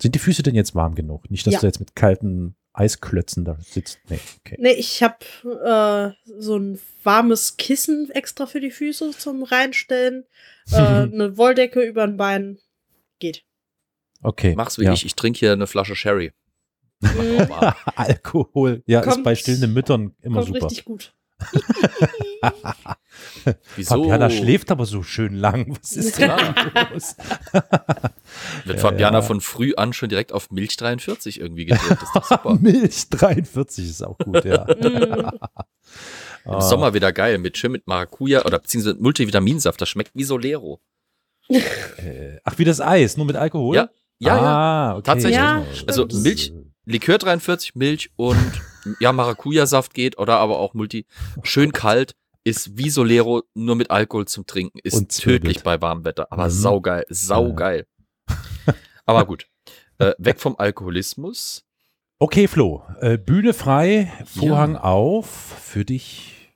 Sind die Füße denn jetzt warm genug? Nicht, dass Ja. du jetzt mit kalten Eisklötzen da sitzt. Nee, okay. Nee, ich habe äh, so ein warmes Kissen extra für die Füße zum Reinstellen. Äh, eine Wolldecke über den Beinen. Geht. Okay. Mach's wie ja. ich. Ich trinke hier eine Flasche Sherry. Mhm. Alkohol. Ja, ist Kommt- bei stillenden Müttern immer kommt super. richtig gut. Wieso? Fabiana schläft aber so schön lang. Was ist denn da los? Wird Ja, Fabiana ja. von früh an schon direkt auf Milch 43 irgendwie gedreht. Das ist doch super. Milch 43 ist auch gut, ja. Mhm. Im Ah. Sommer wieder geil. Mit schön mit Maracuja oder beziehungsweise Multivitaminsaft. Das schmeckt wie Solero. Äh, Ach, wie das Eis, nur mit Alkohol? Ja, Ja, ja. ah, okay. Tatsächlich. Ja, Also. Milch, Likör 43, Milch und ja, Maracuja-Saft geht oder aber auch Multi. Schön kalt ist wie Solero, nur mit Alkohol zum Trinken. Ist Und tödlich bei warmem Wetter. Aber Mhm. saugeil, saugeil. aber gut. Äh, weg vom Alkoholismus. Okay, Flo, äh, Bühne frei, Vorhang auf für dich.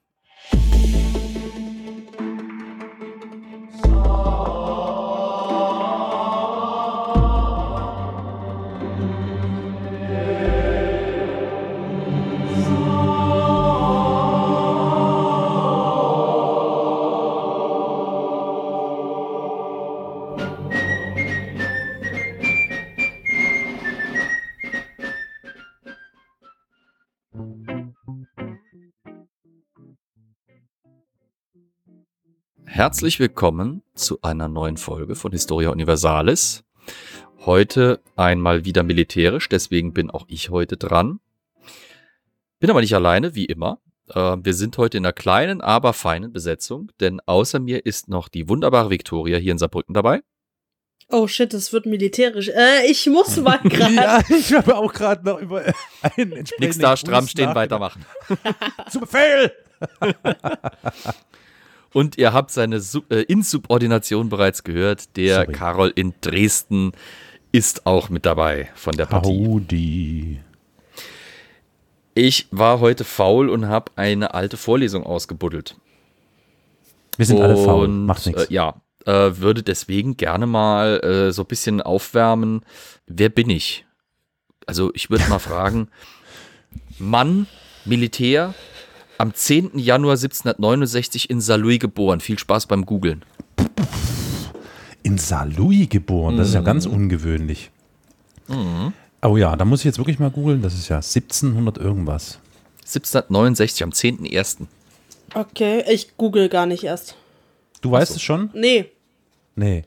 Herzlich willkommen zu einer neuen Folge von Historia Universalis. Heute einmal wieder militärisch, deswegen bin auch ich heute dran. Bin aber nicht alleine, wie immer. Äh, wir sind heute in einer kleinen, aber feinen Besetzung, denn außer mir ist noch die wunderbare Victoria hier in Saarbrücken dabei. Oh shit, das wird militärisch. Äh, ich muss mal gerade. Ja, ich habe auch gerade noch über einen entsprechenden Nix da, stramm stehen, weitermachen. Zu Befehl! Und ihr habt seine Sub äh, Insubordination bereits gehört. Der Sorry. Karol in Dresden ist auch mit dabei von der Partie. Howdy. Ich war heute faul und habe eine alte Vorlesung ausgebuddelt. Wir sind alle faul, Und, macht nichts. Äh, ja, äh, würde deswegen gerne mal äh, so ein bisschen aufwärmen. Wer bin ich? Also ich würde mal fragen, Mann, Militär, am 10. Januar 1769 in Saarlouis geboren. Viel Spaß beim Googlen. In Saarlouis geboren, das ist ja Mhm. ganz ungewöhnlich. Oh ja, da muss ich jetzt wirklich mal googeln, das ist ja 1700 irgendwas. 1769 am 10.01. Okay, ich google gar nicht erst. Du weißt es schon? Nee. Nee.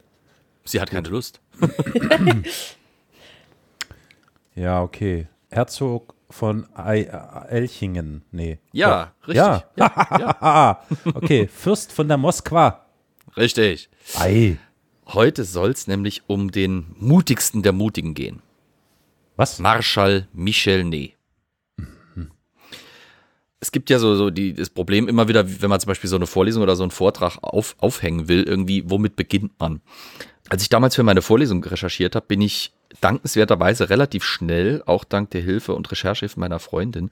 Sie hat keine Lust. Ja, okay. Herzog von Ei- äh, Elchingen. Nee. Ja, Doch. richtig. Ja. ja, Ah, okay. Fürst von der Moskwa. richtig. Ei. Heute soll es nämlich um den mutigsten der Mutigen gehen. Was? Marschall Michel Ney. Es gibt ja so, so die, das Problem immer wieder, wenn man zum Beispiel so eine Vorlesung oder so einen Vortrag auf, aufhängen will, irgendwie, womit beginnt man? Als ich damals für meine Vorlesung recherchiert habe, bin ich dankenswerterweise relativ schnell, auch dank der Hilfe und Recherchehilfe meiner Freundin,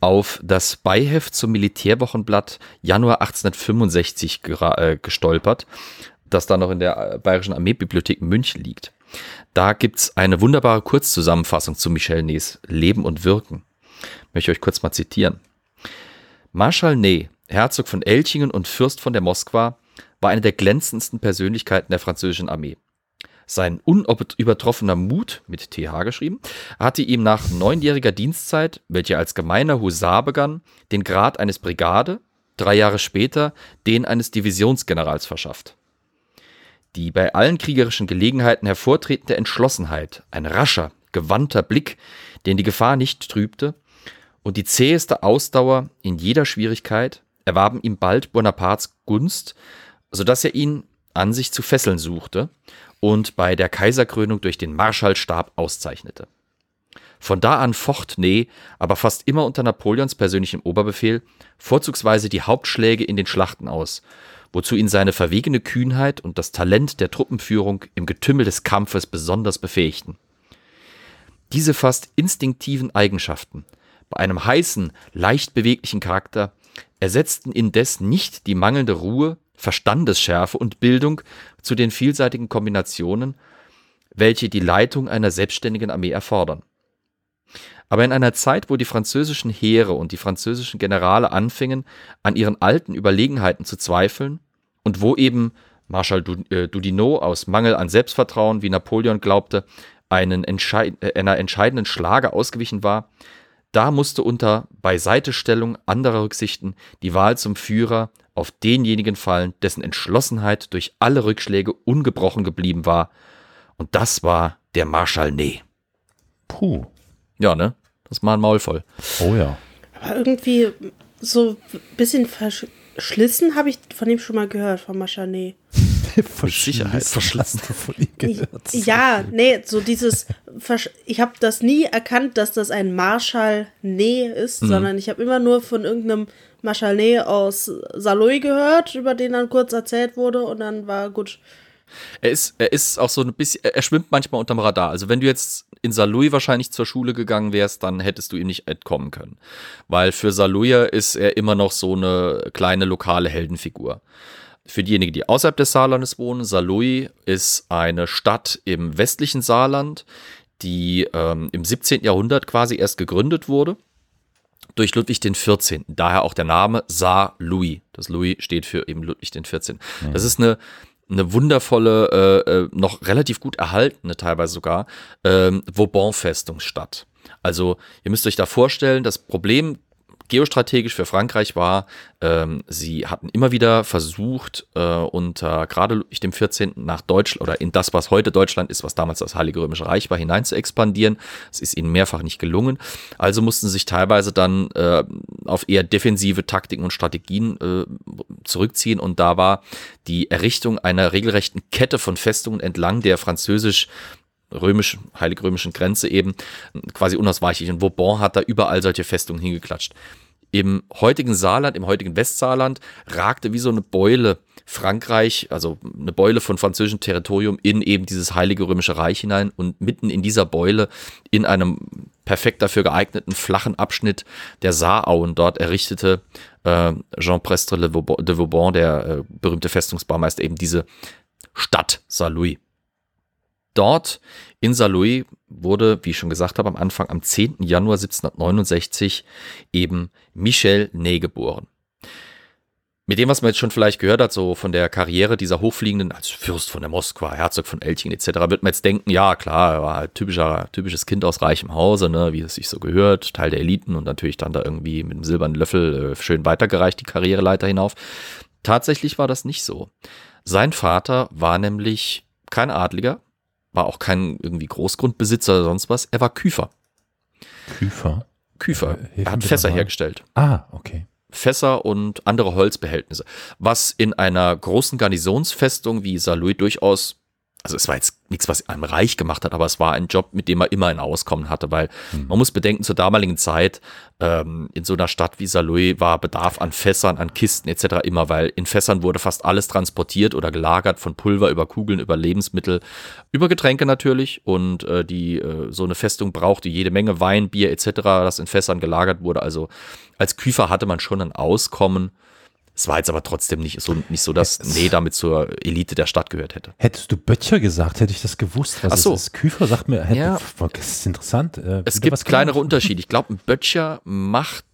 auf das Beiheft zum Militärwochenblatt Januar 1865 gera- äh, gestolpert, das da noch in der äh, Bayerischen Armeebibliothek München liegt. Da gibt's eine wunderbare Kurzzusammenfassung zu Michel Neys Leben und Wirken. Möchte ich euch kurz mal zitieren. Marschall Ney, Herzog von Elchingen und Fürst von der Moskwa, war eine der glänzendsten Persönlichkeiten der französischen Armee. Sein unübertroffener Mut, mit TH geschrieben, hatte ihm nach neunjähriger Dienstzeit, welche als gemeiner Husar begann, den Grad eines Brigade, drei Jahre später den eines Divisionsgenerals verschafft. Die bei allen kriegerischen Gelegenheiten hervortretende Entschlossenheit, ein rascher, gewandter Blick, den die Gefahr nicht trübte, und die zäheste Ausdauer in jeder Schwierigkeit erwarben ihm bald Bonapartes Gunst, sodass er ihn an sich zu fesseln suchte und bei der Kaiserkrönung durch den Marschallstab auszeichnete. Von da an focht Ney, aber fast immer unter Napoleons persönlichem Oberbefehl, vorzugsweise die Hauptschläge in den Schlachten aus, wozu ihn seine verwegene Kühnheit und das Talent der Truppenführung im Getümmel des Kampfes besonders befähigten. Diese fast instinktiven Eigenschaften bei einem heißen, leicht beweglichen Charakter ersetzten indes nicht die mangelnde Ruhe, Verstandesschärfe und Bildung zu den vielseitigen Kombinationen, welche die Leitung einer selbstständigen Armee erfordern. Aber in einer Zeit, wo die französischen Heere und die französischen Generale anfingen, an ihren alten Überlegenheiten zu zweifeln und wo eben Marschall äh, Dudinot aus Mangel an Selbstvertrauen, wie Napoleon glaubte, einen entscheid äh, einer entscheidenden Schlage ausgewichen war, da musste unter Beiseitestellung anderer Rücksichten die Wahl zum Führer auf denjenigen fallen, dessen Entschlossenheit durch alle Rückschläge ungebrochen geblieben war. Und das war der Marschall Ney. Puh. Ja, ne? Das war ein Maul voll. Oh ja. Aber irgendwie so ein bisschen verschlissen habe ich von ihm schon mal gehört, von Machané. Mit Sicherheit von ihm gehört. Ja, nee, so dieses, ich habe das nie erkannt, dass das ein Marschall Nee ist, mhm. sondern ich habe immer nur von irgendeinem Marschall Nee aus Saloy gehört, über den dann kurz erzählt wurde und dann war gut. Er ist, er ist auch so ein bisschen, er schwimmt manchmal unterm Radar. Also wenn du jetzt in Saarlouis wahrscheinlich zur Schule gegangen wärst, dann hättest du ihm nicht entkommen können. Weil für Saarlouis ist er immer noch so eine kleine lokale Heldenfigur. Für diejenigen, die außerhalb des Saarlandes wohnen, Saarlouis ist eine Stadt im westlichen Saarland, die ähm, im 17. Jahrhundert quasi erst gegründet wurde durch Ludwig XIV. Daher auch der Name Saar-Louis. Das Louis steht für eben Ludwig XIV. Mhm. Das ist eine eine wundervolle, äh, äh, noch relativ gut erhaltene, teilweise sogar, ähm, Vauban-Festung statt. Also ihr müsst euch da vorstellen, das Problem geostrategisch für Frankreich war, ähm, sie hatten immer wieder versucht, äh, unter gerade Ludwig dem 14. nach Deutschland oder in das, was heute Deutschland ist, was damals das Heilige Römische Reich war, hinein zu expandieren. Es ist ihnen mehrfach nicht gelungen. Also mussten sie sich teilweise dann äh, auf eher defensive Taktiken und Strategien äh, zurückziehen. Und da war die Errichtung einer regelrechten Kette von Festungen entlang der französisch römischen, heilig-römischen Grenze eben quasi unausweichlich. Und Vauban hat da überall solche Festungen hingeklatscht. Im heutigen Saarland, im heutigen Westsaarland, ragte wie so eine Beule Frankreich, also eine Beule von französischem Territorium in eben dieses heilige römische Reich hinein und mitten in dieser Beule in einem perfekt dafür geeigneten flachen Abschnitt der Saarauen dort errichtete äh, Jean Prestre de Vauban, der äh, berühmte Festungsbaumeister, eben diese Stadt Saint-Louis. Dort in Saarlouis wurde, wie ich schon gesagt habe, am Anfang am 10. Januar 1769 eben Michel Ney geboren. Mit dem, was man jetzt schon vielleicht gehört hat, so von der Karriere dieser Hochfliegenden als Fürst von der Moskwa, Herzog von Elching etc., wird man jetzt denken, ja klar, er war halt typischer, typisches Kind aus reichem Hause, ne, wie es sich so gehört, Teil der Eliten und natürlich dann da irgendwie mit einem silbernen Löffel äh, schön weitergereicht, die Karriereleiter hinauf. Tatsächlich war das nicht so. Sein Vater war nämlich kein Adliger, war auch kein irgendwie Großgrundbesitzer oder sonst was. Er war Küfer. Küfer? Küfer. Äh, er hat Fässer hergestellt. Ah, okay. Fässer und andere Holzbehältnisse. Was in einer großen Garnisonsfestung wie Saarlouis durchaus also es war jetzt nichts, was einem reich gemacht hat, aber es war ein Job, mit dem er immer ein Auskommen hatte, weil mhm. man muss bedenken, zur damaligen Zeit ähm, in so einer Stadt wie Saarlouis war Bedarf an Fässern, an Kisten etc. immer, weil in Fässern wurde fast alles transportiert oder gelagert, von Pulver über Kugeln, über Lebensmittel, über Getränke natürlich und äh, die äh, so eine Festung brauchte jede Menge Wein, Bier etc., das in Fässern gelagert wurde. Also als Küfer hatte man schon ein Auskommen es war jetzt aber trotzdem nicht so, nicht so dass Nee damit zur Elite der Stadt gehört hätte. Hättest du Böttcher gesagt, hätte ich das gewusst. Was Ach so. ist. Küfer sagt mir, hätte, ja. das ist interessant. Äh, es gibt kleinere Unterschiede. Ich glaube, ein Böttcher macht,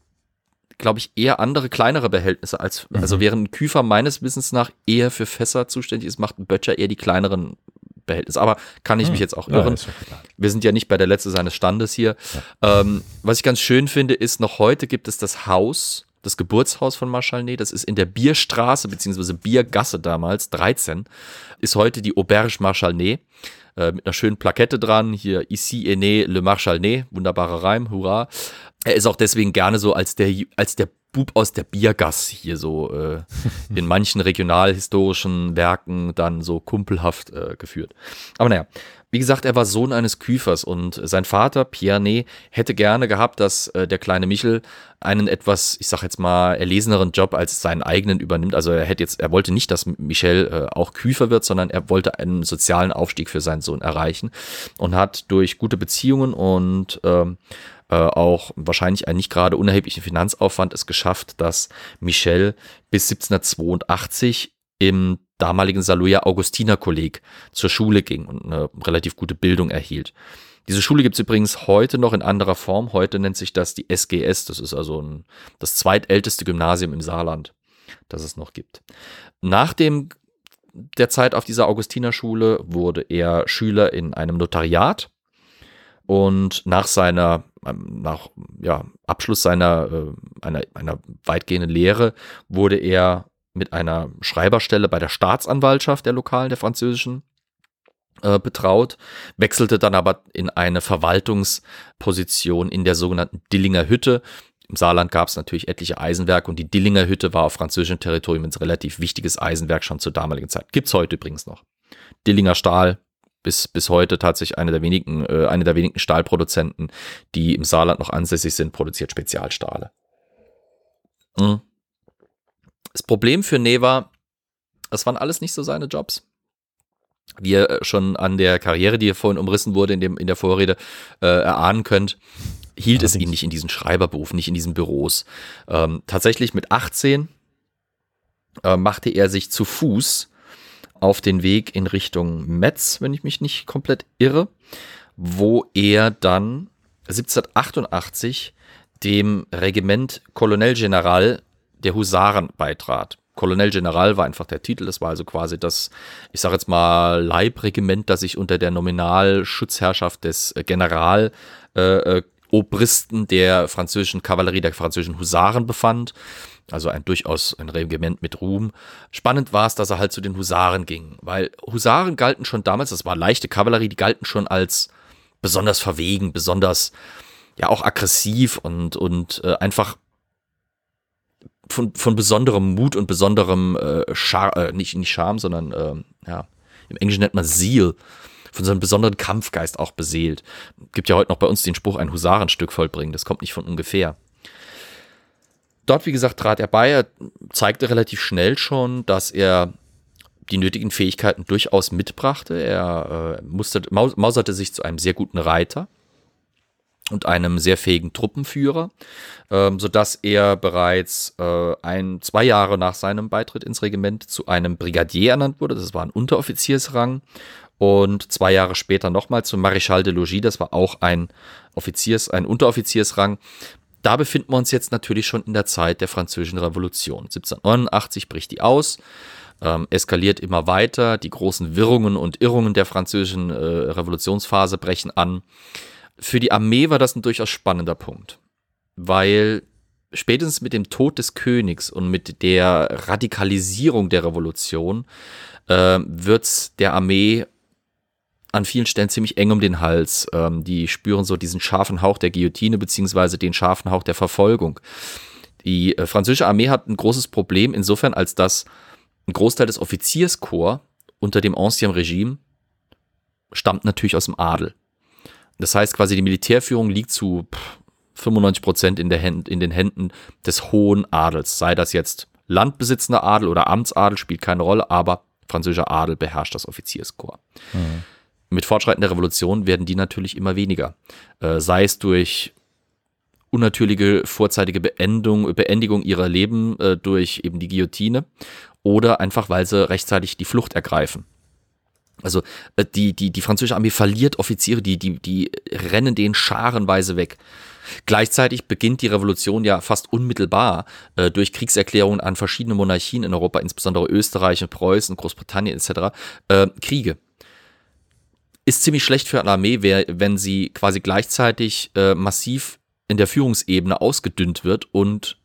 glaube ich, eher andere kleinere Behältnisse als, mhm. also während ein Küfer meines Wissens nach eher für Fässer zuständig ist, macht ein Böttcher eher die kleineren Behältnisse. Aber kann ich mich hm. jetzt auch irren. Ja, Wir sind ja nicht bei der Letzte seines Standes hier. Ja. Ähm, was ich ganz schön finde, ist, noch heute gibt es das Haus das Geburtshaus von Marschall Ney, das ist in der Bierstraße bzw. Biergasse damals, 13, ist heute die Auberge Marschall Ney äh, mit einer schönen Plakette dran. Hier Ici est né le Marschall Ney, wunderbarer Reim, hurra. Er ist auch deswegen gerne so als der, als der Bub aus der Biergasse hier so äh, in manchen regionalhistorischen Werken dann so kumpelhaft äh, geführt. Aber naja, wie gesagt, er war Sohn eines Küfers und sein Vater, Pierre Ney, hätte gerne gehabt, dass äh, der kleine Michel einen etwas, ich sag jetzt mal, erleseneren Job als seinen eigenen übernimmt. Also er hätte jetzt, er wollte nicht, dass Michel äh, auch Küfer wird, sondern er wollte einen sozialen Aufstieg für seinen Sohn erreichen und hat durch gute Beziehungen und ähm, äh, auch wahrscheinlich einen nicht gerade unerheblichen Finanzaufwand es geschafft, dass Michel bis 1782 im damaligen Saarlouier Augustinerkolleg zur Schule ging und eine relativ gute Bildung erhielt. Diese Schule gibt es übrigens heute noch in anderer Form. Heute nennt sich das die SGS. Das ist also ein, das zweitälteste Gymnasium im Saarland, das es noch gibt. Nach dem, der Zeit auf dieser Augustinerschule wurde er Schüler in einem Notariat und nach seiner, ähm, nach ja, Abschluss seiner äh, einer, einer weitgehenden Lehre wurde er mit einer Schreiberstelle bei der Staatsanwaltschaft der lokalen, der französischen, äh, betraut, wechselte dann aber in eine Verwaltungsposition in der sogenannten Dillinger Hütte. Im Saarland gab es natürlich etliche Eisenwerke und die Dillinger Hütte war auf französischem Territorium ein relativ wichtiges Eisenwerk schon zur damaligen Zeit. Gibt es heute übrigens noch. Dillinger Stahl, bis, bis heute tatsächlich eine der wenigen, äh, eine der wenigen Stahlproduzenten, die im Saarland noch ansässig sind, produziert Spezialstahle. Mhm. Das Problem für Neva, das waren alles nicht so seine Jobs wie ihr äh, schon an der Karriere, die hier vorhin umrissen wurde in, dem, in der Vorrede, äh, erahnen könnt, hielt Allerdings. es ihn nicht in diesen Schreiberberufen, nicht in diesen Büros. Ähm, tatsächlich mit 18 äh, machte er sich zu Fuß auf den Weg in Richtung Metz, wenn ich mich nicht komplett irre, wo er dann 1788 dem Regiment Colonel General der Husaren beitrat. Colonel General war einfach der Titel. Das war also quasi das, ich sage jetzt mal, Leibregiment, das sich unter der Nominalschutzherrschaft des äh, General äh, äh, Obristen der französischen Kavallerie, der französischen Husaren befand. Also ein durchaus ein Regiment mit Ruhm. Spannend war es, dass er halt zu den Husaren ging, weil Husaren galten schon damals, das war leichte Kavallerie, die galten schon als besonders verwegen, besonders ja auch aggressiv und, und äh, einfach von, von besonderem Mut und besonderem äh, Char äh, nicht, nicht Charme, sondern äh, ja, im Englischen nennt man Zeal, von so einem besonderen Kampfgeist auch beseelt. Gibt ja heute noch bei uns den Spruch, ein Husarenstück vollbringen, das kommt nicht von ungefähr. Dort, wie gesagt, trat er bei, er zeigte relativ schnell schon, dass er die nötigen Fähigkeiten durchaus mitbrachte. Er äh, musste, mauserte sich zu einem sehr guten Reiter und einem sehr fähigen Truppenführer, ähm, sodass er bereits äh, ein, zwei Jahre nach seinem Beitritt ins Regiment zu einem Brigadier ernannt wurde. Das war ein Unteroffiziersrang. Und zwei Jahre später nochmal zum Maréchal de Logis, das war auch ein Offiziers, ein Unteroffiziersrang. Da befinden wir uns jetzt natürlich schon in der Zeit der Französischen Revolution. 1789 bricht die aus, ähm, eskaliert immer weiter, die großen Wirrungen und Irrungen der französischen äh, Revolutionsphase brechen an für die Armee war das ein durchaus spannender Punkt, weil spätestens mit dem Tod des Königs und mit der Radikalisierung der Revolution äh, wird es der Armee an vielen Stellen ziemlich eng um den Hals. Ähm, die spüren so diesen scharfen Hauch der Guillotine beziehungsweise den scharfen Hauch der Verfolgung. Die äh, französische Armee hat ein großes Problem insofern, als dass ein Großteil des Offizierskorps unter dem Ancien Regime stammt natürlich aus dem Adel. Das heißt quasi, die Militärführung liegt zu 95 Prozent in, in den Händen des hohen Adels. Sei das jetzt landbesitzender Adel oder Amtsadel, spielt keine Rolle, aber französischer Adel beherrscht das Offizierskorps. Mhm. Mit Fortschreiten der Revolution werden die natürlich immer weniger. Äh, sei es durch unnatürliche vorzeitige Beendung, Beendigung ihrer Leben äh, durch eben die Guillotine oder einfach, weil sie rechtzeitig die Flucht ergreifen. Also äh, die, die, die französische Armee verliert Offiziere, die, die, die rennen denen scharenweise weg. Gleichzeitig beginnt die Revolution ja fast unmittelbar äh, durch Kriegserklärungen an verschiedene Monarchien in Europa, insbesondere Österreich, Preußen, Großbritannien etc., äh, Kriege. Ist ziemlich schlecht für eine Armee, wenn sie quasi gleichzeitig äh, massiv in der Führungsebene ausgedünnt wird und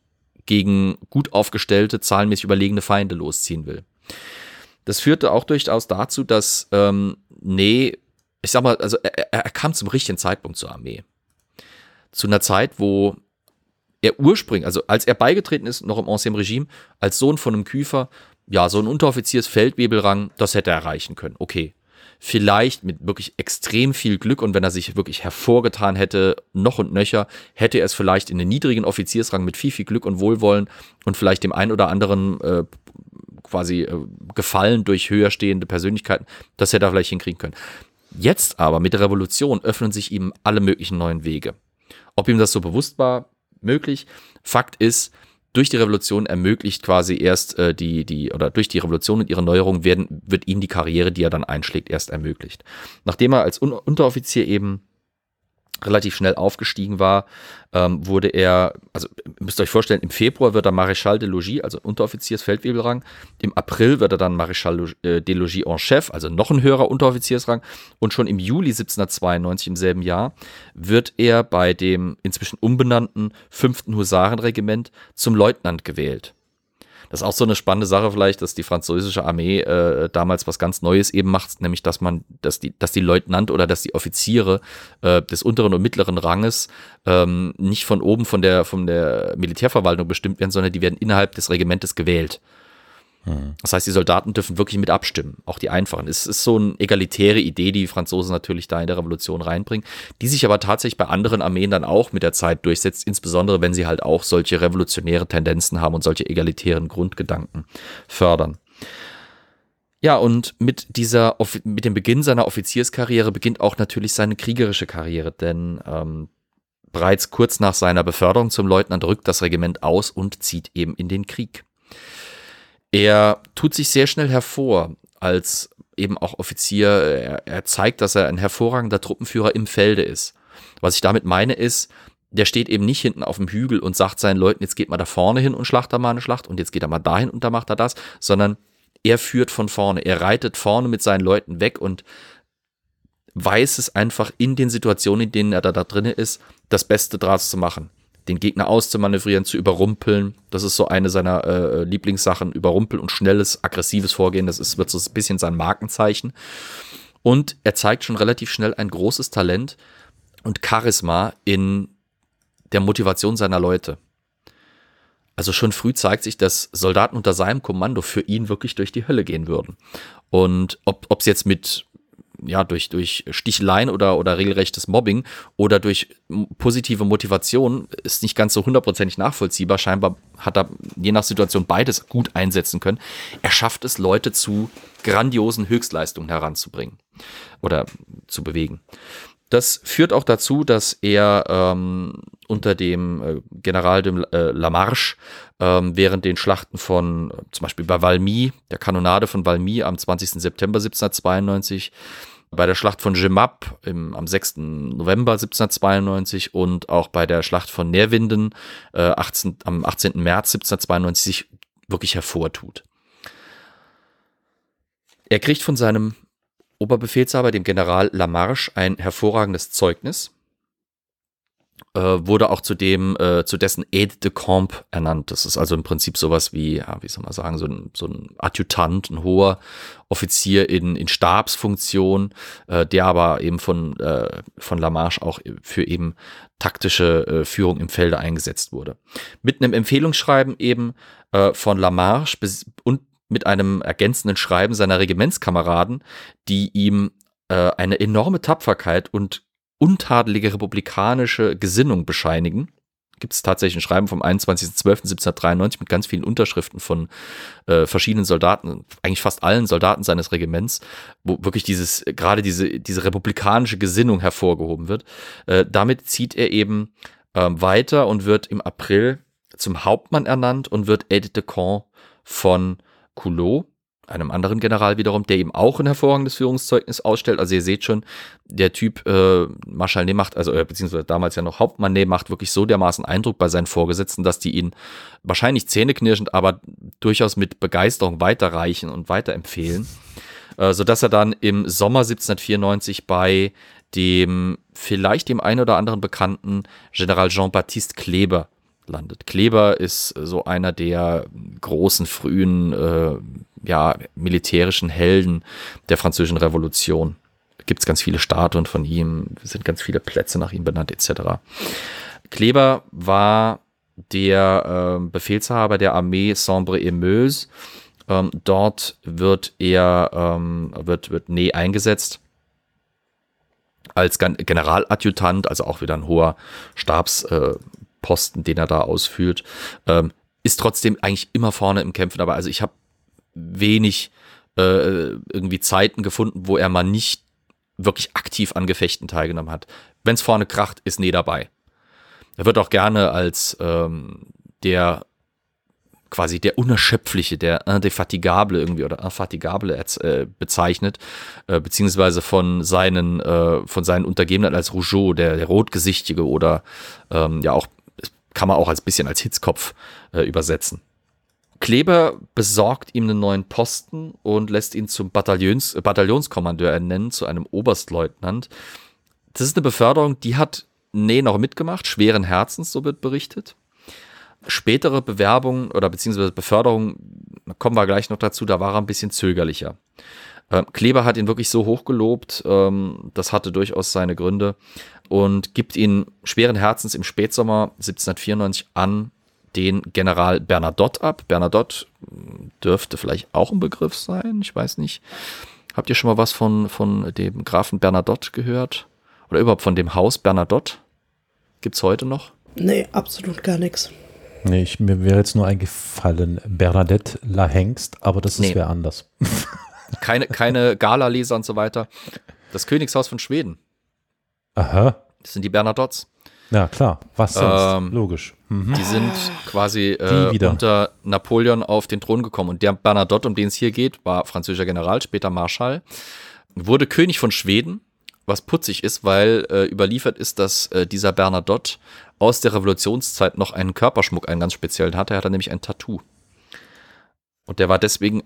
gegen gut aufgestellte, zahlenmäßig überlegene Feinde losziehen will. Das führte auch durchaus dazu, dass, ähm, nee, ich sag mal, also er, er kam zum richtigen Zeitpunkt zur Armee. Zu einer Zeit, wo er ursprünglich, also als er beigetreten ist, noch im Ancien Regime, als Sohn von einem Küfer, ja, so ein Unteroffiziersfeldwebelrang, das hätte er erreichen können. Okay. Vielleicht mit wirklich extrem viel Glück und wenn er sich wirklich hervorgetan hätte, noch und nöcher, hätte er es vielleicht in den niedrigen Offiziersrang mit viel, viel Glück und Wohlwollen und vielleicht dem einen oder anderen äh, quasi äh, gefallen durch höher stehende Persönlichkeiten. Das hätte er vielleicht hinkriegen können. Jetzt aber mit der Revolution öffnen sich ihm alle möglichen neuen Wege. Ob ihm das so bewusst war, möglich. Fakt ist, durch die Revolution ermöglicht quasi erst äh, die, die, oder durch die Revolution und ihre Neuerungen werden, wird ihm die Karriere, die er dann einschlägt, erst ermöglicht. Nachdem er als Un Unteroffizier eben relativ schnell aufgestiegen war, ähm, wurde er, also müsst ihr euch vorstellen, im Februar wird er Maréchal de Logis, also Unteroffiziersfeldwebelrang. Im April wird er dann Maréchal äh, de Logis en Chef, also noch ein höherer Unteroffiziersrang. Und schon im Juli 1792, im selben Jahr, wird er bei dem inzwischen umbenannten 5. Husarenregiment zum Leutnant gewählt. Das ist auch so eine spannende Sache vielleicht, dass die französische Armee äh, damals was ganz Neues eben macht, nämlich dass man, dass die, dass die Leutnant oder dass die Offiziere äh, des unteren und mittleren Ranges ähm, nicht von oben von der, von der Militärverwaltung bestimmt werden, sondern die werden innerhalb des Regimentes gewählt. Das heißt, die Soldaten dürfen wirklich mit abstimmen, auch die einfachen. Es ist so eine egalitäre Idee, die die Franzosen natürlich da in der Revolution reinbringen, die sich aber tatsächlich bei anderen Armeen dann auch mit der Zeit durchsetzt, insbesondere wenn sie halt auch solche revolutionäre Tendenzen haben und solche egalitären Grundgedanken fördern. Ja, und mit dieser, mit dem Beginn seiner Offizierskarriere beginnt auch natürlich seine kriegerische Karriere, denn ähm, bereits kurz nach seiner Beförderung zum Leutnant rückt das Regiment aus und zieht eben in den Krieg. Er tut sich sehr schnell hervor als eben auch Offizier. Er, er zeigt, dass er ein hervorragender Truppenführer im Felde ist. Was ich damit meine ist, der steht eben nicht hinten auf dem Hügel und sagt seinen Leuten, jetzt geht mal da vorne hin und schlacht da mal eine Schlacht und jetzt geht er mal dahin und da macht er das, sondern er führt von vorne. Er reitet vorne mit seinen Leuten weg und weiß es einfach in den Situationen, in denen er da, da drin ist, das Beste draus zu machen den Gegner auszumanövrieren, zu überrumpeln. Das ist so eine seiner äh, Lieblingssachen, überrumpeln und schnelles, aggressives Vorgehen. Das ist, wird so ein bisschen sein Markenzeichen. Und er zeigt schon relativ schnell ein großes Talent und Charisma in der Motivation seiner Leute. Also schon früh zeigt sich, dass Soldaten unter seinem Kommando für ihn wirklich durch die Hölle gehen würden. Und ob es jetzt mit ja, durch, durch Sticheleien oder, oder regelrechtes Mobbing oder durch positive Motivation ist nicht ganz so hundertprozentig nachvollziehbar. Scheinbar hat er je nach Situation beides gut einsetzen können. Er schafft es, Leute zu grandiosen Höchstleistungen heranzubringen oder zu bewegen. Das führt auch dazu, dass er ähm, unter dem äh, General de äh, Lamarche ähm, während den Schlachten von äh, zum Beispiel bei Valmy, der Kanonade von Valmy am 20. September 1792, bei der Schlacht von Gemap am 6. November 1792 und auch bei der Schlacht von Nerwinden äh, 18, am 18. März 1792 sich wirklich hervortut. Er kriegt von seinem Oberbefehlshaber, dem General Lamarche, ein hervorragendes Zeugnis äh, wurde auch zu dem, äh, zu dessen Aide de Camp ernannt. Das ist also im Prinzip sowas wie, ja, wie soll man sagen, so ein, so ein Adjutant, ein hoher Offizier in, in Stabsfunktion, äh, der aber eben von, äh, von Lamarche auch für eben taktische äh, Führung im Felde eingesetzt wurde. Mit einem Empfehlungsschreiben eben äh, von Lamarche und mit einem ergänzenden Schreiben seiner Regimentskameraden, die ihm äh, eine enorme Tapferkeit und untadelige republikanische Gesinnung bescheinigen. Gibt es tatsächlich ein Schreiben vom 21.12.1793 mit ganz vielen Unterschriften von äh, verschiedenen Soldaten, eigentlich fast allen Soldaten seines Regiments, wo wirklich dieses, gerade diese, diese republikanische Gesinnung hervorgehoben wird. Äh, damit zieht er eben äh, weiter und wird im April zum Hauptmann ernannt und wird Aide de Camp von Coulot einem anderen General wiederum, der eben auch ein hervorragendes Führungszeugnis ausstellt. Also ihr seht schon, der Typ äh, Marschall Ney macht, also äh, beziehungsweise damals ja noch Hauptmann Ney macht wirklich so dermaßen Eindruck bei seinen Vorgesetzten, dass die ihn wahrscheinlich zähneknirschend, aber durchaus mit Begeisterung weiterreichen und weiterempfehlen. Äh, sodass er dann im Sommer 1794 bei dem vielleicht dem einen oder anderen bekannten General Jean-Baptiste Kleber landet. Kleber ist so einer der großen frühen äh, ja, militärischen Helden der französischen Revolution. Gibt es ganz viele Statuen von ihm, sind ganz viele Plätze nach ihm benannt, etc. Kleber war der äh, Befehlshaber der Armee Sambre-et-Meuse. Ähm, dort wird er, ähm, wird, wird Ney eingesetzt als Generaladjutant, also auch wieder ein hoher Stabsposten, äh, den er da ausführt. Ähm, ist trotzdem eigentlich immer vorne im Kämpfen, aber also ich habe wenig äh, irgendwie Zeiten gefunden, wo er mal nicht wirklich aktiv an Gefechten teilgenommen hat. Wenn es vorne kracht, ist Nee dabei. Er wird auch gerne als ähm, der quasi der Unerschöpfliche, der Indefatigable irgendwie oder Infatigable äh, bezeichnet, äh, beziehungsweise von seinen, äh, von seinen Untergebenen als Rougeau, der, der Rotgesichtige oder ähm, ja auch, kann man auch als bisschen als Hitzkopf äh, übersetzen. Kleber besorgt ihm einen neuen Posten und lässt ihn zum Bataillons, Bataillonskommandeur ernennen, zu einem Oberstleutnant. Das ist eine Beförderung, die hat Nee noch mitgemacht, schweren Herzens, so wird berichtet. Spätere Bewerbungen oder beziehungsweise Beförderungen, kommen wir gleich noch dazu, da war er ein bisschen zögerlicher. Ähm, Kleber hat ihn wirklich so hochgelobt, ähm, das hatte durchaus seine Gründe und gibt ihn schweren Herzens im Spätsommer 1794 an den General Bernadotte ab. Bernadotte hm, dürfte vielleicht auch ein Begriff sein, ich weiß nicht. Habt ihr schon mal was von, von dem Grafen Bernadotte gehört? Oder überhaupt von dem Haus Bernadotte? Gibt es heute noch? Nee, absolut gar nichts. Nee, ich, mir wäre jetzt nur eingefallen, Bernadette La Hengst, aber das ist nee. wer anders. keine keine Gala-Leser und so weiter. Das Königshaus von Schweden. Aha. Das sind die Bernadottes. Ja, klar. Was sonst? Ähm, Logisch. Mhm. Die sind quasi äh, unter Napoleon auf den Thron gekommen. Und der Bernadotte, um den es hier geht, war französischer General, später Marschall, wurde König von Schweden was putzig ist, weil äh, überliefert ist, dass äh, dieser Bernadotte aus der Revolutionszeit noch einen Körperschmuck, einen ganz speziellen hatte. Er hatte nämlich ein Tattoo. Und der war deswegen,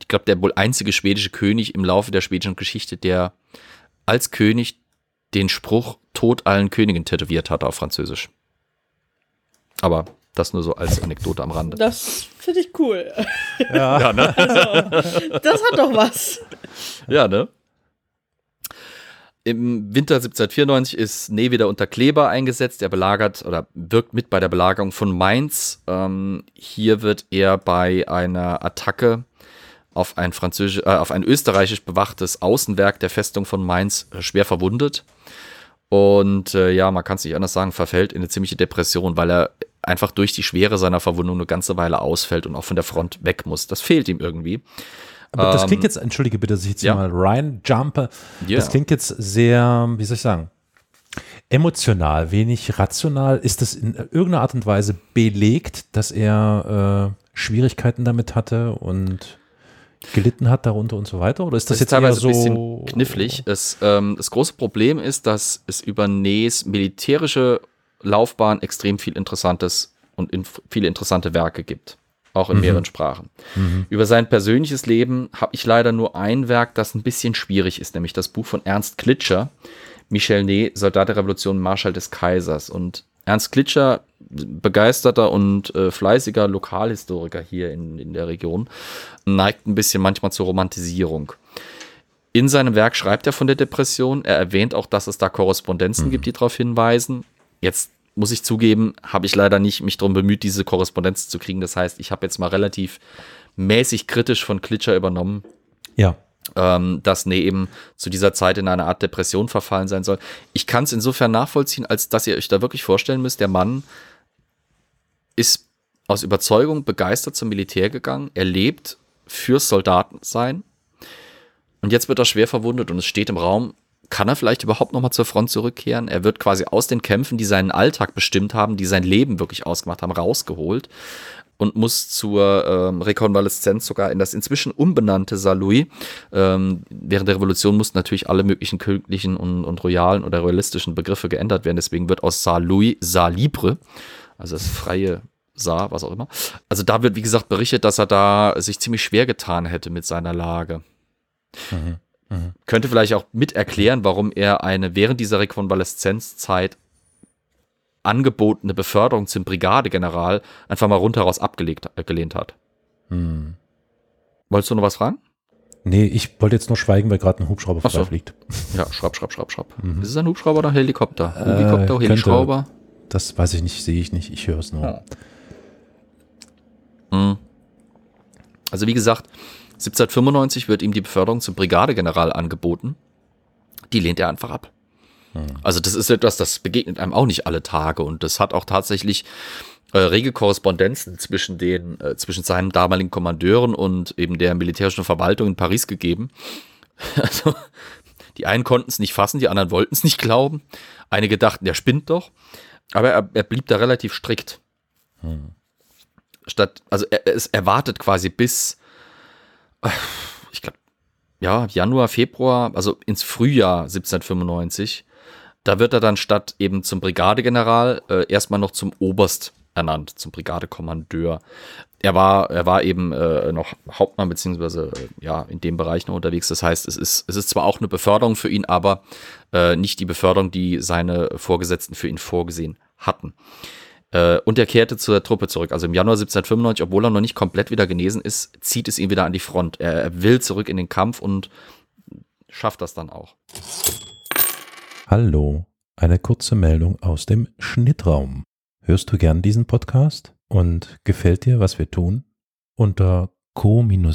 ich glaube, der wohl einzige schwedische König im Laufe der schwedischen Geschichte, der als König den Spruch Tod allen Königen tätowiert hatte auf Französisch. Aber das nur so als Anekdote am Rande. Das finde ich cool. Ja, ja ne? Also, das hat doch was. Ja, ne? Im Winter 1794 ist Ney wieder unter Kleber eingesetzt. Er belagert oder wirkt mit bei der Belagerung von Mainz. Ähm, hier wird er bei einer Attacke auf ein, französisch, äh, auf ein österreichisch bewachtes Außenwerk der Festung von Mainz äh, schwer verwundet. Und äh, ja, man kann es nicht anders sagen, verfällt in eine ziemliche Depression, weil er einfach durch die Schwere seiner Verwundung eine ganze Weile ausfällt und auch von der Front weg muss. Das fehlt ihm irgendwie. Aber das klingt ähm, jetzt, entschuldige bitte, dass ich jetzt ja. mal Ryan jumpe. Yeah. Das klingt jetzt sehr, wie soll ich sagen, emotional, wenig rational. Ist das in irgendeiner Art und Weise belegt, dass er äh, Schwierigkeiten damit hatte und gelitten hat darunter und so weiter? Oder ist das, das jetzt teilweise so ein bisschen knifflig? Es, ähm, das große Problem ist, dass es über Nees militärische Laufbahn extrem viel Interessantes und in viele interessante Werke gibt auch in mhm. mehreren Sprachen. Mhm. Über sein persönliches Leben habe ich leider nur ein Werk, das ein bisschen schwierig ist, nämlich das Buch von Ernst Klitscher, Michel Ney, Soldat der Revolution, Marschall des Kaisers. Und Ernst Klitscher, begeisterter und äh, fleißiger Lokalhistoriker hier in, in der Region, neigt ein bisschen manchmal zur Romantisierung. In seinem Werk schreibt er von der Depression. Er erwähnt auch, dass es da Korrespondenzen mhm. gibt, die darauf hinweisen. Jetzt muss ich zugeben, habe ich leider nicht mich darum bemüht, diese Korrespondenz zu kriegen. Das heißt, ich habe jetzt mal relativ mäßig kritisch von Klitscher übernommen. Ja. Ähm, dass Nee eben zu dieser Zeit in eine Art Depression verfallen sein soll. Ich kann es insofern nachvollziehen, als dass ihr euch da wirklich vorstellen müsst, der Mann ist aus Überzeugung begeistert zum Militär gegangen. Er lebt fürs Soldatensein. Und jetzt wird er schwer verwundet und es steht im Raum, kann er vielleicht überhaupt nochmal zur Front zurückkehren? Er wird quasi aus den Kämpfen, die seinen Alltag bestimmt haben, die sein Leben wirklich ausgemacht haben, rausgeholt und muss zur ähm, Rekonvaleszenz sogar in das inzwischen umbenannte Saint-Louis. Ähm, während der Revolution mussten natürlich alle möglichen königlichen und, und royalen oder royalistischen Begriffe geändert werden. Deswegen wird aus Saint-Louis Saint-Libre, also das freie Saar, was auch immer. Also da wird, wie gesagt, berichtet, dass er da sich ziemlich schwer getan hätte mit seiner Lage. Mhm. Mhm. Könnte vielleicht auch mit erklären, warum er eine während dieser Rekonvaleszenzzeit angebotene Beförderung zum Brigadegeneral einfach mal rundheraus abgelehnt äh, hat. Mhm. Wolltest du noch was fragen? Nee, ich wollte jetzt nur schweigen, weil gerade ein Hubschrauber so. vorbeifliegt. Ja, schraub, schraub, schraub, schraub. Mhm. Ist es ein Hubschrauber oder ein Helikopter? Äh, Helikopter, Helischrauber? Das weiß ich nicht, sehe ich nicht. Ich höre es nur. Mhm. Also wie gesagt, 1795 wird ihm die Beförderung zum Brigadegeneral angeboten. Die lehnt er einfach ab. Hm. Also das ist etwas, das begegnet einem auch nicht alle Tage und das hat auch tatsächlich äh, rege Korrespondenzen zwischen den, äh, zwischen seinen damaligen Kommandeuren und eben der militärischen Verwaltung in Paris gegeben. Also, die einen konnten es nicht fassen, die anderen wollten es nicht glauben. Einige dachten, der spinnt doch. Aber er, er blieb da relativ strikt. Hm. statt, also er, es erwartet quasi bis, ich glaube, ja, Januar, Februar, also ins Frühjahr 1795. Da wird er dann statt eben zum Brigadegeneral äh, erstmal noch zum Oberst ernannt, zum Brigadekommandeur. Er war, er war eben äh, noch Hauptmann, beziehungsweise äh, ja, in dem Bereich noch unterwegs. Das heißt, es ist, es ist zwar auch eine Beförderung für ihn, aber äh, nicht die Beförderung, die seine Vorgesetzten für ihn vorgesehen hatten. Äh, und er kehrte zur Truppe zurück. Also im Januar 1795, obwohl er noch nicht komplett wieder genesen ist, zieht es ihn wieder an die Front. Er, er will zurück in den Kampf und schafft das dann auch. Hallo, eine kurze Meldung aus dem Schnittraum. Hörst du gern diesen Podcast und gefällt dir, was wir tun? Unter co-fi.com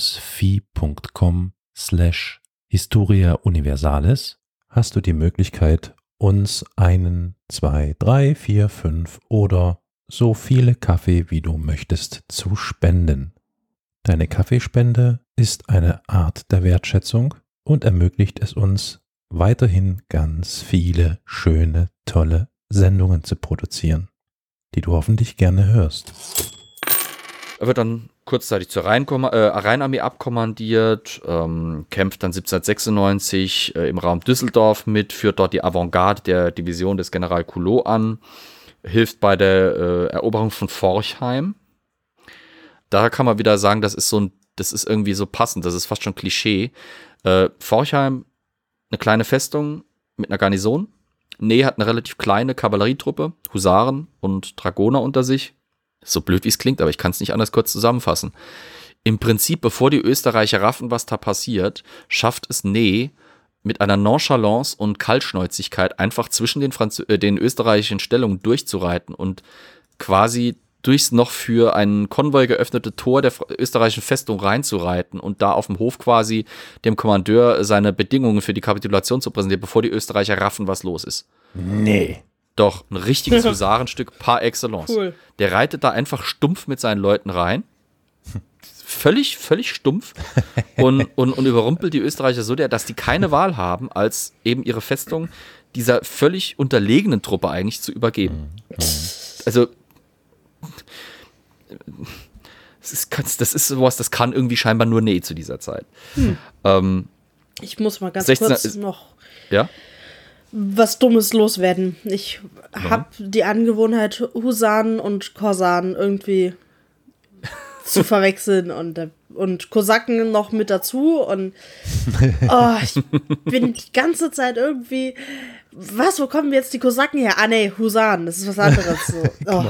slash Historia Universalis hast du die Möglichkeit, uns einen, zwei, drei, vier, fünf oder so viele Kaffee, wie du möchtest, zu spenden. Deine Kaffeespende ist eine Art der Wertschätzung und ermöglicht es uns, weiterhin ganz viele schöne, tolle Sendungen zu produzieren die du hoffentlich gerne hörst. Er wird dann kurzzeitig zur Rheinkom äh, Rheinarmee abkommandiert, ähm, kämpft dann 1796 äh, im Raum Düsseldorf mit, führt dort die Avantgarde der Division des General Coulot an, hilft bei der äh, Eroberung von Forchheim. Da kann man wieder sagen, das ist so ein, das ist irgendwie so passend, das ist fast schon Klischee. Äh, Forchheim, eine kleine Festung mit einer Garnison, Nee hat eine relativ kleine Kavallerietruppe, Husaren und Dragoner unter sich. So blöd wie es klingt, aber ich kann es nicht anders kurz zusammenfassen. Im Prinzip, bevor die Österreicher raffen, was da passiert, schafft es Nee mit einer Nonchalance und Kaltschnäuzigkeit einfach zwischen den, Franz äh, den österreichischen Stellungen durchzureiten und quasi durchs noch für einen Konvoi geöffnete Tor der österreichischen Festung reinzureiten und da auf dem Hof quasi dem Kommandeur seine Bedingungen für die Kapitulation zu präsentieren, bevor die Österreicher raffen, was los ist. Nee. Doch, ein richtiges Husarenstück par excellence. Cool. Der reitet da einfach stumpf mit seinen Leuten rein. Völlig, völlig stumpf und, und, und überrumpelt die Österreicher so, dass die keine Wahl haben, als eben ihre Festung dieser völlig unterlegenen Truppe eigentlich zu übergeben. Mhm. Also das ist, das ist sowas, das kann irgendwie scheinbar nur Nee zu dieser Zeit. Hm. Ähm, ich muss mal ganz 16, kurz noch ja? was Dummes loswerden. Ich mhm. habe die Angewohnheit, Husaren und Korsaren irgendwie zu verwechseln und, und Kosaken noch mit dazu. Und oh, ich bin die ganze Zeit irgendwie was, wo kommen jetzt die Kosaken her? Ah, nee, Husaren, das ist was anderes. So. Oh.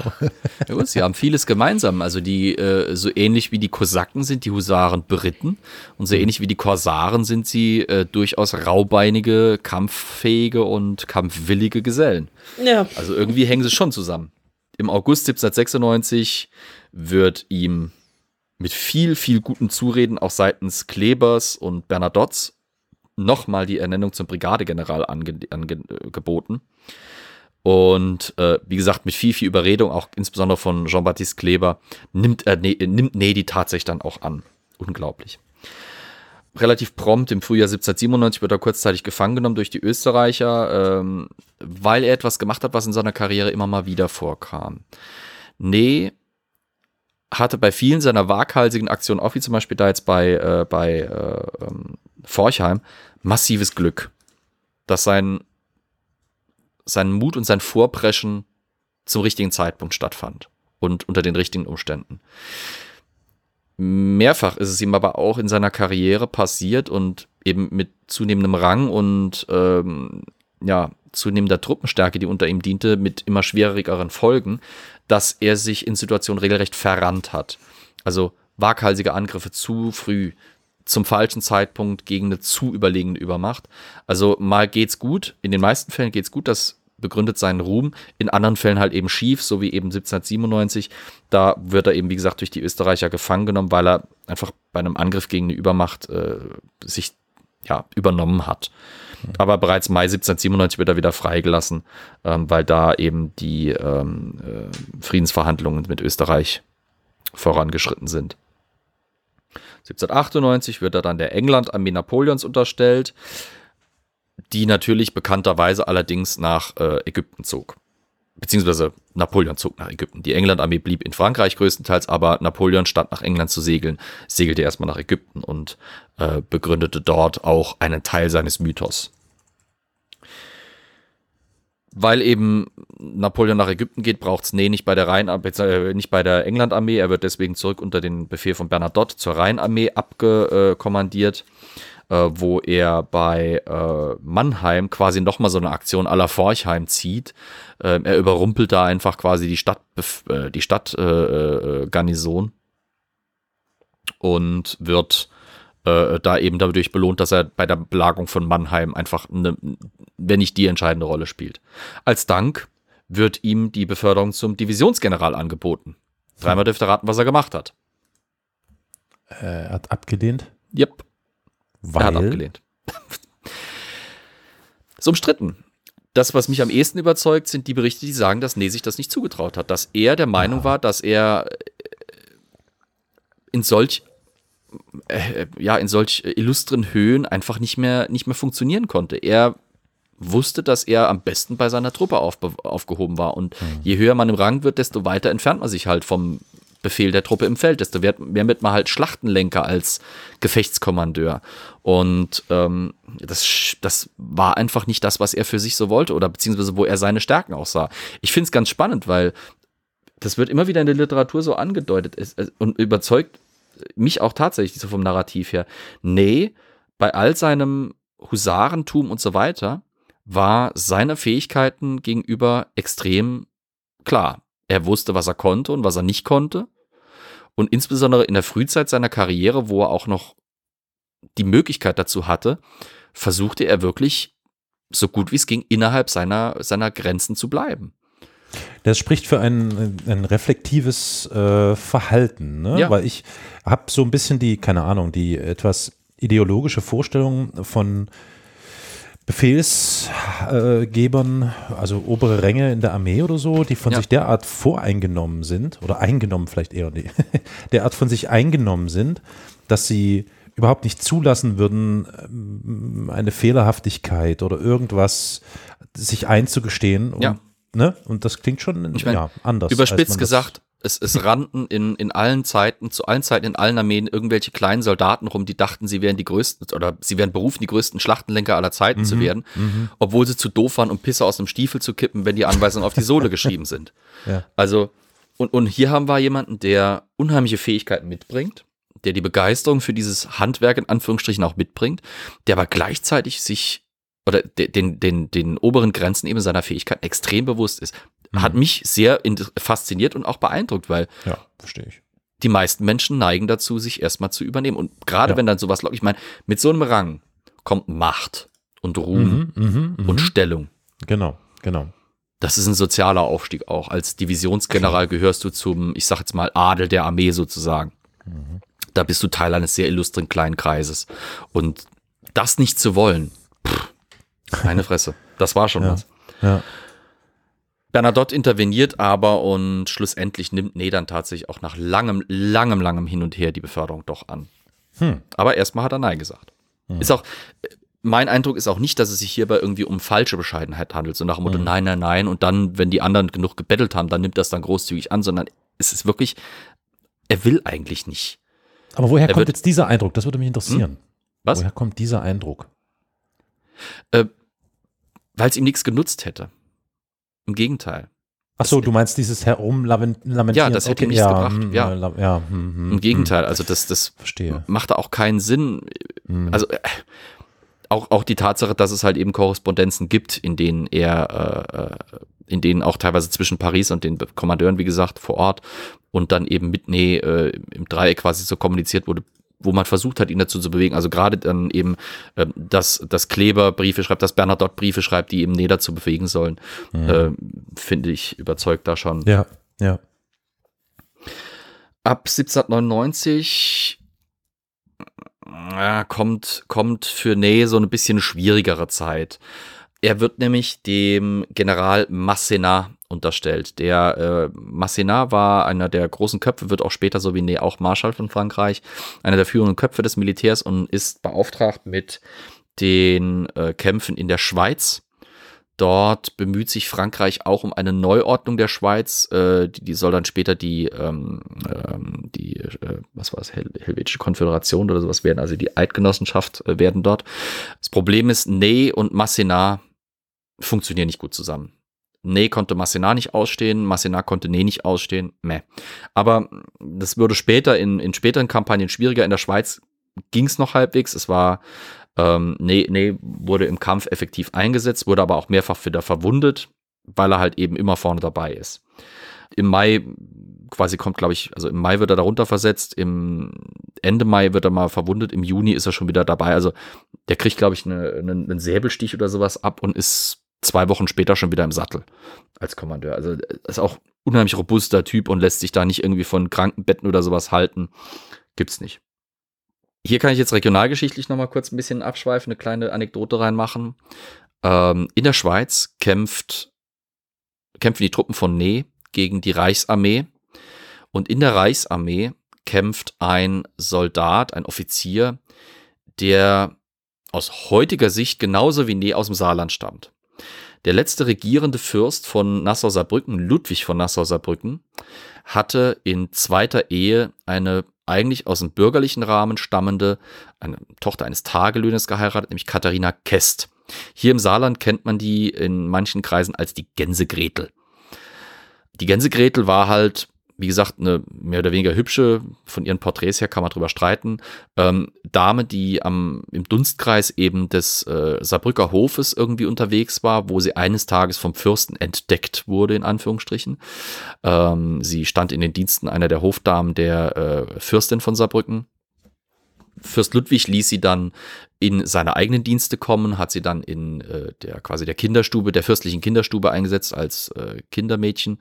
ja, gut, sie haben vieles gemeinsam. Also, die, äh, so ähnlich wie die Kosaken sind die Husaren Briten und so ähnlich wie die Korsaren sind sie äh, durchaus raubeinige, kampffähige und kampfwillige Gesellen. Ja. Also, irgendwie hängen sie schon zusammen. Im August 1796 wird ihm mit viel, viel guten Zureden auch seitens Klebers und Bernadotts nochmal die Ernennung zum Brigadegeneral angeboten. Ange und äh, wie gesagt, mit viel, viel Überredung, auch insbesondere von Jean-Baptiste Kleber, nimmt, er, ne, nimmt Nedi tatsächlich dann auch an. Unglaublich. Relativ prompt im Frühjahr 1797 wird er kurzzeitig gefangen genommen durch die Österreicher, ähm, weil er etwas gemacht hat, was in seiner Karriere immer mal wieder vorkam. Nee hatte bei vielen seiner waghalsigen Aktionen, auch wie zum Beispiel da jetzt bei, äh, bei äh, ähm, Forchheim, massives Glück, dass sein, sein Mut und sein Vorpreschen zum richtigen Zeitpunkt stattfand und unter den richtigen Umständen. Mehrfach ist es ihm aber auch in seiner Karriere passiert und eben mit zunehmendem Rang und ähm, ja, zunehmender Truppenstärke, die unter ihm diente, mit immer schwierigeren Folgen, dass er sich in Situationen regelrecht verrannt hat. Also waghalsige Angriffe zu früh, zum falschen Zeitpunkt gegen eine zu überlegene Übermacht. Also mal geht's gut, in den meisten Fällen geht's gut, das begründet seinen Ruhm, in anderen Fällen halt eben schief, so wie eben 1797. Da wird er eben, wie gesagt, durch die Österreicher gefangen genommen, weil er einfach bei einem Angriff gegen eine Übermacht äh, sich ja, übernommen hat. Aber bereits Mai 1797 wird er wieder freigelassen, ähm, weil da eben die ähm, äh, Friedensverhandlungen mit Österreich vorangeschritten sind. 1798 wird er dann der England-Armee Napoleons unterstellt, die natürlich bekannterweise allerdings nach äh, Ägypten zog. beziehungsweise Napoleon zog nach Ägypten. Die England-Armee blieb in Frankreich größtenteils, aber Napoleon, statt nach England zu segeln, segelte erstmal nach Ägypten und äh, begründete dort auch einen Teil seines Mythos. Weil eben Napoleon nach Ägypten geht, braucht es nee, nicht bei der Rhein, äh, nicht bei der England-Armee. Er wird deswegen zurück unter den Befehl von Bernadotte zur Rheinarmee abgekommandiert. Äh, wo er bei äh, Mannheim quasi nochmal so eine Aktion aller Forchheim zieht. Äh, er überrumpelt da einfach quasi die Stadt, äh, die Stadtgarnison äh, und wird äh, da eben dadurch belohnt, dass er bei der Belagerung von Mannheim einfach, eine, wenn nicht die entscheidende Rolle spielt. Als Dank wird ihm die Beförderung zum Divisionsgeneral angeboten. Dreimal dürfte raten, was er gemacht hat. Er hat abgelehnt? Yep. Weil? Er hat abgelehnt. so umstritten. Das, was mich am ehesten überzeugt, sind die Berichte, die sagen, dass Nee sich das nicht zugetraut hat. Dass er der Meinung ja. war, dass er in solch äh, ja, in solch illustren Höhen einfach nicht mehr, nicht mehr funktionieren konnte. Er wusste, dass er am besten bei seiner Truppe aufgehoben war. Und mhm. je höher man im Rang wird, desto weiter entfernt man sich halt vom Befehl der Truppe im Feld, desto mehr wird man halt Schlachtenlenker als Gefechtskommandeur. Und ähm, das, das war einfach nicht das, was er für sich so wollte oder beziehungsweise wo er seine Stärken auch sah. Ich finde es ganz spannend, weil das wird immer wieder in der Literatur so angedeutet ist, und überzeugt mich auch tatsächlich so vom Narrativ her. Nee, bei all seinem Husarentum und so weiter war seine Fähigkeiten gegenüber extrem klar. Er wusste, was er konnte und was er nicht konnte. Und insbesondere in der Frühzeit seiner Karriere, wo er auch noch die Möglichkeit dazu hatte, versuchte er wirklich so gut wie es ging innerhalb seiner, seiner Grenzen zu bleiben. Das spricht für ein, ein reflektives äh, Verhalten, ne? Ja. weil ich habe so ein bisschen die, keine Ahnung, die etwas ideologische Vorstellung von Befehlsgebern, also obere Ränge in der Armee oder so, die von ja. sich derart voreingenommen sind, oder eingenommen vielleicht eher, nee, derart von sich eingenommen sind, dass sie überhaupt nicht zulassen würden, ähm, eine Fehlerhaftigkeit oder irgendwas sich einzugestehen. Und, ja. Ne? und das klingt schon ich mein, ja, anders. Überspitzt gesagt, es, es rannten in, in allen Zeiten, zu allen Zeiten in allen Armeen irgendwelche kleinen Soldaten rum, die dachten, sie wären die größten oder sie wären berufen, die größten Schlachtenlenker aller Zeiten mhm, zu werden, mhm. obwohl sie zu doof waren, um Pisse aus dem Stiefel zu kippen, wenn die Anweisungen auf die Sohle geschrieben sind. Ja. Also, und, und hier haben wir jemanden, der unheimliche Fähigkeiten mitbringt, der die Begeisterung für dieses Handwerk in Anführungsstrichen auch mitbringt, der aber gleichzeitig sich oder den, den, den oberen Grenzen eben seiner Fähigkeit extrem bewusst ist mhm. hat mich sehr fasziniert und auch beeindruckt, weil ja, verstehe ich. Die meisten Menschen neigen dazu, sich erstmal zu übernehmen. Und gerade ja. wenn dann sowas, ich meine, mit so einem Rang kommt Macht und Ruhm mhm, mh, mh. und Stellung. Genau, genau. Das ist ein sozialer Aufstieg auch. Als Divisionsgeneral gehörst du zum, ich sag jetzt mal, Adel der Armee sozusagen. Mhm. Da bist du Teil eines sehr illustren kleinen Kreises. Und das nicht zu wollen, pff, meine Fresse, das war schon ja. was. Ja. Bernadotte interveniert aber und schlussendlich nimmt Nee dann tatsächlich auch nach langem, langem, langem Hin und Her die Beförderung doch an. Hm. Aber erstmal hat er Nein gesagt. Hm. Ist auch, mein Eindruck ist auch nicht, dass es sich hierbei irgendwie um falsche Bescheidenheit handelt, so nach dem Motto hm. Nein, nein, nein und dann, wenn die anderen genug gebettelt haben, dann nimmt das dann großzügig an, sondern es ist wirklich, er will eigentlich nicht. Aber woher er kommt jetzt dieser Eindruck? Das würde mich interessieren. Hm? Was? Woher kommt dieser Eindruck? Äh, Weil es ihm nichts genutzt hätte. Im Gegenteil. Ach so, du meinst dieses Herumlamentieren? Ja, das hätte okay, nichts ja, gebracht. Hm, ja, ja, ja hm, hm, Im Gegenteil, also das, das Verstehe. macht da auch keinen Sinn. Hm. Also äh, auch, auch die Tatsache, dass es halt eben Korrespondenzen gibt, in denen er, äh, äh in denen auch teilweise zwischen Paris und den Kommandeuren, wie gesagt, vor Ort und dann eben mit Nee äh, im Dreieck quasi so kommuniziert wurde, wo man versucht hat, ihn dazu zu bewegen. Also gerade dann eben, äh, dass, dass Kleber Briefe schreibt, dass Bernadotte Briefe schreibt, die eben Neder zu bewegen sollen, mhm. äh, finde ich überzeugt da schon. Ja, ja. Ab 1799 äh, kommt, kommt für Ney so ein bisschen schwierigere Zeit. Er wird nämlich dem General Masséna unterstellt. Der äh, Masséna war einer der großen Köpfe, wird auch später so wie nee, auch Marschall von Frankreich, einer der führenden Köpfe des Militärs und ist beauftragt mit den äh, Kämpfen in der Schweiz. Dort bemüht sich Frankreich auch um eine Neuordnung der Schweiz. Äh, die, die, soll dann später die, ähm, ähm, die äh, was war es, Hel Helvetische Konföderation oder sowas werden, also die Eidgenossenschaft äh, werden dort. Das Problem ist, Ney und Massenat funktionieren nicht gut zusammen. Ney konnte Massenat nicht ausstehen, Massenat konnte Ney nicht ausstehen, meh. Aber das würde später in, in späteren Kampagnen schwieriger. In der Schweiz ging es noch halbwegs. Es war ähm, nee, nee, wurde im Kampf effektiv eingesetzt, wurde aber auch mehrfach wieder verwundet, weil er halt eben immer vorne dabei ist. Im Mai quasi kommt, glaube ich, also im Mai wird er darunter versetzt, im Ende Mai wird er mal verwundet, im Juni ist er schon wieder dabei. Also der kriegt, glaube ich, eine, eine, einen Säbelstich oder sowas ab und ist zwei Wochen später schon wieder im Sattel als Kommandeur. Also ist auch unheimlich robuster Typ und lässt sich da nicht irgendwie von Krankenbetten oder sowas halten. Gibt's nicht. Hier kann ich jetzt regionalgeschichtlich nochmal kurz ein bisschen abschweifen, eine kleine Anekdote reinmachen. Ähm, in der Schweiz kämpft, kämpfen die Truppen von Ney gegen die Reichsarmee. Und in der Reichsarmee kämpft ein Soldat, ein Offizier, der aus heutiger Sicht genauso wie Ney aus dem Saarland stammt. Der letzte regierende Fürst von Nassau-Saarbrücken, Ludwig von Nassau-Saarbrücken, hatte in zweiter Ehe eine eigentlich aus dem bürgerlichen Rahmen stammende, eine Tochter eines Tagelöhners geheiratet, nämlich Katharina Kest. Hier im Saarland kennt man die in manchen Kreisen als die Gänsegretel. Die Gänsegretel war halt wie gesagt, eine mehr oder weniger hübsche, von ihren Porträts her kann man drüber streiten, ähm, Dame, die am, im Dunstkreis eben des äh, Saarbrücker Hofes irgendwie unterwegs war, wo sie eines Tages vom Fürsten entdeckt wurde, in Anführungsstrichen. Ähm, sie stand in den Diensten einer der Hofdamen der äh, Fürstin von Saarbrücken. Fürst Ludwig ließ sie dann in seine eigenen Dienste kommen, hat sie dann in äh, der quasi der Kinderstube, der fürstlichen Kinderstube eingesetzt als äh, Kindermädchen.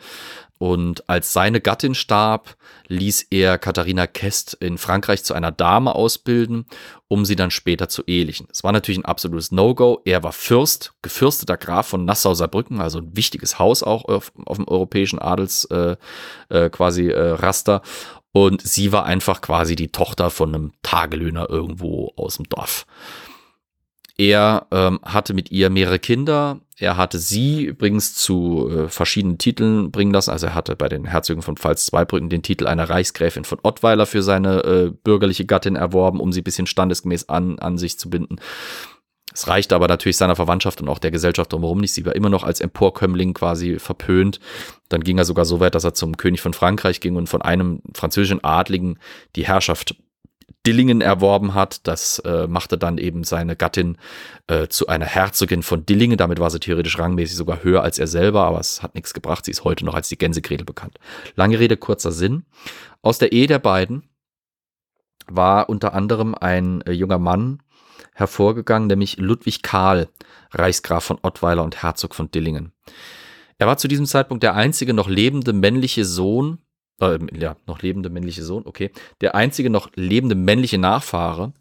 Und als seine Gattin starb, ließ er Katharina Kest in Frankreich zu einer Dame ausbilden, um sie dann später zu ehelichen. Es war natürlich ein absolutes No-Go. Er war Fürst, gefürsteter Graf von Nassau-Saarbrücken, also ein wichtiges Haus auch auf, auf dem europäischen Adels äh, äh, quasi äh, Raster. Und sie war einfach quasi die Tochter von einem Tagelöhner irgendwo aus dem Dorf. Er ähm, hatte mit ihr mehrere Kinder. Er hatte sie übrigens zu äh, verschiedenen Titeln bringen lassen. Also er hatte bei den Herzögen von Pfalz-Zweibrücken den Titel einer Reichsgräfin von Ottweiler für seine äh, bürgerliche Gattin erworben, um sie ein bisschen standesgemäß an, an sich zu binden. Es reichte aber natürlich seiner Verwandtschaft und auch der Gesellschaft drumherum nicht. Sie war immer noch als Emporkömmling quasi verpönt. Dann ging er sogar so weit, dass er zum König von Frankreich ging und von einem französischen Adligen die Herrschaft Dillingen erworben hat. Das äh, machte dann eben seine Gattin äh, zu einer Herzogin von Dillingen. Damit war sie theoretisch rangmäßig sogar höher als er selber, aber es hat nichts gebracht. Sie ist heute noch als die Gänsegretel bekannt. Lange Rede, kurzer Sinn. Aus der Ehe der beiden war unter anderem ein äh, junger Mann, hervorgegangen, nämlich Ludwig Karl, Reichsgraf von Ottweiler und Herzog von Dillingen. Er war zu diesem Zeitpunkt der einzige noch lebende männliche Sohn, äh, ja, noch lebende männliche Sohn, okay, der einzige noch lebende männliche Nachfahre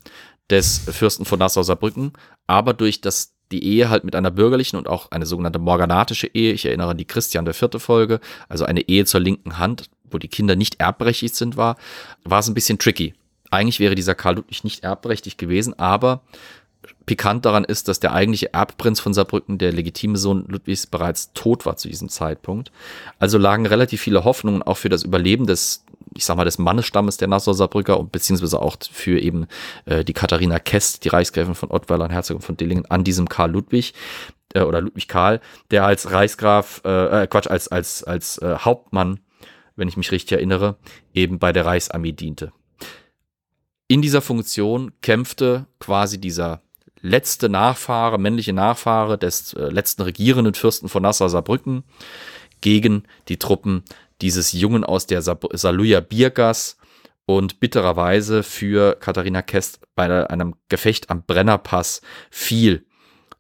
des Fürsten von Nassau-Saarbrücken, aber durch das die Ehe halt mit einer bürgerlichen und auch eine sogenannte morganatische Ehe, ich erinnere an die Christian der vierte Folge, also eine Ehe zur linken Hand, wo die Kinder nicht erbberechtigt sind, war, war es ein bisschen tricky. Eigentlich wäre dieser Karl Ludwig nicht erbberechtigt gewesen, aber pikant daran ist, dass der eigentliche Erbprinz von Saarbrücken, der legitime Sohn Ludwigs, bereits tot war zu diesem Zeitpunkt. Also lagen relativ viele Hoffnungen auch für das Überleben des, ich sag mal, des Mannesstammes der Nassau-Saarbrücker und beziehungsweise auch für eben äh, die Katharina Kest, die Reichsgräfin von Ottweiler und Herzogin von Dillingen, an diesem Karl Ludwig äh, oder Ludwig Karl, der als Reichsgraf, äh, äh Quatsch, als, als, als äh, Hauptmann, wenn ich mich richtig erinnere, eben bei der Reichsarmee diente in dieser Funktion kämpfte quasi dieser letzte Nachfahre, männliche Nachfahre des äh, letzten regierenden Fürsten von Nassau-Saarbrücken gegen die Truppen dieses Jungen aus der Saluja Biergas und bittererweise für Katharina Kest bei einem Gefecht am Brennerpass fiel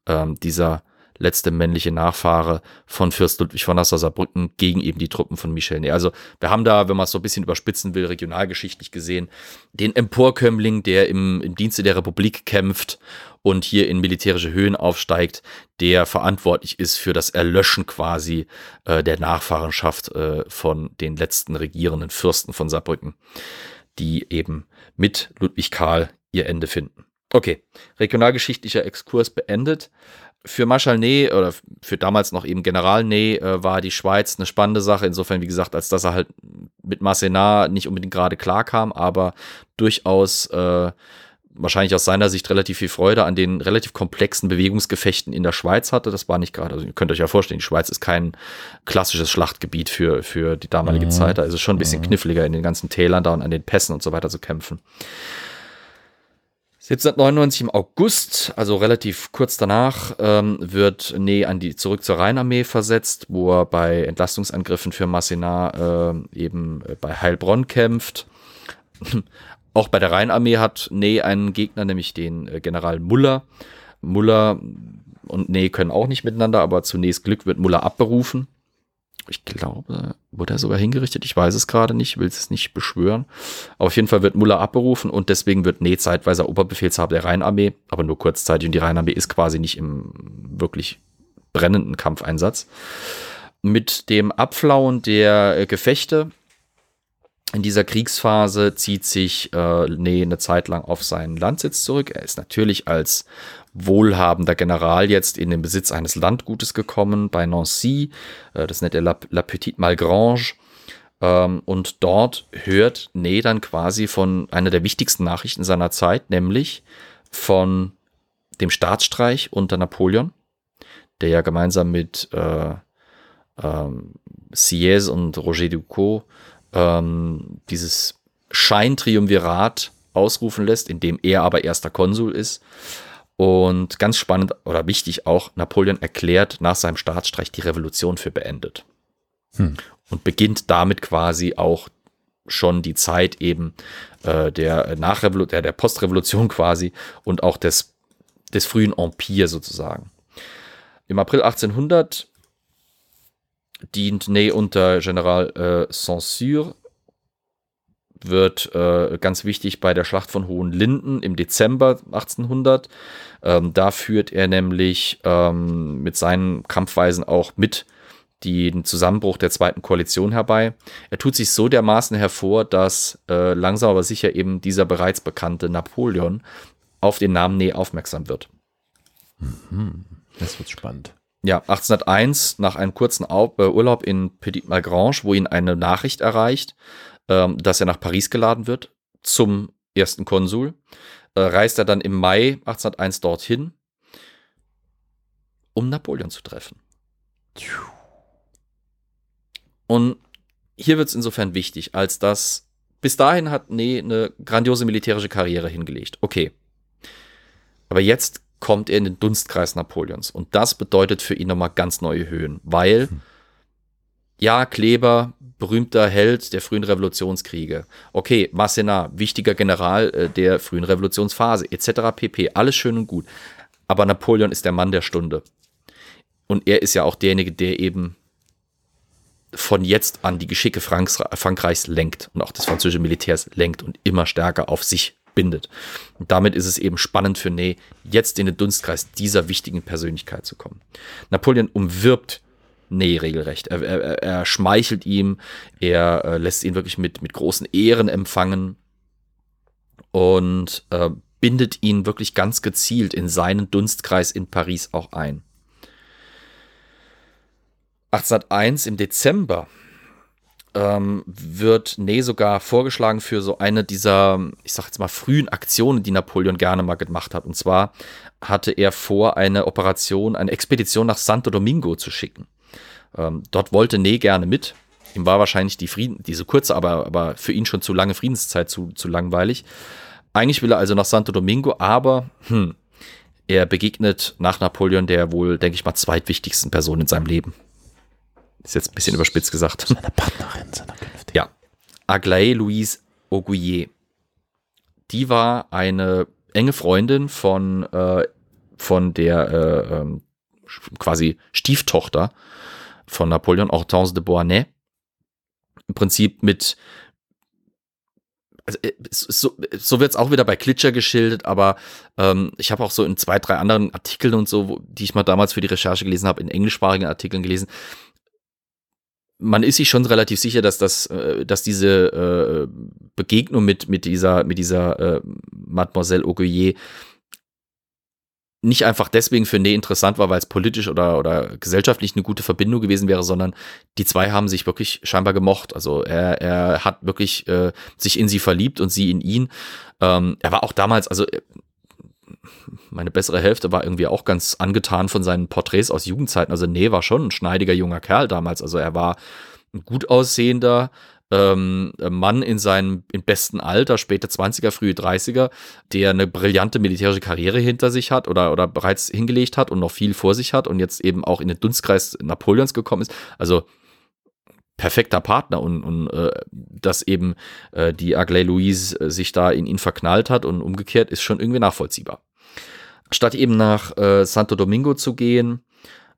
ähm, dieser letzte männliche Nachfahre von Fürst Ludwig von Nassau-Saarbrücken gegen eben die Truppen von Michel Ney. Also wir haben da, wenn man es so ein bisschen überspitzen will, regionalgeschichtlich gesehen, den Emporkömmling, der im, im Dienste der Republik kämpft und hier in militärische Höhen aufsteigt, der verantwortlich ist für das Erlöschen quasi äh, der Nachfahrenschaft äh, von den letzten regierenden Fürsten von Saarbrücken, die eben mit Ludwig Karl ihr Ende finden. Okay, regionalgeschichtlicher Exkurs beendet. Für Marschall Ney oder für damals noch eben General Ney äh, war die Schweiz eine spannende Sache. Insofern, wie gesagt, als dass er halt mit Massenar nicht unbedingt gerade klar kam, aber durchaus äh, wahrscheinlich aus seiner Sicht relativ viel Freude an den relativ komplexen Bewegungsgefechten in der Schweiz hatte. Das war nicht gerade, also ihr könnt euch ja vorstellen, die Schweiz ist kein klassisches Schlachtgebiet für, für die damalige mhm. Zeit. Da ist es schon ein bisschen mhm. kniffliger in den ganzen Tälern da und an den Pässen und so weiter zu kämpfen. 1799 im August, also relativ kurz danach, ähm, wird Ney an die, zurück zur Rheinarmee versetzt, wo er bei Entlastungsangriffen für Massenar äh, eben bei Heilbronn kämpft. Auch bei der Rheinarmee hat Ney einen Gegner, nämlich den äh, General Muller. Muller und Ney können auch nicht miteinander, aber zunächst Glück wird Muller abberufen ich glaube, wurde er sogar hingerichtet. Ich weiß es gerade nicht, will es nicht beschwören. Auf jeden Fall wird Muller abberufen und deswegen wird Nee zeitweise Oberbefehlshaber der Rheinarmee, aber nur kurzzeitig. Und die Rheinarmee ist quasi nicht im wirklich brennenden Kampfeinsatz. Mit dem Abflauen der äh, Gefechte in dieser Kriegsphase zieht sich äh, Nee eine Zeit lang auf seinen Landsitz zurück. Er ist natürlich als wohlhabender General jetzt in den Besitz eines Landgutes gekommen bei Nancy. Äh, das nennt er La, La Petite Malgrange. Ähm, und dort hört Nee dann quasi von einer der wichtigsten Nachrichten seiner Zeit, nämlich von dem Staatsstreich unter Napoleon, der ja gemeinsam mit äh, ähm, Sieyès und Roger Ducot ähm, dieses Scheintriumvirat ausrufen lässt, in dem er aber erster Konsul ist. Und ganz spannend oder wichtig auch, Napoleon erklärt nach seinem Staatsstreich die Revolution für beendet. Hm. Und beginnt damit quasi auch schon die Zeit eben äh, der Nachrevolution, der, der Postrevolution quasi und auch des, des frühen Empire sozusagen. Im April 1800 dient Ney unter General äh, Censure wird äh, ganz wichtig bei der Schlacht von Hohenlinden im Dezember 1800. Ähm, da führt er nämlich ähm, mit seinen Kampfweisen auch mit den Zusammenbruch der zweiten Koalition herbei. Er tut sich so dermaßen hervor, dass äh, langsam aber sicher eben dieser bereits bekannte Napoleon auf den Namen Ney aufmerksam wird. Mhm. Das wird spannend. Ja, 1801, nach einem kurzen äh, Urlaub in Petit Malgrange, wo ihn eine Nachricht erreicht, ähm, dass er nach Paris geladen wird zum ersten Konsul. Äh, reist er dann im Mai 1801 dorthin, um Napoleon zu treffen. Und hier wird es insofern wichtig, als dass bis dahin hat Nee eine grandiose militärische Karriere hingelegt. Okay. Aber jetzt kommt er in den Dunstkreis Napoleons. Und das bedeutet für ihn nochmal ganz neue Höhen, weil, hm. ja, Kleber, berühmter Held der frühen Revolutionskriege. Okay, Massenar, wichtiger General äh, der frühen Revolutionsphase, etc. pp. Alles schön und gut. Aber Napoleon ist der Mann der Stunde. Und er ist ja auch derjenige, der eben von jetzt an die Geschicke Franks, Frankreichs lenkt und auch des französischen Militärs lenkt und immer stärker auf sich bindet. Und damit ist es eben spannend für Ney, jetzt in den Dunstkreis dieser wichtigen Persönlichkeit zu kommen. Napoleon umwirbt Ney regelrecht. Er, er, er schmeichelt ihm, er äh, lässt ihn wirklich mit, mit großen Ehren empfangen und äh, bindet ihn wirklich ganz gezielt in seinen Dunstkreis in Paris auch ein. 1801 im Dezember ähm, wird Ney sogar vorgeschlagen für so eine dieser, ich sag jetzt mal, frühen Aktionen, die Napoleon gerne mal gemacht hat. Und zwar hatte er vor, eine Operation, eine Expedition nach Santo Domingo zu schicken. Ähm, dort wollte Ney gerne mit. Ihm war wahrscheinlich die Frieden, diese kurze, aber, aber für ihn schon zu lange Friedenszeit zu, zu langweilig. Eigentlich will er also nach Santo Domingo, aber hm, er begegnet nach Napoleon der wohl, denke ich mal, zweitwichtigsten Person in seinem Leben. Ist jetzt ein bisschen überspitzt gesagt. Seine Partnerin, seiner Künftigen. Ja. Aglaé Louise Auguier. Die war eine enge Freundin von, äh, von der äh, ähm, quasi Stieftochter von Napoleon, Hortense de Beauharnais. Im Prinzip mit, also, äh, so, so wird es auch wieder bei Klitscher geschildert, aber ähm, ich habe auch so in zwei, drei anderen Artikeln und so, wo, die ich mal damals für die Recherche gelesen habe, in englischsprachigen Artikeln gelesen, man ist sich schon relativ sicher, dass das, äh, dass diese äh, Begegnung mit mit dieser mit dieser Mademoiselle Auguier nicht einfach deswegen für Ney interessant war, weil es politisch oder, oder gesellschaftlich eine gute Verbindung gewesen wäre, sondern die zwei haben sich wirklich scheinbar gemocht. Also er, er hat wirklich äh, sich in sie verliebt und sie in ihn. Ähm, er war auch damals, also äh, meine bessere Hälfte war irgendwie auch ganz angetan von seinen Porträts aus Jugendzeiten. Also Ney war schon ein schneidiger junger Kerl damals. Also er war ein gut aussehender, ähm, Mann in seinem im besten Alter, späte 20er, frühe 30er, der eine brillante militärische Karriere hinter sich hat oder, oder bereits hingelegt hat und noch viel vor sich hat und jetzt eben auch in den Dunstkreis Napoleons gekommen ist. Also perfekter Partner und, und äh, dass eben äh, die Agley Louise äh, sich da in ihn verknallt hat und umgekehrt ist schon irgendwie nachvollziehbar. Statt eben nach äh, Santo Domingo zu gehen,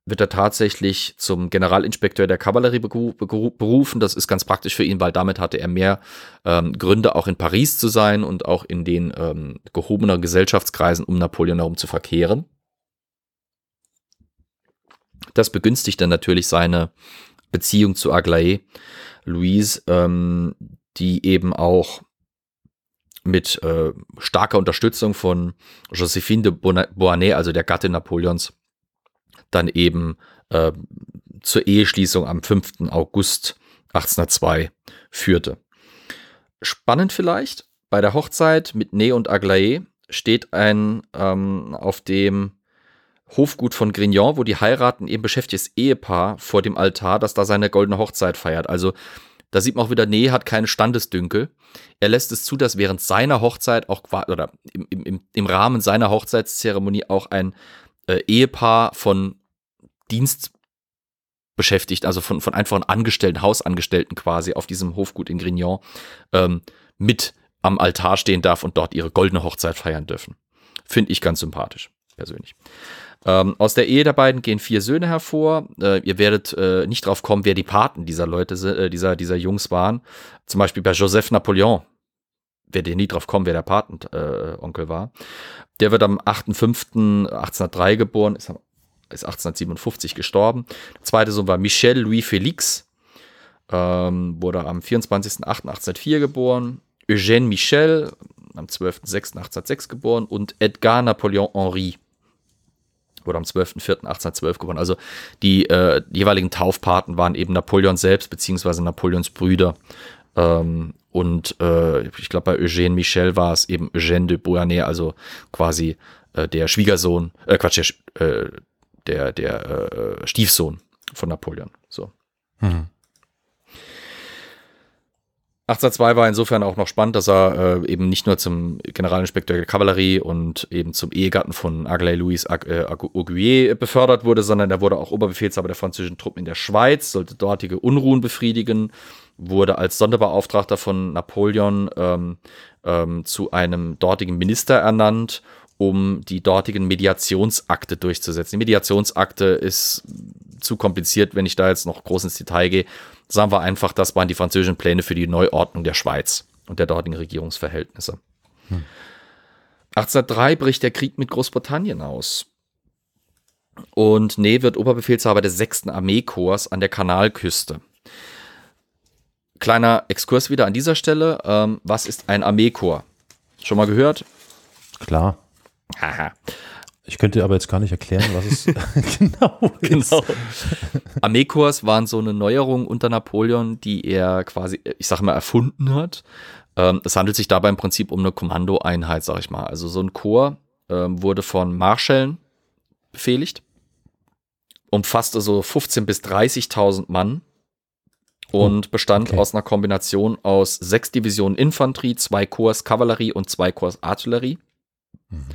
wird er tatsächlich zum Generalinspekteur der Kavallerie berufen. Das ist ganz praktisch für ihn, weil damit hatte er mehr ähm, Gründe, auch in Paris zu sein und auch in den ähm, gehobener Gesellschaftskreisen um Napoleon herum zu verkehren. Das begünstigt dann natürlich seine Beziehung zu Aglaé, Louise, ähm, die eben auch mit äh, starker Unterstützung von Josephine de Beauharnais, also der Gattin Napoleons, dann eben äh, zur Eheschließung am 5. August 1802 führte. Spannend vielleicht, bei der Hochzeit mit Ney und Aglaé steht ein ähm, auf dem Hofgut von Grignon, wo die heiraten, eben beschäftigtes Ehepaar vor dem Altar, das da seine goldene Hochzeit feiert. Also da sieht man auch wieder, Ney hat keinen Standesdünkel. Er lässt es zu, dass während seiner Hochzeit auch oder im, im, im Rahmen seiner Hochzeitszeremonie auch ein äh, Ehepaar von Dienst beschäftigt, also von, von einfachen Angestellten, Hausangestellten quasi auf diesem Hofgut in Grignon ähm, mit am Altar stehen darf und dort ihre goldene Hochzeit feiern dürfen. Finde ich ganz sympathisch, persönlich. Ähm, aus der Ehe der beiden gehen vier Söhne hervor. Äh, ihr werdet äh, nicht drauf kommen, wer die Paten dieser Leute, äh, dieser, dieser Jungs waren. Zum Beispiel bei Joseph Napoleon. Werdet ihr nie drauf kommen, wer der Patenonkel äh, war. Der wird am 8.5.1803 geboren, ist am ist 1857 gestorben. Der zweite Sohn war Michel Louis Félix, ähm, wurde am 24.08.1804 geboren. Eugène Michel, am 12.06.1806 geboren. Und Edgar Napoleon Henri, wurde am 12.04.1812 geboren. Also die äh, jeweiligen Taufpaten waren eben Napoleon selbst, beziehungsweise Napoleons Brüder. Ähm, und äh, ich glaube, bei Eugène Michel war es eben Eugène de Beauharnais, also quasi äh, der Schwiegersohn, äh, Quatsch, der, äh, der, der äh, Stiefsohn von Napoleon. So. Mhm. 1802 war insofern auch noch spannend, dass er äh, eben nicht nur zum Generalinspekteur der Kavallerie und eben zum Ehegatten von Aglaé Louis Ag äh, Auguier befördert wurde, sondern er wurde auch Oberbefehlshaber der französischen Truppen in der Schweiz, sollte dortige Unruhen befriedigen, wurde als Sonderbeauftragter von Napoleon ähm, ähm, zu einem dortigen Minister ernannt um die dortigen Mediationsakte durchzusetzen. Die Mediationsakte ist zu kompliziert, wenn ich da jetzt noch groß ins Detail gehe. Sagen wir einfach, das waren die französischen Pläne für die Neuordnung der Schweiz und der dortigen Regierungsverhältnisse. Hm. 1803 bricht der Krieg mit Großbritannien aus. Und Ney wird Oberbefehlshaber des 6. Armeekorps an der Kanalküste. Kleiner Exkurs wieder an dieser Stelle. Ähm, was ist ein Armeekorps? Schon mal gehört? Klar. Haha. Ich könnte aber jetzt gar nicht erklären, was es genau ist. Genau. Armeekorps waren so eine Neuerung unter Napoleon, die er quasi, ich sage mal, erfunden hat. Ähm, es handelt sich dabei im Prinzip um eine Kommandoeinheit, sage ich mal. Also so ein Korps ähm, wurde von Marschällen befehligt, umfasste so 15.000 bis 30.000 Mann und oh, bestand okay. aus einer Kombination aus sechs Divisionen Infanterie, zwei Korps Kavallerie und zwei Korps Artillerie. Mhm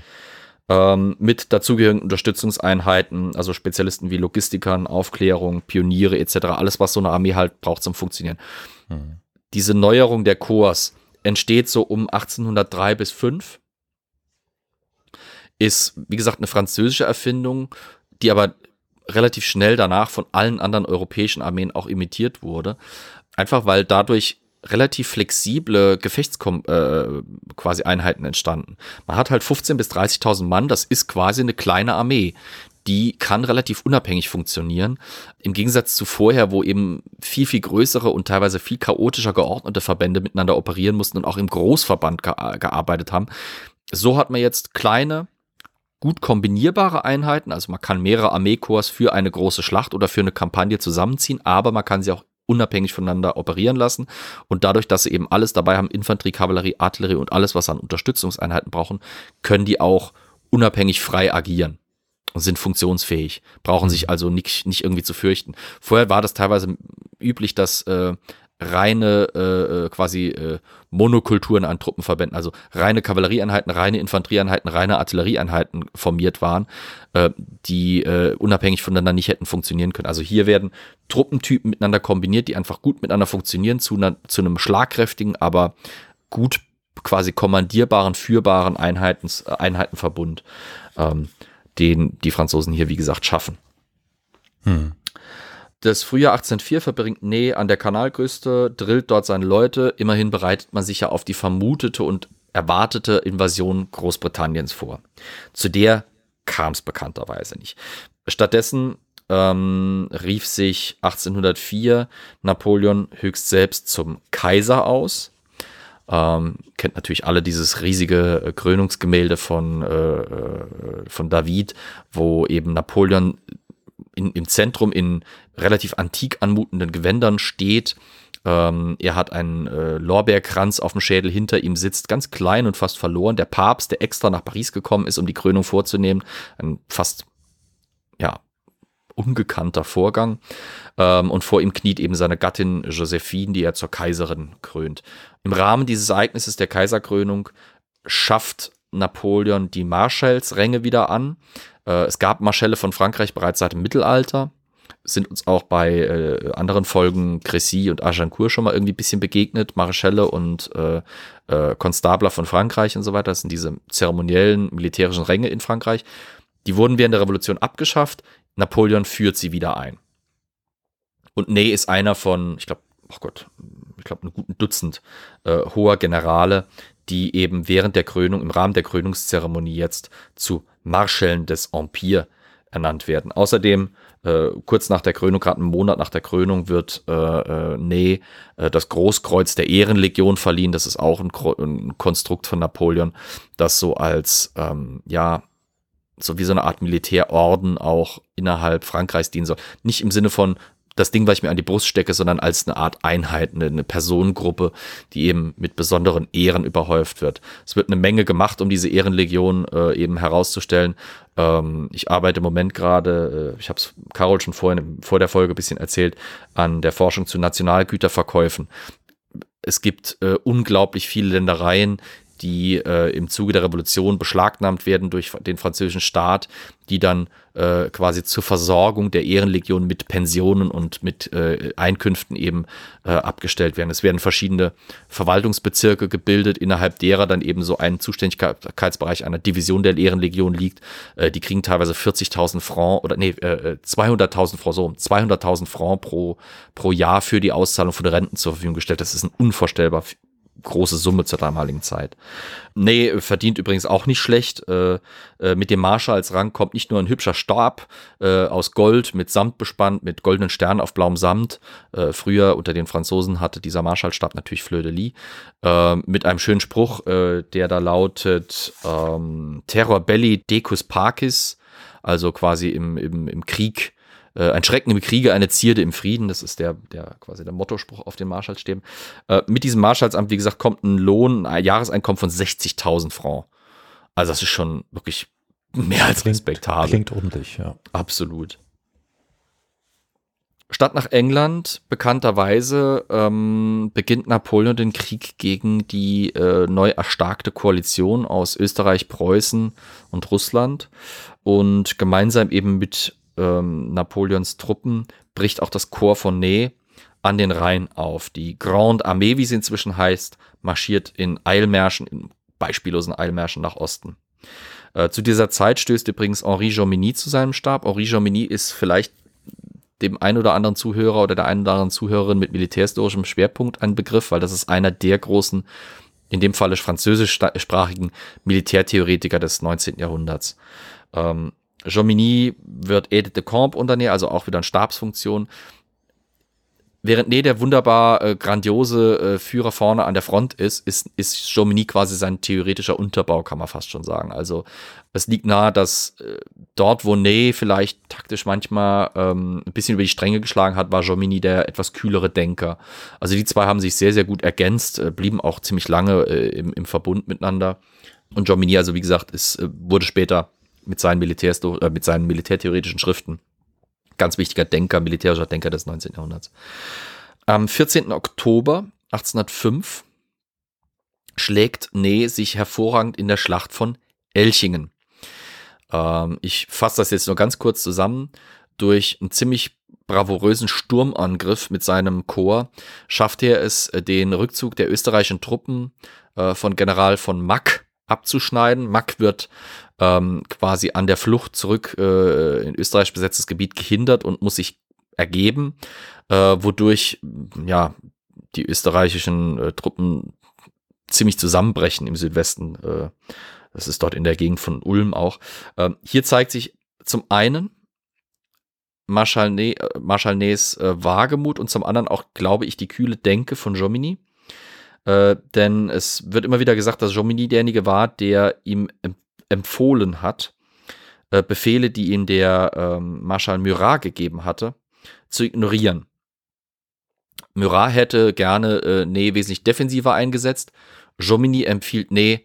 ähm, mit dazugehörigen Unterstützungseinheiten, also Spezialisten wie Logistikern, Aufklärung, Pioniere etc., alles, was so eine Armee halt braucht zum Funktionieren. Mhm. Diese Neuerung der Korps entsteht so um 1803 bis 5. Ist, wie gesagt, eine französische Erfindung, die aber relativ schnell danach von allen anderen europäischen Armeen auch imitiert wurde. Einfach weil dadurch relativ flexible Gefechtskom äh, entstanden. Man hat halt 15 bis 30.000 Mann, das ist quasi eine kleine Armee. Die kann relativ unabhängig funktionieren. Im Gegensatz zu vorher, wo eben viel, viel größere und teilweise viel chaotischer geordnete Verbände miteinander operieren mussten und auch im Großverband ge gearbeitet haben. So hat man jetzt kleine, gut kombinierbare Einheiten, also man kann mehrere Armeekorps für eine große Schlacht oder für eine Kampagne zusammenziehen, aber man kann sie auch unabhängig voneinander operieren lassen. Und dadurch, dass sie eben alles dabei haben, Infanterie, Kavallerie, Artillerie und alles, was sie an Unterstützungseinheiten brauchen, können die auch unabhängig frei agieren und sind funktionsfähig, brauchen sich also nicht, nicht irgendwie zu fürchten. Vorher war das teilweise üblich, dass äh, reine äh, äh, quasi äh, Monokulturen an Truppenverbänden, also reine Kavallerieeinheiten, reine Infanterieeinheiten, reine Artillerieeinheiten formiert waren, äh, die äh, unabhängig voneinander nicht hätten funktionieren können. Also hier werden Truppentypen miteinander kombiniert, die einfach gut miteinander funktionieren, zu, einer, zu einem schlagkräftigen, aber gut quasi kommandierbaren, führbaren Einheitens, Einheitenverbund, ähm, den die Franzosen hier, wie gesagt, schaffen. Hm. Das Frühjahr 1804 verbringt Ney an der Kanalküste, drillt dort seine Leute. Immerhin bereitet man sich ja auf die vermutete und erwartete Invasion Großbritanniens vor. Zu der kam es bekannterweise nicht. Stattdessen ähm, rief sich 1804 Napoleon höchst selbst zum Kaiser aus. Ähm, kennt natürlich alle dieses riesige äh, Krönungsgemälde von, äh, äh von David, wo eben Napoleon in, im Zentrum in relativ antik anmutenden Gewändern steht. Ähm, er hat einen äh, Lorbeerkranz auf dem Schädel, hinter ihm sitzt, ganz klein und fast verloren. Der Papst, der extra nach Paris gekommen ist, um die Krönung vorzunehmen, ein fast, ja, ungekannter Vorgang. Ähm, und vor ihm kniet eben seine Gattin Josephine, die er zur Kaiserin krönt. Im Rahmen dieses Ereignisses der Kaiserkrönung schafft Napoleon die Marschallsränge wieder an. Äh, es gab Marschälle von Frankreich bereits seit dem Mittelalter. Sind uns auch bei äh, anderen Folgen Crécy und Agincourt schon mal irgendwie ein bisschen begegnet. Marschälle und äh, äh, Konstabler von Frankreich und so weiter. Das sind diese zeremoniellen militärischen Ränge in Frankreich. Die wurden während der Revolution abgeschafft. Napoleon führt sie wieder ein. Und Ney ist einer von, ich glaube, oh Gott, ich glaube, ein guten Dutzend äh, hoher Generale, die eben während der Krönung, im Rahmen der Krönungszeremonie jetzt zu Marschällen des Empire ernannt werden. Außerdem, äh, kurz nach der Krönung, gerade einen Monat nach der Krönung, wird äh, äh, Ney äh, das Großkreuz der Ehrenlegion verliehen. Das ist auch ein, ein Konstrukt von Napoleon, das so als, ähm, ja, so wie so eine Art Militärorden auch innerhalb Frankreichs dienen soll. Nicht im Sinne von, das Ding, was ich mir an die Brust stecke, sondern als eine Art Einheit, eine, eine Personengruppe, die eben mit besonderen Ehren überhäuft wird. Es wird eine Menge gemacht, um diese Ehrenlegion äh, eben herauszustellen. Ähm, ich arbeite im Moment gerade, äh, ich habe es Carol schon vorhin vor der Folge ein bisschen erzählt, an der Forschung zu Nationalgüterverkäufen. Es gibt äh, unglaublich viele Ländereien, die äh, im Zuge der Revolution beschlagnahmt werden durch den französischen Staat, die dann äh, quasi zur Versorgung der Ehrenlegion mit Pensionen und mit äh, Einkünften eben äh, abgestellt werden. Es werden verschiedene Verwaltungsbezirke gebildet, innerhalb derer dann eben so ein Zuständigkeitsbereich einer Division der Ehrenlegion liegt. Äh, die kriegen teilweise 40.000 Franc oder nee, äh, 200.000 äh, Franc, so 200.000 Franc pro, pro Jahr für die Auszahlung von Renten zur Verfügung gestellt. Das ist ein unvorstellbar große Summe zur damaligen Zeit. Nee, verdient übrigens auch nicht schlecht. Äh, äh, mit dem Marschall als Rang kommt nicht nur ein hübscher Stab äh, aus Gold mit Samt bespannt, mit goldenen Sternen auf blauem Samt. Früher unter den Franzosen hatte dieser Marschallstab natürlich Fleur de Lis. Mit einem schönen Spruch, der da lautet ähm, Terror belli decus pacis, also quasi im, im, im Krieg äh, ein Schrecken im Kriege, eine Zierde im Frieden. Das ist der, der quasi der Mottospruch auf den Marschallsstäben. Äh, mit diesem Marschallsamt, wie gesagt, kommt ein Lohn, ein Jahreseinkommen von 60.000 Franc. Also das ist schon wirklich mehr als klingt, respektabel. Klingt ordentlich, ja. Absolut. Statt nach England, bekannterweise, ähm, beginnt Napoleon den Krieg gegen die äh, neu erstarkte Koalition aus Österreich, Preußen und Russland. Und gemeinsam eben mit ähm, Napoleons Truppen bricht auch das Korps von Ney an den Rhein auf. Die Grande Armee, wie sie inzwischen heißt, marschiert in Eilmärschen, in beispiellosen Eilmärschen nach Osten. Äh, zu dieser Zeit stößt übrigens Henri Jomini zu seinem Stab. Henri Jomini ist vielleicht dem einen oder anderen Zuhörer oder der einen oder anderen Zuhörerin mit militärhistorischem Schwerpunkt ein Begriff, weil das ist einer der großen, in dem Falle französischsprachigen Militärtheoretiker des 19. Jahrhunderts. Ähm, Jomini wird Aide de Camp unternehmen, also auch wieder eine Stabsfunktion. während Nee der wunderbar äh, grandiose äh, Führer vorne an der Front ist, ist, ist Jomini quasi sein theoretischer Unterbau, kann man fast schon sagen. Also es liegt nahe, dass äh, dort, wo Nee vielleicht taktisch manchmal ähm, ein bisschen über die Stränge geschlagen hat, war Jomini der etwas kühlere Denker. Also die zwei haben sich sehr, sehr gut ergänzt, äh, blieben auch ziemlich lange äh, im, im Verbund miteinander. Und Jomini, also wie gesagt, ist, äh, wurde später mit seinen, Militärs, mit seinen militärtheoretischen Schriften ganz wichtiger Denker, militärischer Denker des 19. Jahrhunderts. Am 14. Oktober 1805 schlägt Ney sich hervorragend in der Schlacht von Elchingen. Ähm, ich fasse das jetzt nur ganz kurz zusammen. Durch einen ziemlich bravourösen Sturmangriff mit seinem Korps schafft er es, den Rückzug der österreichischen Truppen äh, von General von Mack abzuschneiden. Mack wird ähm, quasi an der Flucht zurück äh, in Österreich besetztes Gebiet gehindert und muss sich ergeben, äh, wodurch ja die österreichischen äh, Truppen ziemlich zusammenbrechen im Südwesten. Äh, das ist dort in der Gegend von Ulm auch. Ähm, hier zeigt sich zum einen Marschall, ne äh, Marschall Nees äh, Wagemut und zum anderen auch, glaube ich, die kühle Denke von Jomini. Äh, denn es wird immer wieder gesagt, dass Jomini derjenige war, der ihm empfohlen hat, äh, Befehle, die ihm der ähm, Marschall Murat gegeben hatte, zu ignorieren. Murat hätte gerne äh, Nee wesentlich defensiver eingesetzt. Jomini empfiehlt Nee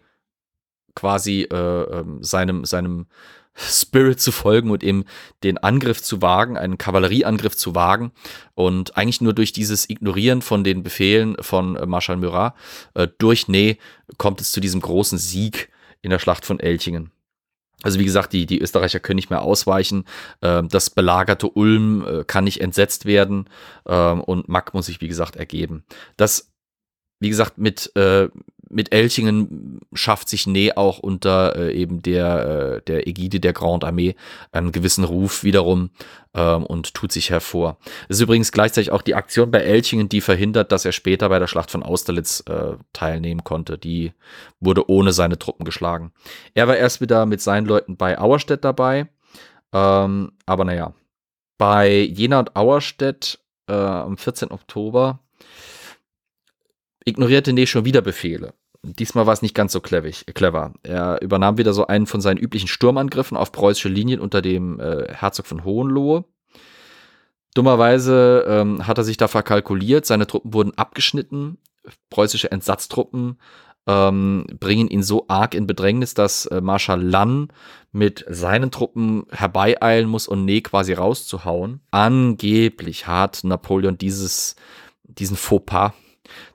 quasi äh, ähm, seinem, seinem Spirit zu folgen und eben den Angriff zu wagen, einen Kavallerieangriff zu wagen. Und eigentlich nur durch dieses Ignorieren von den Befehlen von äh, Marschall Murat äh, durch Nee kommt es zu diesem großen Sieg in der Schlacht von Elchingen. Also wie gesagt, die, die Österreicher können nicht mehr ausweichen. Ähm, das belagerte Ulm äh, kann nicht entsetzt werden ähm, und Mack muss sich, wie gesagt, ergeben. Das, wie gesagt, mit, äh, mit Elchingen schafft sich Nee auch unter äh, eben der, äh, der Ägide der Grande Armee einen gewissen Ruf wiederum ähm, und tut sich hervor. Es ist übrigens gleichzeitig auch die Aktion bei Elchingen, die verhindert, dass er später bei der Schlacht von Austerlitz äh, teilnehmen konnte. Die wurde ohne seine Truppen geschlagen. Er war erst wieder mit seinen Leuten bei Auerstedt dabei, ähm, aber naja. Bei Jena und Auerstedt äh, am 14. Oktober ignorierte Nee schon wieder Befehle. Diesmal war es nicht ganz so clever. Er übernahm wieder so einen von seinen üblichen Sturmangriffen auf preußische Linien unter dem äh, Herzog von Hohenlohe. Dummerweise ähm, hat er sich da verkalkuliert, seine Truppen wurden abgeschnitten, preußische Entsatztruppen ähm, bringen ihn so arg in Bedrängnis, dass äh, Marschall Lann mit seinen Truppen herbeieilen muss und Nee quasi rauszuhauen. Angeblich hat Napoleon dieses, diesen Fauxpas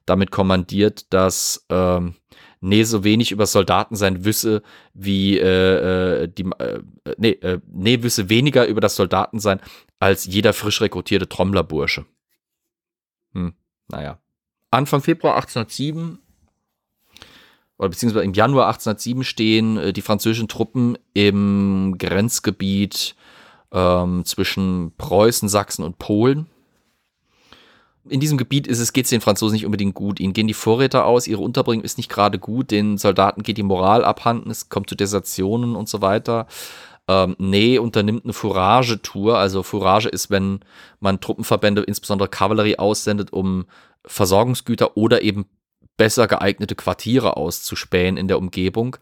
damit kommandiert, dass ähm, Nee so wenig über Soldaten sein wüsse, wie äh, äh, die äh, nee, äh, Nee wüsse weniger über das Soldatensein als jeder frisch rekrutierte Trommlerbursche. Hm, naja. Anfang Februar 1807 oder beziehungsweise im Januar 1807 stehen äh, die französischen Truppen im Grenzgebiet ähm, zwischen Preußen, Sachsen und Polen in diesem Gebiet geht es den Franzosen nicht unbedingt gut. Ihnen gehen die Vorräte aus, ihre Unterbringung ist nicht gerade gut, den Soldaten geht die Moral abhanden, es kommt zu Desertionen und so weiter. Ähm, nee, unternimmt eine Fourage-Tour. Also Fourage ist, wenn man Truppenverbände, insbesondere Kavallerie, aussendet, um Versorgungsgüter oder eben besser geeignete Quartiere auszuspähen in der Umgebung.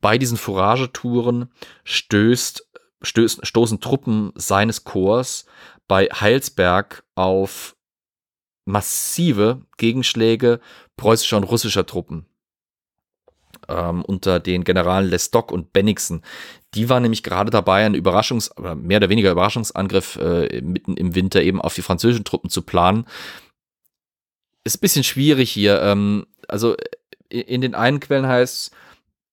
Bei diesen Fouragetouren stößt, stößt, stoßen Truppen seines Korps bei Heilsberg auf massive Gegenschläge preußischer und russischer Truppen ähm, unter den Generalen Lestock und Bennigsen. Die waren nämlich gerade dabei, einen Überraschungs-, mehr oder weniger Überraschungsangriff äh, mitten im Winter eben auf die französischen Truppen zu planen. Ist ein bisschen schwierig hier. Ähm, also in den einen Quellen heißt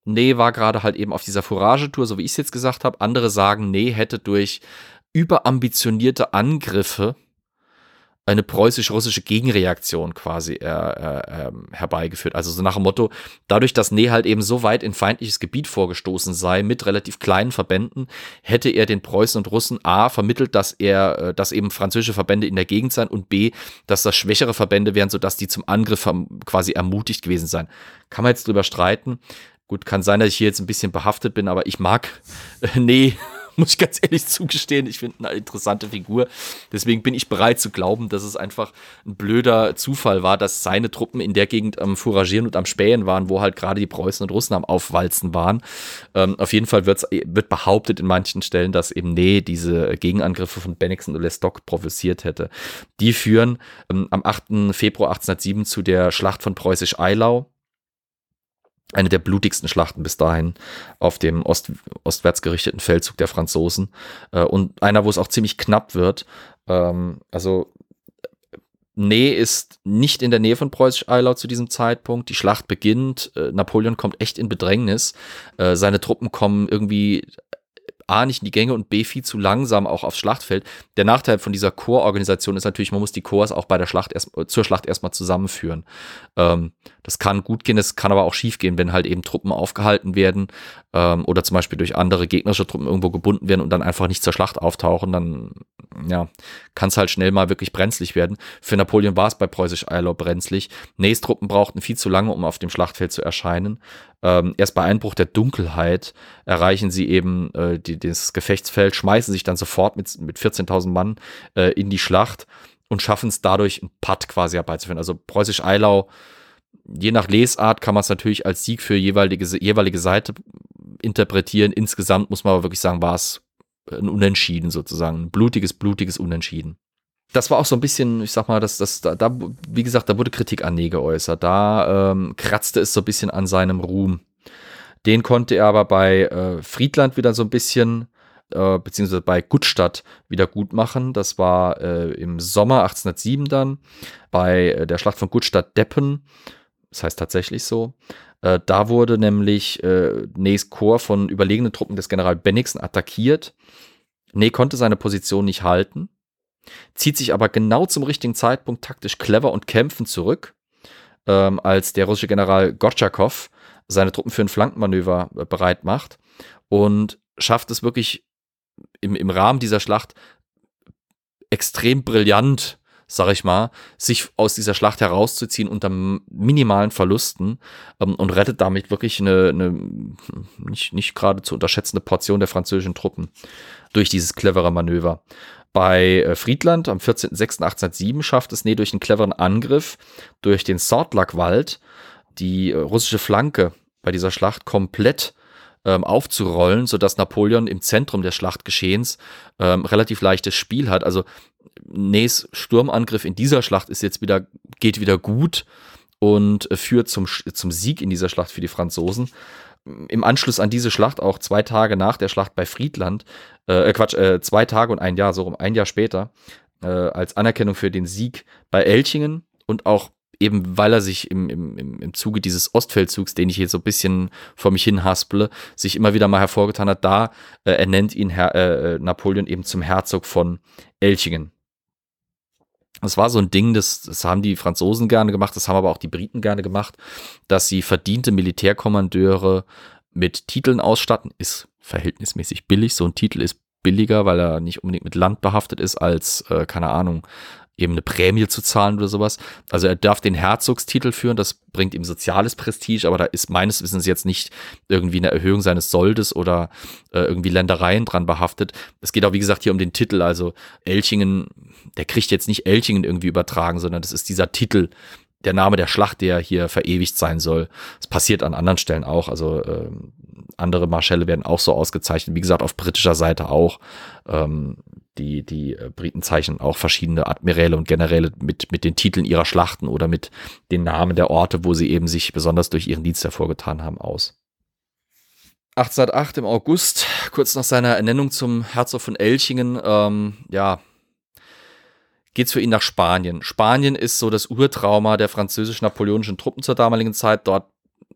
Nee war gerade halt eben auf dieser Fouragetour, so wie ich es jetzt gesagt habe. Andere sagen, Nee hätte durch überambitionierte Angriffe eine preußisch-russische Gegenreaktion quasi äh, äh, ähm, herbeigeführt. Also so nach dem Motto, dadurch, dass Ney halt eben so weit in feindliches Gebiet vorgestoßen sei, mit relativ kleinen Verbänden, hätte er den Preußen und Russen A vermittelt, dass er, äh, dass eben französische Verbände in der Gegend seien und B, dass das schwächere Verbände wären, sodass die zum Angriff quasi ermutigt gewesen seien. Kann man jetzt drüber streiten. Gut, kann sein, dass ich hier jetzt ein bisschen behaftet bin, aber ich mag nee muss ich ganz ehrlich zugestehen. Ich finde eine interessante Figur. Deswegen bin ich bereit zu glauben, dass es einfach ein blöder Zufall war, dass seine Truppen in der Gegend am Fouragieren und am Spähen waren, wo halt gerade die Preußen und Russen am Aufwalzen waren. Ähm, auf jeden Fall wird behauptet in manchen Stellen, dass eben Nee diese Gegenangriffe von Bennigsen und Lestock provoziert hätte. Die führen ähm, am 8. Februar 1807 zu der Schlacht von Preußisch-Eylau eine der blutigsten Schlachten bis dahin auf dem Ost, ostwärts gerichteten Feldzug der Franzosen äh, und einer, wo es auch ziemlich knapp wird. Ähm, also Nee ist nicht in der Nähe von Preußisch-Eylau zu diesem Zeitpunkt. Die Schlacht beginnt. Äh, Napoleon kommt echt in Bedrängnis. Äh, seine Truppen kommen irgendwie A, nicht in die Gänge und B, viel zu langsam auch aufs Schlachtfeld. Der Nachteil von dieser Chororganisation ist natürlich, man muss die Chors auch bei der Schlacht erst, zur Schlacht erstmal zusammenführen. Ähm, das kann gut gehen, es kann aber auch schief gehen, wenn halt eben Truppen aufgehalten werden ähm, oder zum Beispiel durch andere gegnerische Truppen irgendwo gebunden werden und dann einfach nicht zur Schlacht auftauchen, dann ja, kann es halt schnell mal wirklich brenzlig werden. Für Napoleon war es bei Preußisch-Eylau brenzlig. Nays Truppen brauchten viel zu lange, um auf dem Schlachtfeld zu erscheinen. Ähm, erst bei Einbruch der Dunkelheit erreichen sie eben äh, die, das Gefechtsfeld, schmeißen sich dann sofort mit, mit 14.000 Mann äh, in die Schlacht und schaffen es dadurch, einen Putt quasi herbeizuführen. Also Preußisch-Eylau je nach Lesart kann man es natürlich als Sieg für jeweilige, jeweilige Seite interpretieren. Insgesamt muss man aber wirklich sagen, war es ein Unentschieden sozusagen. Ein blutiges, blutiges Unentschieden. Das war auch so ein bisschen, ich sag mal, das, das, da, da wie gesagt, da wurde Kritik an Nee geäußert. Da ähm, kratzte es so ein bisschen an seinem Ruhm. Den konnte er aber bei äh, Friedland wieder so ein bisschen, äh, beziehungsweise bei Gutstadt wieder gut machen. Das war äh, im Sommer 1807 dann bei äh, der Schlacht von Gutstadt-Deppen das heißt tatsächlich so. Äh, da wurde nämlich äh, Neys Korps von überlegenen Truppen des General Bennigsen attackiert. Ney konnte seine Position nicht halten, zieht sich aber genau zum richtigen Zeitpunkt taktisch clever und kämpfend zurück, ähm, als der russische General Gortschakow seine Truppen für ein Flankenmanöver äh, bereit macht und schafft es wirklich im, im Rahmen dieser Schlacht extrem brillant sag ich mal, sich aus dieser Schlacht herauszuziehen unter minimalen Verlusten ähm, und rettet damit wirklich eine, eine nicht, nicht gerade zu unterschätzende Portion der französischen Truppen durch dieses clevere Manöver. Bei äh, Friedland am 14.06.1807 schafft es Nee durch einen cleveren Angriff durch den Sortlackwald die äh, russische Flanke bei dieser Schlacht komplett ähm, aufzurollen, sodass Napoleon im Zentrum des Schlachtgeschehens ähm, relativ leichtes Spiel hat. Also Neys Sturmangriff in dieser Schlacht ist jetzt wieder, geht wieder gut und äh, führt zum, zum Sieg in dieser Schlacht für die Franzosen. Im Anschluss an diese Schlacht, auch zwei Tage nach der Schlacht bei Friedland, äh, äh Quatsch, äh, zwei Tage und ein Jahr, so um ein Jahr später, äh, als Anerkennung für den Sieg bei Elchingen und auch eben weil er sich im, im, im Zuge dieses Ostfeldzugs, den ich hier so ein bisschen vor mich hin hasple, sich immer wieder mal hervorgetan hat, da äh, ernennt ihn Herr, äh, Napoleon eben zum Herzog von Elchingen. Das war so ein Ding, das, das haben die Franzosen gerne gemacht, das haben aber auch die Briten gerne gemacht, dass sie verdiente Militärkommandeure mit Titeln ausstatten. Ist verhältnismäßig billig. So ein Titel ist billiger, weil er nicht unbedingt mit Land behaftet ist, als, äh, keine Ahnung, eben eine Prämie zu zahlen oder sowas. Also er darf den Herzogstitel führen, das bringt ihm soziales Prestige, aber da ist meines Wissens jetzt nicht irgendwie eine Erhöhung seines Soldes oder äh, irgendwie Ländereien dran behaftet. Es geht auch, wie gesagt, hier um den Titel. Also Elchingen, der kriegt jetzt nicht Elchingen irgendwie übertragen, sondern das ist dieser Titel, der Name der Schlacht, der hier verewigt sein soll. Das passiert an anderen Stellen auch. Also äh, andere Marschälle werden auch so ausgezeichnet. Wie gesagt, auf britischer Seite auch. Ähm, die, die äh, Briten zeichnen auch verschiedene Admiräle und Generäle mit, mit den Titeln ihrer Schlachten oder mit den Namen der Orte, wo sie eben sich besonders durch ihren Dienst hervorgetan haben, aus. 1808 im August, kurz nach seiner Ernennung zum Herzog von Elchingen, ähm, ja, geht's für ihn nach Spanien. Spanien ist so das Urtrauma der französisch-napoleonischen Truppen zur damaligen Zeit. Dort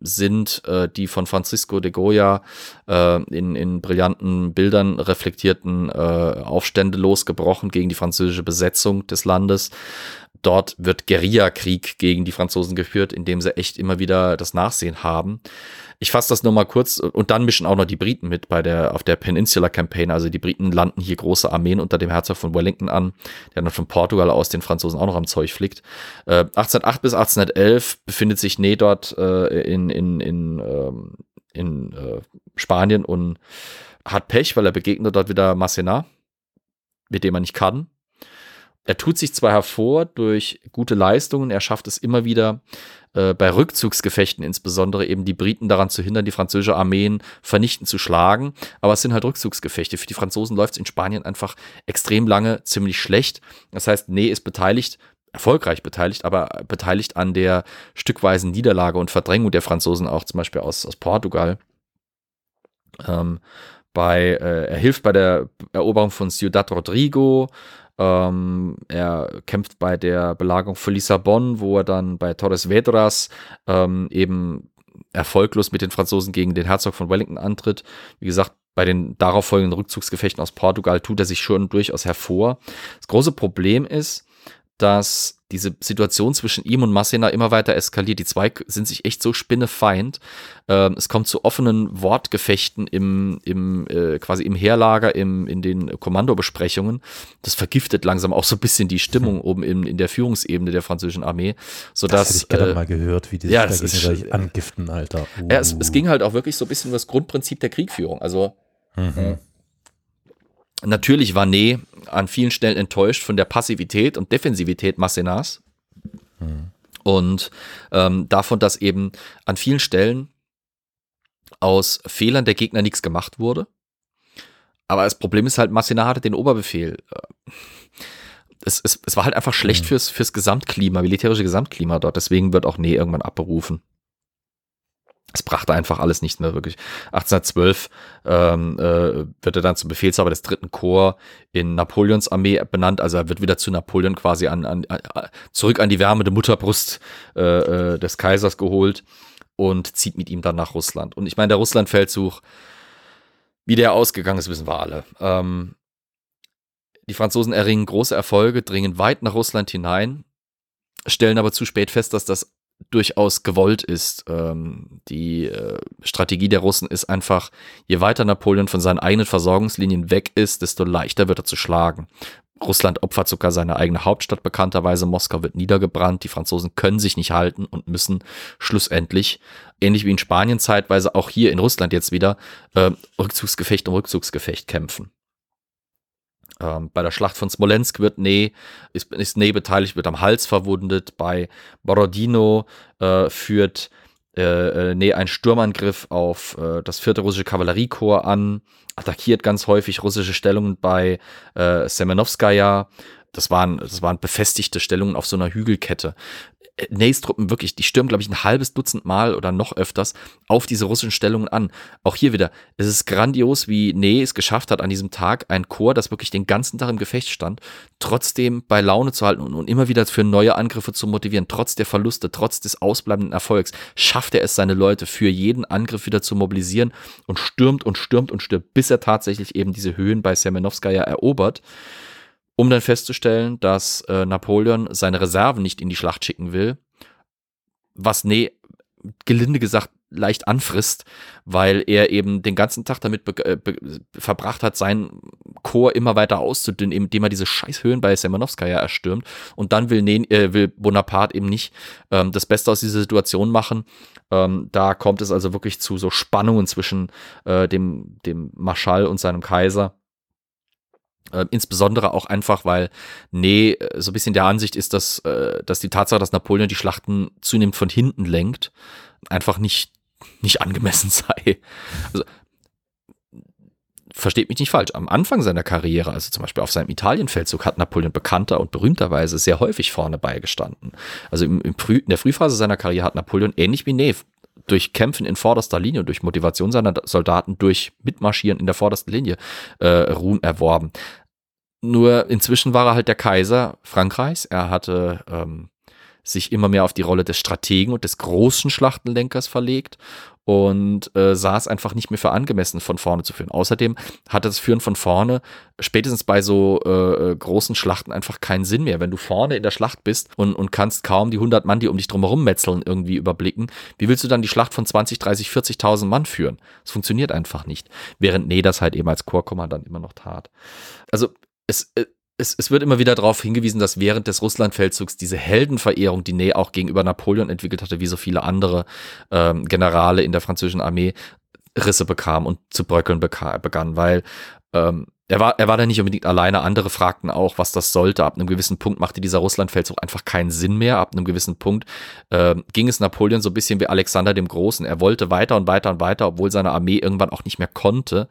sind äh, die von Francisco de Goya äh, in, in brillanten Bildern reflektierten äh, Aufstände losgebrochen gegen die französische Besetzung des Landes. Dort wird Guerillakrieg gegen die Franzosen geführt, indem sie echt immer wieder das Nachsehen haben. Ich fasse das nur mal kurz und dann mischen auch noch die Briten mit bei der, auf der Peninsular Campaign. Also die Briten landen hier große Armeen unter dem Herzog von Wellington an, der dann von Portugal aus den Franzosen auch noch am Zeug fliegt. Äh, 1808 bis 1811 befindet sich Ney dort äh, in, in, in, ähm, in äh, Spanien und hat Pech, weil er begegnet dort wieder Massenat, mit dem er nicht kann. Er tut sich zwar hervor durch gute Leistungen, er schafft es immer wieder äh, bei Rückzugsgefechten insbesondere eben die Briten daran zu hindern, die französische Armeen vernichten zu schlagen, aber es sind halt Rückzugsgefechte. Für die Franzosen läuft es in Spanien einfach extrem lange ziemlich schlecht. Das heißt, Nee ist beteiligt, erfolgreich beteiligt, aber beteiligt an der stückweisen Niederlage und Verdrängung der Franzosen auch zum Beispiel aus, aus Portugal. Ähm, bei, äh, er hilft bei der Eroberung von Ciudad Rodrigo. Ähm, er kämpft bei der Belagerung von Lissabon, wo er dann bei Torres Vedras ähm, eben erfolglos mit den Franzosen gegen den Herzog von Wellington antritt. Wie gesagt, bei den darauffolgenden Rückzugsgefechten aus Portugal tut er sich schon durchaus hervor. Das große Problem ist, dass diese Situation zwischen ihm und Massena immer weiter eskaliert. Die zwei sind sich echt so spinnefeind. Ähm, es kommt zu offenen Wortgefechten im, im äh, quasi im Heerlager, im, in den Kommandobesprechungen. Das vergiftet langsam auch so ein bisschen die Stimmung hm. oben in, in der Führungsebene der französischen Armee. Sodass, das hätte ich gerade äh, mal gehört, wie die ja, das ist, angiften, Alter. Uh. Ja, es, es, ging halt auch wirklich so ein bisschen um das Grundprinzip der Kriegführung. Also mhm. Natürlich war Nee an vielen Stellen enttäuscht von der Passivität und Defensivität Massenas. Mhm. Und ähm, davon, dass eben an vielen Stellen aus Fehlern der Gegner nichts gemacht wurde. Aber das Problem ist halt, Massenas hatte den Oberbefehl. Äh, es, es, es war halt einfach schlecht mhm. fürs, fürs Gesamtklima, militärische Gesamtklima dort. Deswegen wird auch Nee irgendwann abberufen. Es brachte einfach alles nichts mehr wirklich. 1812 ähm, äh, wird er dann zum Befehlshaber des dritten Korps in Napoleons Armee benannt. Also er wird wieder zu Napoleon quasi an, an, an zurück an die wärmende Mutterbrust äh, äh, des Kaisers geholt und zieht mit ihm dann nach Russland. Und ich meine, der Russlandfeldzug, wie der ausgegangen ist, wissen wir alle. Ähm, die Franzosen erringen große Erfolge, dringen weit nach Russland hinein, stellen aber zu spät fest, dass das durchaus gewollt ist. Ähm, die äh, Strategie der Russen ist einfach, je weiter Napoleon von seinen eigenen Versorgungslinien weg ist, desto leichter wird er zu schlagen. Russland opfert sogar seine eigene Hauptstadt bekannterweise. Moskau wird niedergebrannt. Die Franzosen können sich nicht halten und müssen schlussendlich, ähnlich wie in Spanien zeitweise, auch hier in Russland jetzt wieder, äh, Rückzugsgefecht um Rückzugsgefecht kämpfen. Ähm, bei der Schlacht von Smolensk wird Nee, ist, ist Nee beteiligt, wird am Hals verwundet. Bei Borodino äh, führt äh, äh, Nee einen Sturmangriff auf äh, das vierte russische Kavalleriekorps an, attackiert ganz häufig russische Stellungen bei äh, Semenovskaya. Das waren, das waren befestigte Stellungen auf so einer Hügelkette. Nays Truppen wirklich, die stürmen, glaube ich, ein halbes Dutzend Mal oder noch öfters auf diese russischen Stellungen an. Auch hier wieder, es ist grandios, wie Ney es geschafft hat, an diesem Tag ein Chor, das wirklich den ganzen Tag im Gefecht stand, trotzdem bei Laune zu halten und, und immer wieder für neue Angriffe zu motivieren, trotz der Verluste, trotz des ausbleibenden Erfolgs, schafft er es, seine Leute für jeden Angriff wieder zu mobilisieren und stürmt und stürmt und stürmt, bis er tatsächlich eben diese Höhen bei Semenowskaja erobert um dann festzustellen, dass äh, Napoleon seine Reserven nicht in die Schlacht schicken will, was nee, gelinde gesagt leicht anfrisst, weil er eben den ganzen Tag damit äh, verbracht hat, sein Chor immer weiter auszudünnen, indem er diese Scheißhöhen bei Semanowskaja erstürmt. Und dann will, ne äh, will Bonaparte eben nicht ähm, das Beste aus dieser Situation machen. Ähm, da kommt es also wirklich zu so Spannungen zwischen äh, dem, dem Marschall und seinem Kaiser. Äh, insbesondere auch einfach, weil Nee äh, so ein bisschen der Ansicht ist, dass, äh, dass die Tatsache, dass Napoleon die Schlachten zunehmend von hinten lenkt, einfach nicht, nicht angemessen sei. Also, versteht mich nicht falsch, am Anfang seiner Karriere, also zum Beispiel auf seinem Italienfeldzug, hat Napoleon bekannter und berühmterweise sehr häufig vorne beigestanden. Also im, im Früh, in der Frühphase seiner Karriere hat Napoleon ähnlich wie Ney durch Kämpfen in vorderster Linie, durch Motivation seiner Soldaten, durch Mitmarschieren in der vordersten Linie äh, Ruhm erworben. Nur inzwischen war er halt der Kaiser Frankreichs. Er hatte ähm, sich immer mehr auf die Rolle des Strategen und des großen Schlachtenlenkers verlegt und äh, sah es einfach nicht mehr für angemessen, von vorne zu führen. Außerdem hatte das Führen von vorne spätestens bei so äh, äh großen Schlachten einfach keinen Sinn mehr. Wenn du vorne in der Schlacht bist und, und kannst kaum die 100 Mann, die um dich drumherum metzeln, irgendwie überblicken, wie willst du dann die Schlacht von 20, 30, 40.000 Mann führen? Das funktioniert einfach nicht. Während Nee das halt eben als Chorkommandant immer noch tat. Also es, äh, es, es wird immer wieder darauf hingewiesen, dass während des Russlandfeldzugs diese Heldenverehrung, die Ney auch gegenüber Napoleon entwickelt hatte, wie so viele andere ähm, Generale in der französischen Armee, Risse bekam und zu bröckeln begann, weil ähm, er war, er war da nicht unbedingt alleine. Andere fragten auch, was das sollte. Ab einem gewissen Punkt machte dieser Russlandfeldzug einfach keinen Sinn mehr. Ab einem gewissen Punkt äh, ging es Napoleon so ein bisschen wie Alexander dem Großen. Er wollte weiter und weiter und weiter, obwohl seine Armee irgendwann auch nicht mehr konnte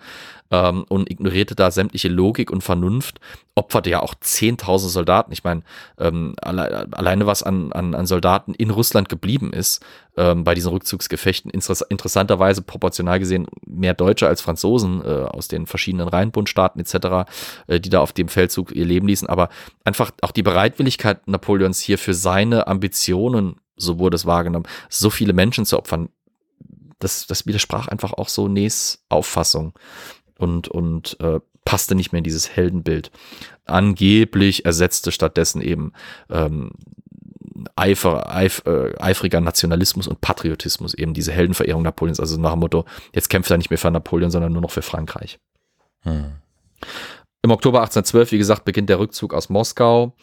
ähm, und ignorierte da sämtliche Logik und Vernunft, opferte ja auch 10.000 Soldaten. Ich meine, ähm, alle, alleine was an, an, an Soldaten in Russland geblieben ist ähm, bei diesen Rückzugsgefechten, interess interessanterweise proportional gesehen mehr Deutsche als Franzosen äh, aus den verschiedenen Rheinbundstaaten etc., äh, die da auf dem Feldzug ihr Leben ließen, aber einfach auch die Bereitwilligkeit Napoleons hier für seine Ambitionen so wurde es wahrgenommen, so viele Menschen zu opfern, das, das widersprach einfach auch so Nes Auffassung und, und äh, passte nicht mehr in dieses Heldenbild. Angeblich ersetzte stattdessen eben ähm, Eifer, eif, äh, eifriger Nationalismus und Patriotismus, eben diese Heldenverehrung Napoleons, also nach dem Motto, jetzt kämpft er nicht mehr für Napoleon, sondern nur noch für Frankreich. Hm. Im Oktober 1812, wie gesagt, beginnt der Rückzug aus Moskau.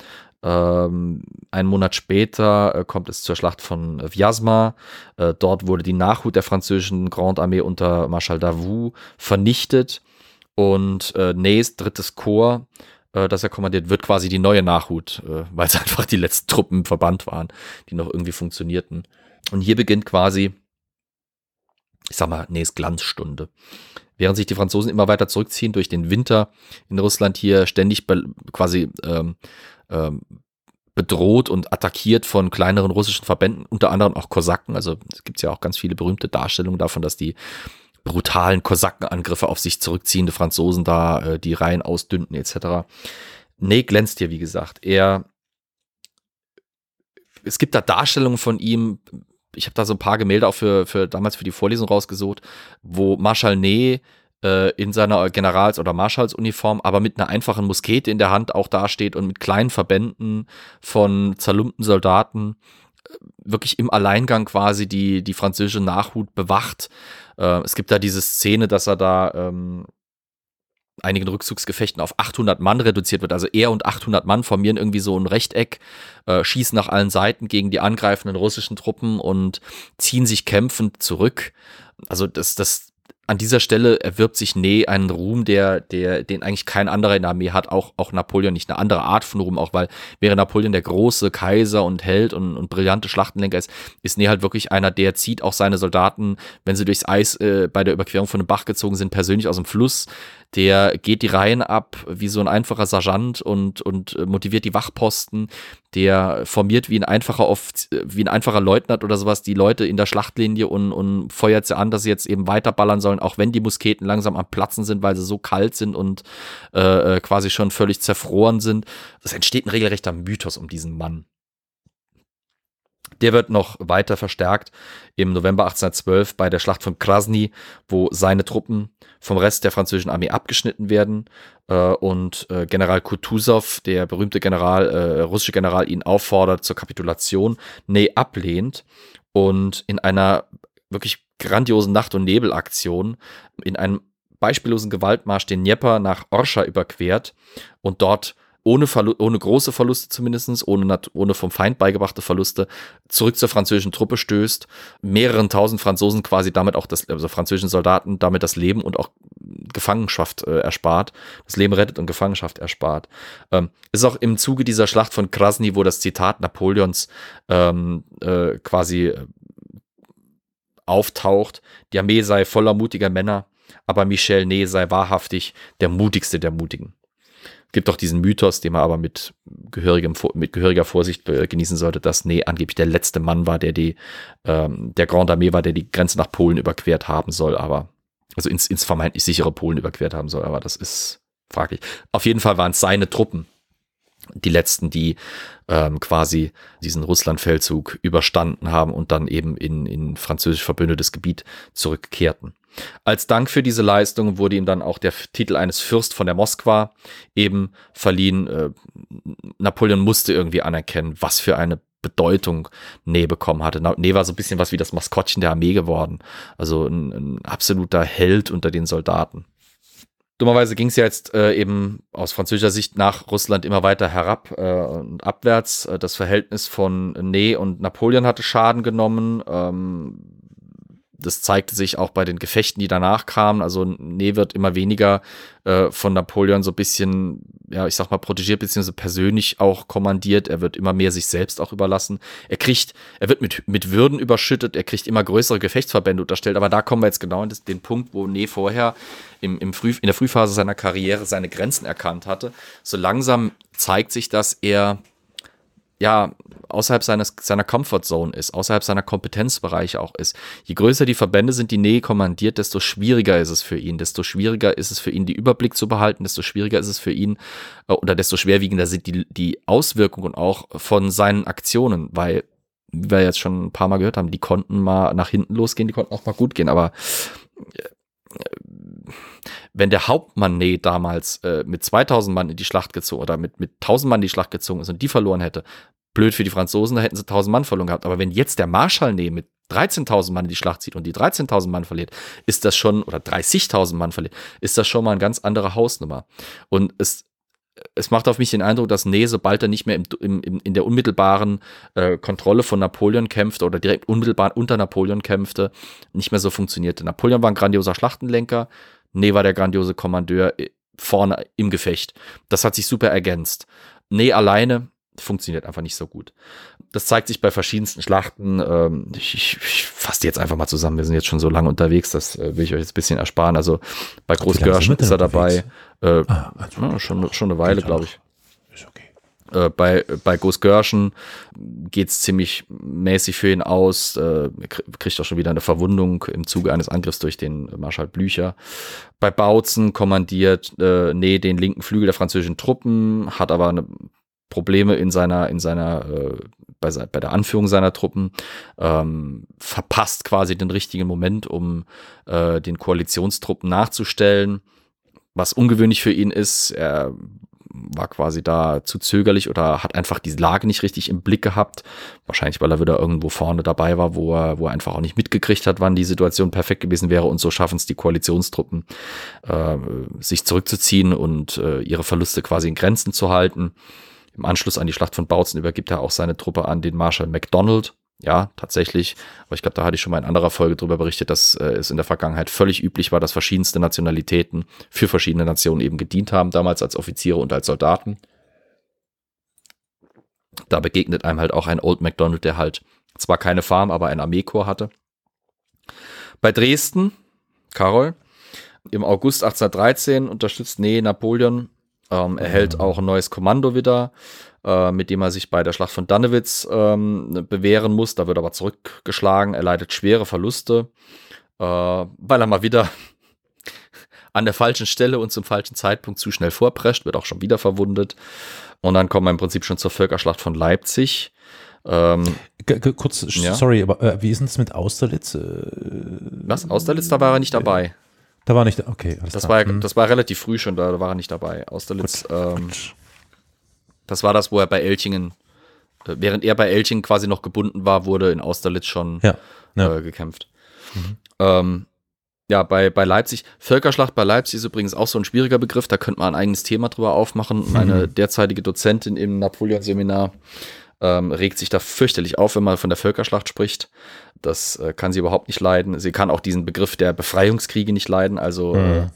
Ähm, einen Monat später äh, kommt es zur Schlacht von Vyazma. Äh, dort wurde die Nachhut der französischen Grande Armee unter Marschall Davout vernichtet und äh, Neys drittes Korps, äh, das er kommandiert, wird quasi die neue Nachhut, äh, weil es einfach die letzten Truppen im Verband waren, die noch irgendwie funktionierten. Und hier beginnt quasi, ich sag mal, Neys Glanzstunde. Während sich die Franzosen immer weiter zurückziehen durch den Winter in Russland hier ständig quasi ähm, ähm, bedroht und attackiert von kleineren russischen Verbänden, unter anderem auch Kosaken. Also es gibt ja auch ganz viele berühmte Darstellungen davon, dass die brutalen Kosakenangriffe auf sich zurückziehende Franzosen da äh, die Reihen ausdünnten etc. Nee, glänzt hier, wie gesagt. Er es gibt da Darstellungen von ihm, ich habe da so ein paar Gemälde auch für, für damals für die Vorlesung rausgesucht, wo Marschall Ney äh, in seiner Generals- oder Marschallsuniform, aber mit einer einfachen Muskete in der Hand auch dasteht und mit kleinen Verbänden von zerlumpten Soldaten äh, wirklich im Alleingang quasi die, die französische Nachhut bewacht. Äh, es gibt da diese Szene, dass er da ähm, einigen Rückzugsgefechten auf 800 Mann reduziert wird. Also er und 800 Mann formieren irgendwie so ein Rechteck, äh, schießen nach allen Seiten gegen die angreifenden russischen Truppen und ziehen sich kämpfend zurück. Also das, das an dieser Stelle erwirbt sich Nee einen Ruhm, der, der, den eigentlich kein anderer in der Armee hat, auch, auch Napoleon nicht. Eine andere Art von Ruhm, auch weil wäre Napoleon der große Kaiser und Held und, und brillante Schlachtenlenker ist, ist Nee halt wirklich einer, der zieht auch seine Soldaten, wenn sie durchs Eis äh, bei der Überquerung von einem Bach gezogen sind, persönlich aus dem Fluss der geht die Reihen ab wie so ein einfacher Sergeant und, und äh, motiviert die Wachposten, der formiert wie ein einfacher Oft, wie ein einfacher Leutnant oder sowas die Leute in der Schlachtlinie und, und feuert sie an, dass sie jetzt eben weiterballern sollen, auch wenn die Musketen langsam am Platzen sind, weil sie so kalt sind und äh, äh quasi schon völlig zerfroren sind. Es entsteht ein regelrechter Mythos um diesen Mann. Der wird noch weiter verstärkt im November 1812 bei der Schlacht von Krasny, wo seine Truppen vom Rest der französischen Armee abgeschnitten werden äh, und äh, General Kutuzov, der berühmte General, äh, russische General, ihn auffordert zur Kapitulation, nee, ablehnt und in einer wirklich grandiosen Nacht- und Nebelaktion in einem beispiellosen Gewaltmarsch den Dnieper nach Orscha überquert und dort ohne, Verlu ohne große Verluste zumindest, ohne, ohne vom Feind beigebrachte Verluste, zurück zur französischen Truppe stößt, mehreren tausend Franzosen quasi damit auch das, also französischen Soldaten damit das Leben und auch Gefangenschaft äh, erspart, das Leben rettet und Gefangenschaft erspart. Ähm, ist auch im Zuge dieser Schlacht von Krasny, wo das Zitat Napoleons ähm, äh, quasi äh, auftaucht, die Armee sei voller mutiger Männer, aber Michel Ney sei wahrhaftig der mutigste der Mutigen gibt auch diesen Mythos, den man aber mit, gehörigem, mit gehöriger Vorsicht genießen sollte, dass Nee angeblich der letzte Mann war, der die, ähm, der Grande Armee war, der die Grenze nach Polen überquert haben soll, aber, also ins, ins vermeintlich sichere Polen überquert haben soll, aber das ist fraglich. Auf jeden Fall waren es seine Truppen, die letzten, die ähm, quasi diesen Russlandfeldzug überstanden haben und dann eben in, in französisch verbündetes Gebiet zurückkehrten. Als Dank für diese Leistung wurde ihm dann auch der Titel eines Fürst von der Moskwa eben verliehen. Äh, Napoleon musste irgendwie anerkennen, was für eine Bedeutung Ney bekommen hatte. Ney war so ein bisschen was wie das Maskottchen der Armee geworden. Also ein, ein absoluter Held unter den Soldaten. Dummerweise ging es ja jetzt äh, eben aus französischer Sicht nach Russland immer weiter herab äh, und abwärts. Äh, das Verhältnis von Ney und Napoleon hatte Schaden genommen. Ähm, das zeigte sich auch bei den Gefechten, die danach kamen. Also Nee wird immer weniger äh, von Napoleon so ein bisschen, ja, ich sag mal, protegiert, beziehungsweise persönlich auch kommandiert. Er wird immer mehr sich selbst auch überlassen. Er kriegt, er wird mit, mit Würden überschüttet, er kriegt immer größere Gefechtsverbände unterstellt. Aber da kommen wir jetzt genau in den Punkt, wo Nee vorher im, im Früh, in der Frühphase seiner Karriere seine Grenzen erkannt hatte. So langsam zeigt sich, dass er ja, außerhalb seines, seiner Comfortzone ist, außerhalb seiner Kompetenzbereiche auch ist. Je größer die Verbände sind, die Nähe kommandiert, desto schwieriger ist es für ihn, desto schwieriger ist es für ihn, die Überblick zu behalten, desto schwieriger ist es für ihn äh, oder desto schwerwiegender sind die, die Auswirkungen auch von seinen Aktionen, weil, wie wir jetzt schon ein paar Mal gehört haben, die konnten mal nach hinten losgehen, die konnten auch mal gut gehen, aber äh, wenn der Hauptmann Nee damals äh, mit 2000 Mann in die Schlacht gezogen oder mit, mit 1000 Mann in die Schlacht gezogen ist und die verloren hätte, blöd für die Franzosen, da hätten sie 1000 Mann verloren gehabt. Aber wenn jetzt der Marschall Nee mit 13.000 Mann in die Schlacht zieht und die 13.000 Mann verliert, ist das schon, oder 30.000 Mann verliert, ist das schon mal eine ganz andere Hausnummer. Und es, es macht auf mich den Eindruck, dass Nee, sobald er nicht mehr im, im, in der unmittelbaren äh, Kontrolle von Napoleon kämpfte oder direkt unmittelbar unter Napoleon kämpfte, nicht mehr so funktionierte. Napoleon war ein grandioser Schlachtenlenker, Nee war der grandiose Kommandeur äh, vorne im Gefecht. Das hat sich super ergänzt. Nee alleine funktioniert einfach nicht so gut. Das zeigt sich bei verschiedensten Schlachten. Ähm, ich, ich, ich fasse die jetzt einfach mal zusammen. Wir sind jetzt schon so lange unterwegs, das äh, will ich euch jetzt ein bisschen ersparen. Also bei Großgörschen ist er dabei. Äh, ah, also ja, schon, schon eine Weile, glaube ich. Äh, bei, bei Großgörschen geht es ziemlich mäßig für ihn aus. Äh, kriegt auch schon wieder eine Verwundung im Zuge eines Angriffs durch den Marschall Blücher. Bei Bautzen kommandiert äh, Nee den linken Flügel der französischen Truppen, hat aber eine Probleme in seiner, in seiner, äh, bei, bei der Anführung seiner Truppen, ähm, verpasst quasi den richtigen Moment, um äh, den Koalitionstruppen nachzustellen. Was ungewöhnlich für ihn ist, er war quasi da zu zögerlich oder hat einfach die Lage nicht richtig im Blick gehabt. Wahrscheinlich, weil er wieder irgendwo vorne dabei war, wo er, wo er einfach auch nicht mitgekriegt hat, wann die Situation perfekt gewesen wäre. Und so schaffen es die Koalitionstruppen, äh, sich zurückzuziehen und äh, ihre Verluste quasi in Grenzen zu halten. Im Anschluss an die Schlacht von Bautzen übergibt er auch seine Truppe an den Marschall MacDonald. Ja, tatsächlich. Aber ich glaube, da hatte ich schon mal in anderer Folge darüber berichtet, dass äh, es in der Vergangenheit völlig üblich war, dass verschiedenste Nationalitäten für verschiedene Nationen eben gedient haben, damals als Offiziere und als Soldaten. Da begegnet einem halt auch ein Old MacDonald, der halt zwar keine Farm, aber ein Armeekorps hatte. Bei Dresden, Karol, im August 1813 unterstützt Nee Napoleon ähm, erhält auch ein neues Kommando wieder, äh, mit dem er sich bei der Schlacht von Dannewitz ähm, bewähren muss. Da wird aber zurückgeschlagen. Er leidet schwere Verluste, äh, weil er mal wieder an der falschen Stelle und zum falschen Zeitpunkt zu schnell vorprescht, wird auch schon wieder verwundet. Und dann kommen wir im Prinzip schon zur Völkerschlacht von Leipzig. Ähm, Kurz, ja. sorry, aber äh, wie ist das mit Austerlitz? Äh, Was? Austerlitz, da war er nicht dabei. Da war nicht, okay. Das war, hm. das war relativ früh schon, da war er nicht dabei. Austerlitz, gut, ähm, gut. Das war das, wo er bei Elchingen, äh, während er bei Elchingen quasi noch gebunden war, wurde in Austerlitz schon ja, ja. Äh, gekämpft. Mhm. Ähm, ja, bei, bei Leipzig, Völkerschlacht bei Leipzig ist übrigens auch so ein schwieriger Begriff, da könnte man ein eigenes Thema drüber aufmachen. Meine derzeitige Dozentin im Napoleon-Seminar ähm, regt sich da fürchterlich auf, wenn man von der Völkerschlacht spricht. Das äh, kann sie überhaupt nicht leiden. Sie kann auch diesen Begriff der Befreiungskriege nicht leiden. Also äh, mhm.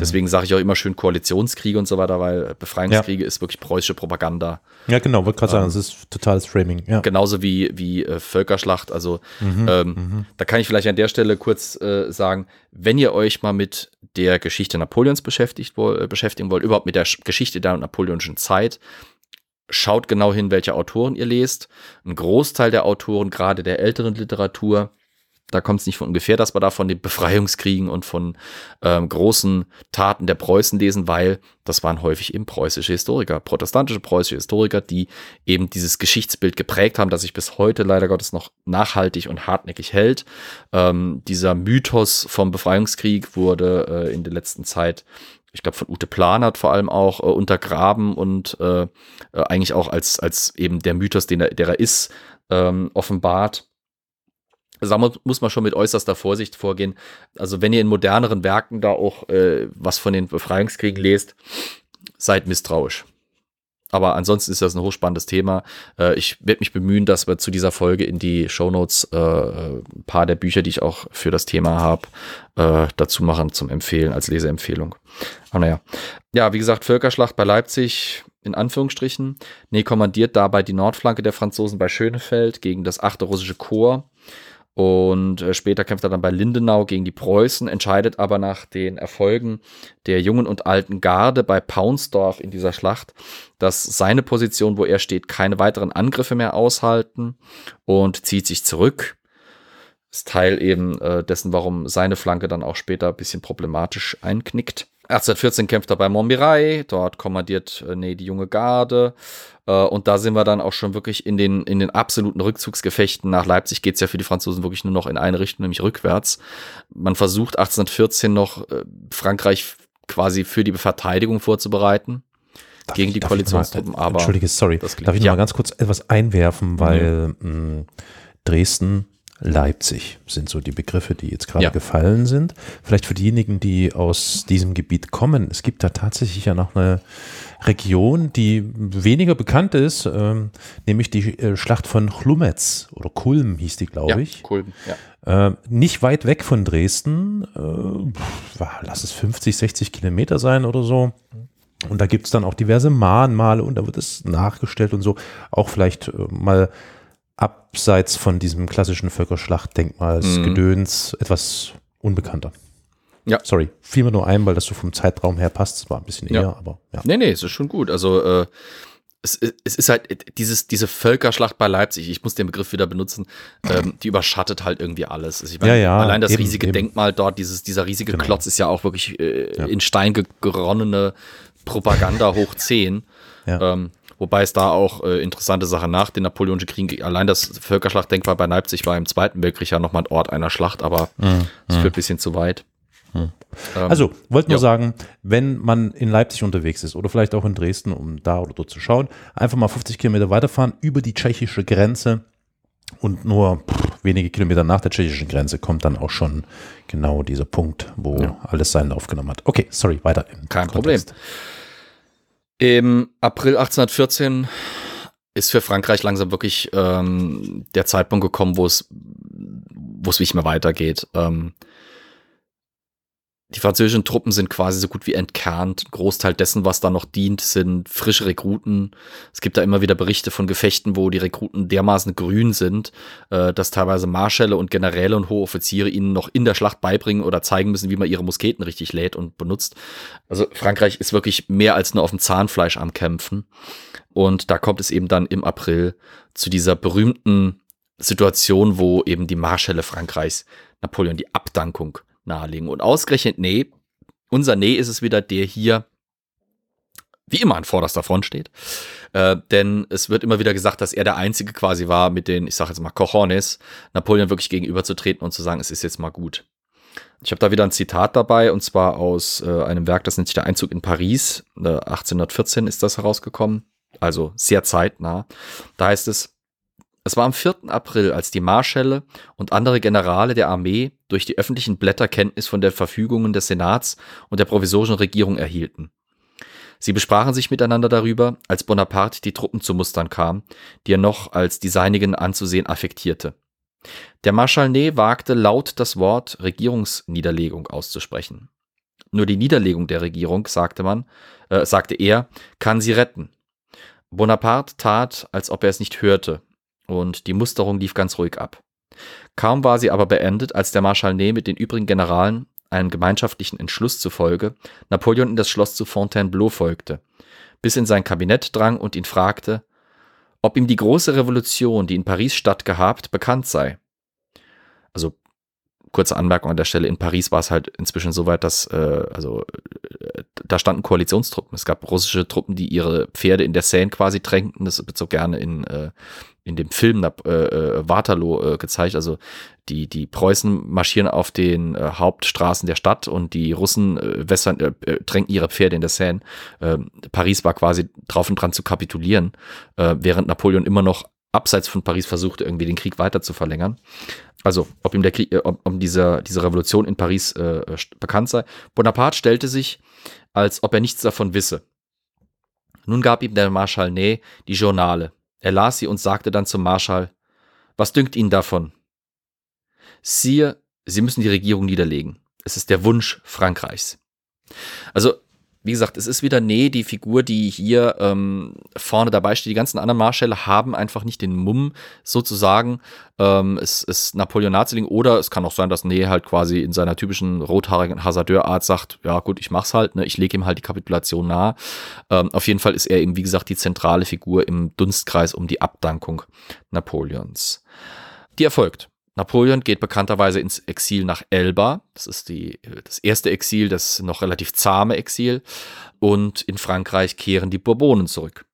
deswegen sage ich auch immer schön Koalitionskriege und so weiter, weil Befreiungskriege ja. ist wirklich preußische Propaganda. Ja, genau, wollte gerade ähm, sagen, das ist totales Framing. Ja. Genauso wie, wie äh, Völkerschlacht. Also mhm. Ähm, mhm. da kann ich vielleicht an der Stelle kurz äh, sagen, wenn ihr euch mal mit der Geschichte Napoleons beschäftigt, wo, äh, beschäftigen wollt, überhaupt mit der Geschichte der napoleonischen Zeit, schaut genau hin, welche Autoren ihr lest. Ein Großteil der Autoren, gerade der älteren Literatur, da kommt es nicht von ungefähr, dass wir da von den Befreiungskriegen und von ähm, großen Taten der Preußen lesen, weil das waren häufig eben preußische Historiker, protestantische preußische Historiker, die eben dieses Geschichtsbild geprägt haben, das sich bis heute leider Gottes noch nachhaltig und hartnäckig hält. Ähm, dieser Mythos vom Befreiungskrieg wurde äh, in der letzten Zeit ich glaube von Ute Planert vor allem auch äh, untergraben und äh, äh, eigentlich auch als, als eben der Mythos, den er, der er ist, ähm, offenbart. Also da muss man schon mit äußerster Vorsicht vorgehen. Also wenn ihr in moderneren Werken da auch äh, was von den Befreiungskriegen lest, seid misstrauisch. Aber ansonsten ist das ein hochspannendes Thema. Äh, ich werde mich bemühen, dass wir zu dieser Folge in die Shownotes äh, ein paar der Bücher, die ich auch für das Thema habe, äh, dazu machen zum Empfehlen, als Leseempfehlung. Aber naja. Ja, wie gesagt, Völkerschlacht bei Leipzig, in Anführungsstrichen. Nee, kommandiert dabei die Nordflanke der Franzosen bei Schönefeld gegen das 8. russische Korps und äh, später kämpft er dann bei Lindenau gegen die Preußen, entscheidet aber nach den Erfolgen der jungen und alten Garde bei Paunsdorf in dieser Schlacht, dass seine Position, wo er steht, keine weiteren Angriffe mehr aushalten und zieht sich zurück. Ist Teil eben äh, dessen, warum seine Flanke dann auch später ein bisschen problematisch einknickt. 1814 kämpft er bei Montmirail, dort kommandiert äh, nee, die junge Garde. Äh, und da sind wir dann auch schon wirklich in den, in den absoluten Rückzugsgefechten. Nach Leipzig geht es ja für die Franzosen wirklich nur noch in eine Richtung, nämlich rückwärts. Man versucht 1814 noch äh, Frankreich quasi für die Verteidigung vorzubereiten. Darf gegen ich, die Koalitionstruppen, mal, aber. Entschuldige, sorry. Darf ich noch ja. mal ganz kurz etwas einwerfen, weil mhm. mh, Dresden Leipzig sind so die Begriffe, die jetzt gerade ja. gefallen sind. Vielleicht für diejenigen, die aus diesem Gebiet kommen. Es gibt da tatsächlich ja noch eine Region, die weniger bekannt ist, ähm, nämlich die äh, Schlacht von Chlumetz oder Kulm hieß die, glaube ja, ich. Kulm, ja. Äh, nicht weit weg von Dresden, äh, lass es 50, 60 Kilometer sein oder so. Und da gibt es dann auch diverse Mahnmale und da wird es nachgestellt und so. Auch vielleicht äh, mal abseits von diesem klassischen Völkerschlachtdenkmals mhm. etwas unbekannter. Ja. Sorry, fiel mir nur ein, weil das so vom Zeitraum her passt. Es war ein bisschen eher, ja. aber ja. Nee, nee, es ist schon gut. Also, äh, es, es, ist halt dieses, diese Völkerschlacht bei Leipzig, ich muss den Begriff wieder benutzen, ähm, die überschattet halt irgendwie alles. Also ich meine, ja, ja, allein das eben, riesige eben. Denkmal dort, dieses, dieser riesige genau. Klotz ist ja auch wirklich äh, ja. in Stein geronnene Propaganda hoch 10. Ja. Ähm, Wobei es da auch äh, interessante Sachen nach den Napoleonischen Kriegen, allein das Völkerschlachtdenkmal bei Leipzig war im Zweiten Weltkrieg ja nochmal ein Ort einer Schlacht, aber es mhm. führt ein bisschen zu weit. Mhm. Ähm, also, wollte nur ja. sagen, wenn man in Leipzig unterwegs ist oder vielleicht auch in Dresden, um da oder dort zu schauen, einfach mal 50 Kilometer weiterfahren über die tschechische Grenze und nur pff, wenige Kilometer nach der tschechischen Grenze kommt dann auch schon genau dieser Punkt, wo ja. alles seinen Lauf genommen hat. Okay, sorry, weiter. Kein Kontext. Problem. Im April 1814 ist für Frankreich langsam wirklich ähm, der Zeitpunkt gekommen, wo es, wo es nicht mehr weitergeht. Ähm, die französischen Truppen sind quasi so gut wie entkernt. Ein Großteil dessen, was da noch dient, sind frische Rekruten. Es gibt da immer wieder Berichte von Gefechten, wo die Rekruten dermaßen grün sind, äh, dass teilweise Marschälle und Generäle und hohe Offiziere ihnen noch in der Schlacht beibringen oder zeigen müssen, wie man ihre Musketen richtig lädt und benutzt. Also Frankreich ist wirklich mehr als nur auf dem Zahnfleisch am Kämpfen. Und da kommt es eben dann im April zu dieser berühmten Situation, wo eben die Marschälle Frankreichs Napoleon die Abdankung nahelegen. Und ausgerechnet Nee, unser Nee ist es wieder, der hier wie immer an vorderster Front steht. Äh, denn es wird immer wieder gesagt, dass er der Einzige quasi war, mit den, ich sage jetzt mal, Cojones, Napoleon wirklich gegenüberzutreten und zu sagen, es ist jetzt mal gut. Ich habe da wieder ein Zitat dabei, und zwar aus äh, einem Werk, das nennt sich Der Einzug in Paris. Äh, 1814 ist das herausgekommen, also sehr zeitnah. Da heißt es, es war am 4. April, als die Marschälle und andere Generale der Armee durch die öffentlichen Blätter Kenntnis von den Verfügungen des Senats und der provisorischen Regierung erhielten. Sie besprachen sich miteinander darüber, als Bonaparte die Truppen zu Mustern kam, die er noch als die seinigen anzusehen affektierte. Der Marschall Ney wagte laut das Wort Regierungsniederlegung auszusprechen. Nur die Niederlegung der Regierung, sagte man, äh, sagte er, kann sie retten. Bonaparte tat, als ob er es nicht hörte, und die Musterung lief ganz ruhig ab. Kaum war sie aber beendet, als der Marschall Ney mit den übrigen Generalen einem gemeinschaftlichen Entschluss zufolge Napoleon in das Schloss zu Fontainebleau folgte, bis in sein Kabinett drang und ihn fragte, ob ihm die große Revolution, die in Paris stattgehabt, bekannt sei. Also kurze Anmerkung an der Stelle, in Paris war es halt inzwischen so weit, dass, äh, also, äh, da standen Koalitionstruppen. Es gab russische Truppen, die ihre Pferde in der Seine quasi tränkten. Das wird so gerne in, äh, in dem Film äh, äh, Waterloo äh, gezeigt. Also die, die Preußen marschieren auf den äh, Hauptstraßen der Stadt und die Russen äh, wässern, äh, äh, tränken ihre Pferde in der Seine. Äh, Paris war quasi drauf und dran zu kapitulieren, äh, während Napoleon immer noch abseits von Paris versuchte, irgendwie den Krieg weiter zu verlängern. Also, ob ihm der Krieg, äh, ob, ob diese, diese Revolution in Paris äh, bekannt sei. Bonaparte stellte sich, als ob er nichts davon wisse. Nun gab ihm der Marschall Ney die Journale. Er las sie und sagte dann zum Marschall, was dünkt Ihnen davon? Sire, Sie müssen die Regierung niederlegen. Es ist der Wunsch Frankreichs. Also wie gesagt, es ist wieder Nee, die Figur, die hier ähm, vorne dabei steht. Die ganzen anderen Marschälle haben einfach nicht den Mumm, sozusagen. Ähm, es ist Napoleon Naziling oder es kann auch sein, dass Nee halt quasi in seiner typischen rothaarigen Hasardeurart sagt, ja gut, ich mach's halt, ne? ich lege ihm halt die Kapitulation nahe. Ähm, auf jeden Fall ist er eben, wie gesagt, die zentrale Figur im Dunstkreis um die Abdankung Napoleons. Die erfolgt. Napoleon geht bekannterweise ins Exil nach Elba. Das ist die, das erste Exil, das noch relativ zahme Exil. Und in Frankreich kehren die Bourbonen zurück.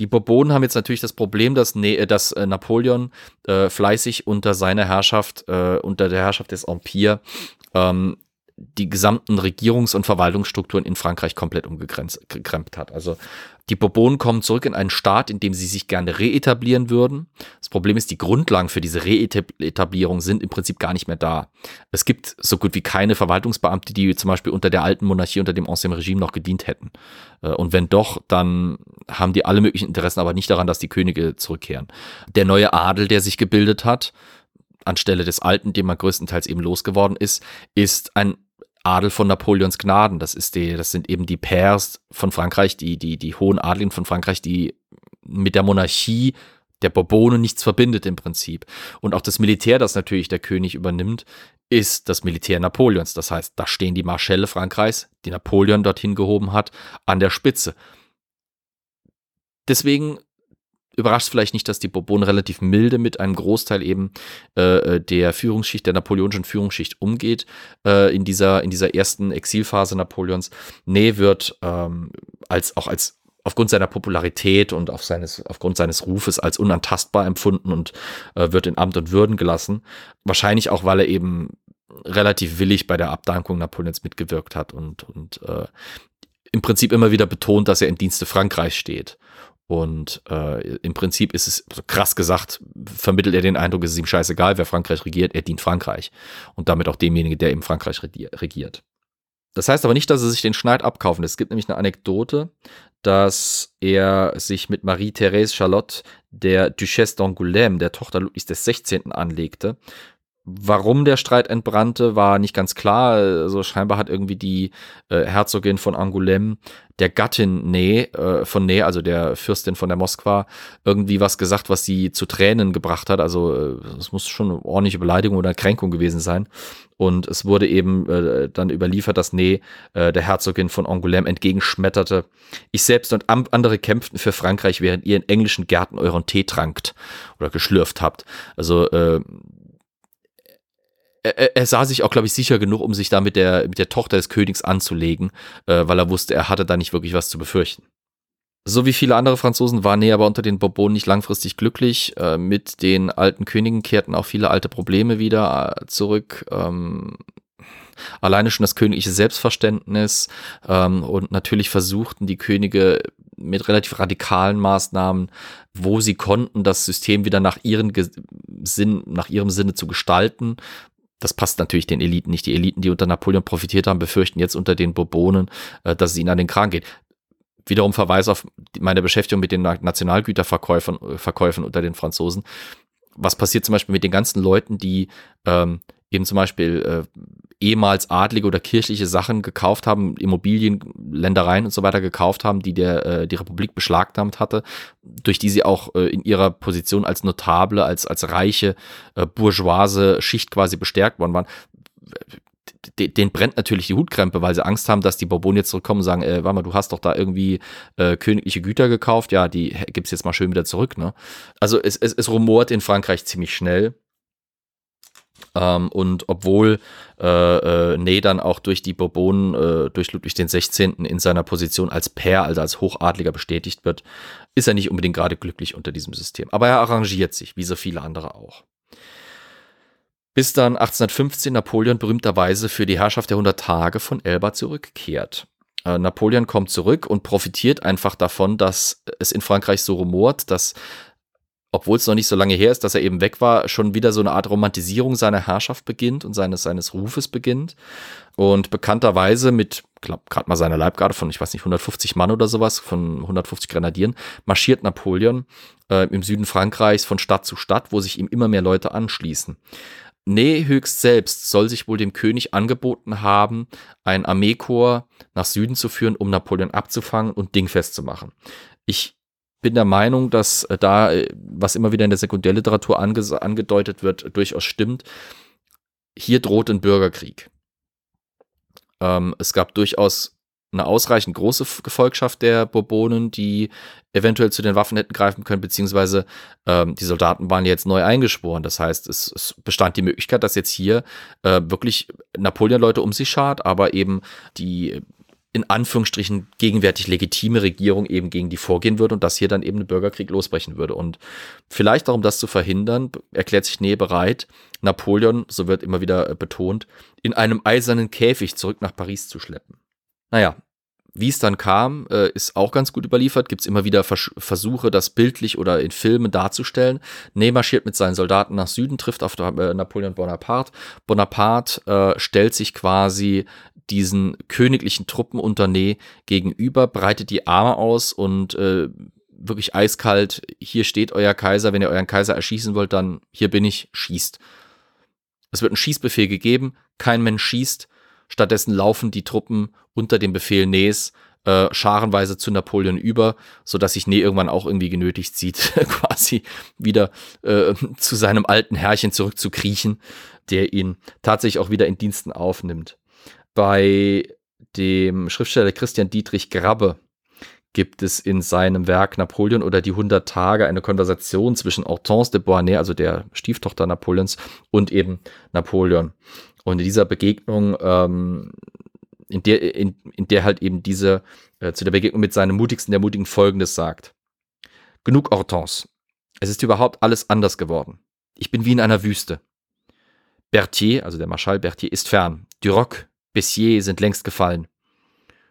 Die Bourbonen haben jetzt natürlich das Problem, dass, ne dass äh, Napoleon äh, fleißig unter seiner Herrschaft, äh, unter der Herrschaft des Empire, ähm, die gesamten Regierungs- und Verwaltungsstrukturen in Frankreich komplett umgekrempelt hat. Also die Bourbonen kommen zurück in einen Staat, in dem sie sich gerne reetablieren würden. Das Problem ist, die Grundlagen für diese Reetablierung sind im Prinzip gar nicht mehr da. Es gibt so gut wie keine Verwaltungsbeamte, die zum Beispiel unter der alten Monarchie, unter dem Ancien Regime noch gedient hätten. Äh, und wenn doch, dann haben die alle möglichen Interessen, aber nicht daran, dass die Könige zurückkehren. Der neue Adel, der sich gebildet hat, anstelle des alten, den man größtenteils eben losgeworden ist, ist ein Adel von Napoleons Gnaden. Das ist die, das sind eben die Pairs von Frankreich, die, die, die hohen Adligen von Frankreich, die mit der Monarchie der Bourbonen nichts verbindet im Prinzip. Und auch das Militär, das natürlich der König übernimmt, ist das Militär Napoleons. Das heißt, da stehen die Marschälle Frankreichs, die Napoleon dorthin gehoben hat, an der Spitze. Deswegen überrascht vielleicht nicht, dass die Bourbonen relativ milde mit einem Großteil eben äh, äh, der Führungsschicht, der napoleonischen Führungsschicht umgeht äh, in, dieser, in dieser ersten Exilphase Napoleons. Nee wird ähm, als, auch als aufgrund seiner Popularität und auf seines, aufgrund seines Rufes als unantastbar empfunden und äh, wird in Amt und Würden gelassen. Wahrscheinlich auch, weil er eben relativ willig bei der Abdankung Napoleons mitgewirkt hat und, und äh, im Prinzip immer wieder betont, dass er im Dienste Frankreichs steht. Und äh, im Prinzip ist es krass gesagt, vermittelt er den Eindruck, es ist ihm scheißegal, wer Frankreich regiert, er dient Frankreich. Und damit auch demjenigen, der eben Frankreich regiert. Das heißt aber nicht, dass er sich den Schneid abkaufen. Es gibt nämlich eine Anekdote, dass er sich mit Marie-Thérèse Charlotte, der Duchesse d'Angoulême, der Tochter Ludwigs XVI., anlegte. Warum der Streit entbrannte, war nicht ganz klar. Also scheinbar hat irgendwie die äh, Herzogin von Angoulême der Gattin Ney, äh, von Ney, also der Fürstin von der Moskwa, irgendwie was gesagt, was sie zu Tränen gebracht hat. Also äh, es muss schon eine ordentliche Beleidigung oder Kränkung gewesen sein. Und es wurde eben äh, dann überliefert, dass Ney äh, der Herzogin von Angoulême entgegenschmetterte. Ich selbst und andere kämpften für Frankreich, während ihr in englischen Gärten euren Tee trankt oder geschlürft habt. Also äh, er, sah sich auch, glaube ich, sicher genug, um sich da mit der, mit der Tochter des Königs anzulegen, äh, weil er wusste, er hatte da nicht wirklich was zu befürchten. So wie viele andere Franzosen war Ney aber unter den Bourbonen nicht langfristig glücklich. Äh, mit den alten Königen kehrten auch viele alte Probleme wieder äh, zurück. Ähm, alleine schon das königliche Selbstverständnis ähm, und natürlich versuchten die Könige mit relativ radikalen Maßnahmen, wo sie konnten, das System wieder nach ihren Sinn, nach ihrem Sinne zu gestalten das passt natürlich den Eliten nicht. Die Eliten, die unter Napoleon profitiert haben, befürchten jetzt unter den Bourbonen, äh, dass es ihnen an den Kragen geht. Wiederum Verweis auf meine Beschäftigung mit den Nationalgüterverkäufen äh, Verkäufen unter den Franzosen. Was passiert zum Beispiel mit den ganzen Leuten, die ähm, eben zum Beispiel äh, ehemals adlige oder kirchliche Sachen gekauft haben, Immobilien, Ländereien und so weiter gekauft haben, die der, äh, die Republik beschlagnahmt hatte, durch die sie auch äh, in ihrer Position als notable, als, als reiche, äh, bourgeoise Schicht quasi bestärkt worden waren. Den brennt natürlich die Hutkrempe, weil sie Angst haben, dass die Bourbon jetzt zurückkommen und sagen, äh, warte mal, du hast doch da irgendwie äh, königliche Güter gekauft, ja, die gibt's jetzt mal schön wieder zurück, ne? Also es, es, es rumort in Frankreich ziemlich schnell. Ähm, und obwohl äh, äh, Ney dann auch durch die Bourbonen, äh, durch Ludwig XVI. in seiner Position als Pair, also als Hochadliger bestätigt wird, ist er nicht unbedingt gerade glücklich unter diesem System. Aber er arrangiert sich, wie so viele andere auch. Bis dann 1815 Napoleon berühmterweise für die Herrschaft der 100 Tage von Elba zurückkehrt. Äh, Napoleon kommt zurück und profitiert einfach davon, dass es in Frankreich so rumort, dass obwohl es noch nicht so lange her ist, dass er eben weg war, schon wieder so eine Art Romantisierung seiner Herrschaft beginnt und seines, seines Rufes beginnt. Und bekannterweise mit gerade mal seine Leibgarde von, ich weiß nicht, 150 Mann oder sowas, von 150 Grenadieren, marschiert Napoleon äh, im Süden Frankreichs von Stadt zu Stadt, wo sich ihm immer mehr Leute anschließen. Nee, höchst selbst soll sich wohl dem König angeboten haben, ein Armeekorps nach Süden zu führen, um Napoleon abzufangen und dingfest zu machen. Ich bin der Meinung, dass äh, da, äh, was immer wieder in der Sekundärliteratur ange angedeutet wird, durchaus stimmt. Hier droht ein Bürgerkrieg. Ähm, es gab durchaus eine ausreichend große Gefolgschaft der Bourbonen, die eventuell zu den Waffen hätten greifen können, beziehungsweise ähm, die Soldaten waren jetzt neu eingeschworen. Das heißt, es, es bestand die Möglichkeit, dass jetzt hier äh, wirklich Napoleon-Leute um sich schart, aber eben die in Anführungsstrichen gegenwärtig legitime Regierung eben gegen die vorgehen würde und dass hier dann eben ein Bürgerkrieg losbrechen würde. Und vielleicht darum das zu verhindern, erklärt sich Nähe bereit, Napoleon, so wird immer wieder äh, betont, in einem eisernen Käfig zurück nach Paris zu schleppen. Naja, wie es dann kam, äh, ist auch ganz gut überliefert. Gibt es immer wieder Vers Versuche, das bildlich oder in Filmen darzustellen. Ney marschiert mit seinen Soldaten nach Süden, trifft auf äh, Napoleon Bonaparte. Bonaparte äh, stellt sich quasi diesen königlichen Truppen unter Ney gegenüber, breitet die Arme aus und äh, wirklich eiskalt, hier steht euer Kaiser, wenn ihr euren Kaiser erschießen wollt, dann hier bin ich, schießt. Es wird ein Schießbefehl gegeben, kein Mensch schießt, Stattdessen laufen die Truppen unter dem Befehl Nees äh, scharenweise zu Napoleon über, sodass sich Nee irgendwann auch irgendwie genötigt sieht, quasi wieder äh, zu seinem alten Herrchen zurückzukriechen, der ihn tatsächlich auch wieder in Diensten aufnimmt. Bei dem Schriftsteller Christian Dietrich Grabbe gibt es in seinem Werk Napoleon oder die 100 Tage eine Konversation zwischen Hortense de Beauharnais, also der Stieftochter Napoleons, und eben Napoleon. Und in dieser Begegnung, ähm, in, der, in, in der halt eben diese, äh, zu der Begegnung mit seinem mutigsten der Mutigen folgendes sagt. Genug Hortense. Es ist überhaupt alles anders geworden. Ich bin wie in einer Wüste. Berthier, also der Marschall Berthier, ist fern. Duroc, Bessier sind längst gefallen.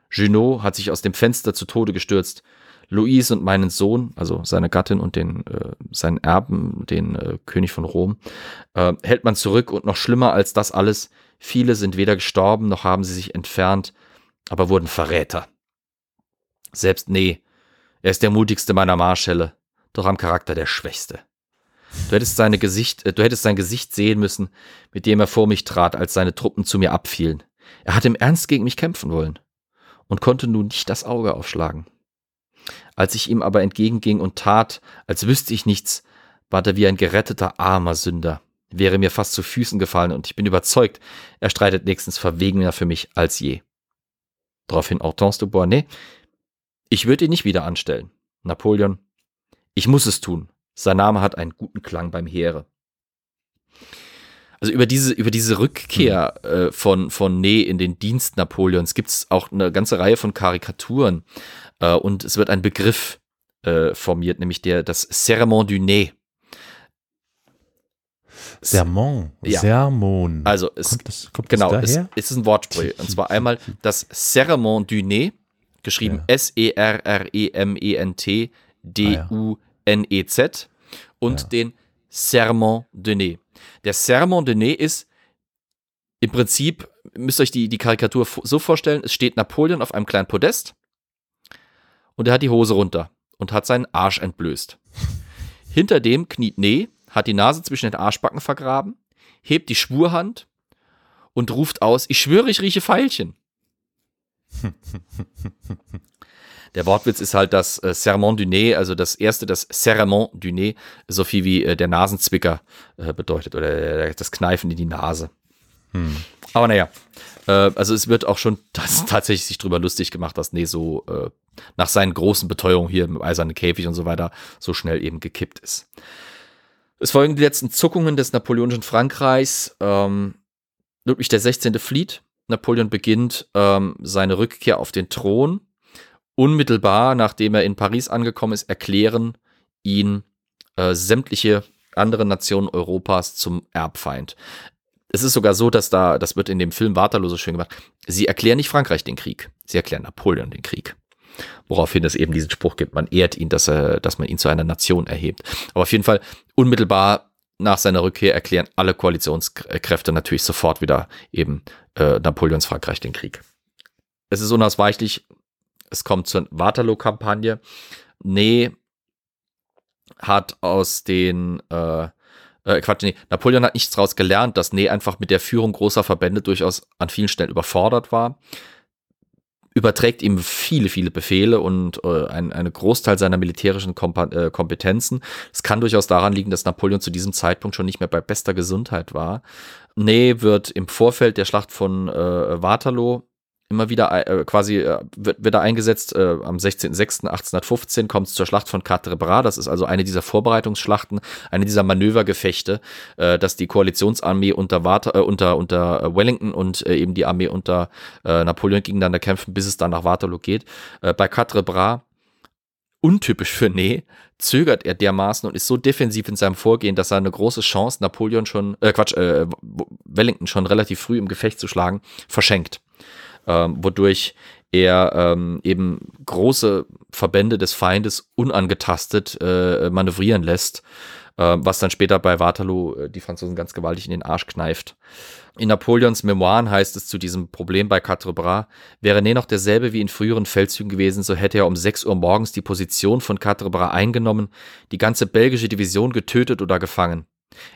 Junot hat sich aus dem Fenster zu Tode gestürzt. Louise und meinen Sohn, also seine Gattin und den, äh, seinen Erben, den äh, König von Rom, äh, hält man zurück und noch schlimmer als das alles, viele sind weder gestorben noch haben sie sich entfernt, aber wurden Verräter. Selbst nee, er ist der mutigste meiner Marschälle, doch am Charakter der Schwächste. Du hättest, seine Gesicht, äh, du hättest sein Gesicht sehen müssen, mit dem er vor mich trat, als seine Truppen zu mir abfielen. Er hat im Ernst gegen mich kämpfen wollen und konnte nun nicht das Auge aufschlagen. Als ich ihm aber entgegenging und tat, als wüsste ich nichts, war er wie ein geretteter armer Sünder, wäre mir fast zu Füßen gefallen und ich bin überzeugt, er streitet nächstens verwegener für mich als je. Daraufhin Hortense de Beauharnais, ich würde ihn nicht wieder anstellen. Napoleon, ich muss es tun. Sein Name hat einen guten Klang beim Heere. Also über diese, über diese Rückkehr mhm. äh, von, von Ney in den Dienst Napoleons gibt es auch eine ganze Reihe von Karikaturen. Äh, und es wird ein Begriff äh, formiert, nämlich der, das Serment du Nez. Sermon. Ja. Sermon. Also es, kommt das, kommt genau, es, es, ist ein Wortspiel. Und zwar einmal das Serment du Nez, geschrieben ja. S-E-R-R-E-M-E-N-T D-U-N-E-Z und ja. den Serment de Nez. Der Serment de Nez ist im Prinzip, müsst ihr euch die, die Karikatur so vorstellen, es steht Napoleon auf einem kleinen Podest und er hat die Hose runter und hat seinen Arsch entblößt. Hinter dem kniet Nee, hat die Nase zwischen den Arschbacken vergraben, hebt die Schwurhand und ruft aus, ich schwöre, ich rieche Pfeilchen. Der Wortwitz ist halt das äh, Serment du Nez, also das erste, das Serment du Nez, so viel wie äh, der Nasenzwicker äh, bedeutet oder das Kneifen in die Nase. Hm. Aber naja, äh, also es wird auch schon tatsächlich sich drüber lustig gemacht, dass Nee so äh, nach seinen großen Beteuerungen hier im eisernen Käfig und so weiter so schnell eben gekippt ist. Es folgen die letzten Zuckungen des napoleonischen Frankreichs. Ähm, Ludwig der 16. flieht. Napoleon beginnt ähm, seine Rückkehr auf den Thron. Unmittelbar nachdem er in Paris angekommen ist, erklären ihn äh, sämtliche andere Nationen Europas zum Erbfeind. Es ist sogar so, dass da, das wird in dem Film Waterloo so schön gemacht, sie erklären nicht Frankreich den Krieg, sie erklären Napoleon den Krieg. Woraufhin es eben diesen Spruch gibt, man ehrt ihn, dass, er, dass man ihn zu einer Nation erhebt. Aber auf jeden Fall unmittelbar nach seiner Rückkehr erklären alle Koalitionskräfte natürlich sofort wieder eben äh, Napoleons Frankreich den Krieg. es ist unausweichlich, es kommt zur Waterloo-Kampagne. Nee, hat aus den äh, äh, Quatsch, nee, Napoleon hat nichts daraus gelernt, dass Nee einfach mit der Führung großer Verbände durchaus an vielen Stellen überfordert war. Überträgt ihm viele, viele Befehle und äh, ein, eine Großteil seiner militärischen Kompa äh, Kompetenzen. Es kann durchaus daran liegen, dass Napoleon zu diesem Zeitpunkt schon nicht mehr bei bester Gesundheit war. Nee wird im Vorfeld der Schlacht von äh, Waterloo immer wieder äh, quasi äh, wird, wird er eingesetzt. Äh, am 16.06.1815 kommt es zur Schlacht von Quatre Bras. Das ist also eine dieser Vorbereitungsschlachten, eine dieser Manövergefechte, äh, dass die Koalitionsarmee unter, Water, äh, unter, unter äh, Wellington und äh, eben die Armee unter äh, Napoleon gegeneinander kämpfen, bis es dann nach Waterloo geht. Äh, bei Quatre Bras untypisch für Nee, zögert er dermaßen und ist so defensiv in seinem Vorgehen, dass er eine große Chance, Napoleon schon, äh, Quatsch, äh, Wellington schon relativ früh im Gefecht zu schlagen, verschenkt ähm, wodurch er ähm, eben große Verbände des Feindes unangetastet äh, manövrieren lässt, äh, was dann später bei Waterloo äh, die Franzosen ganz gewaltig in den Arsch kneift. In Napoleons Memoiren heißt es zu diesem Problem bei Quatre Bras, wäre Ney noch derselbe wie in früheren Feldzügen gewesen, so hätte er um 6 Uhr morgens die Position von Quatre Bras eingenommen, die ganze belgische Division getötet oder gefangen.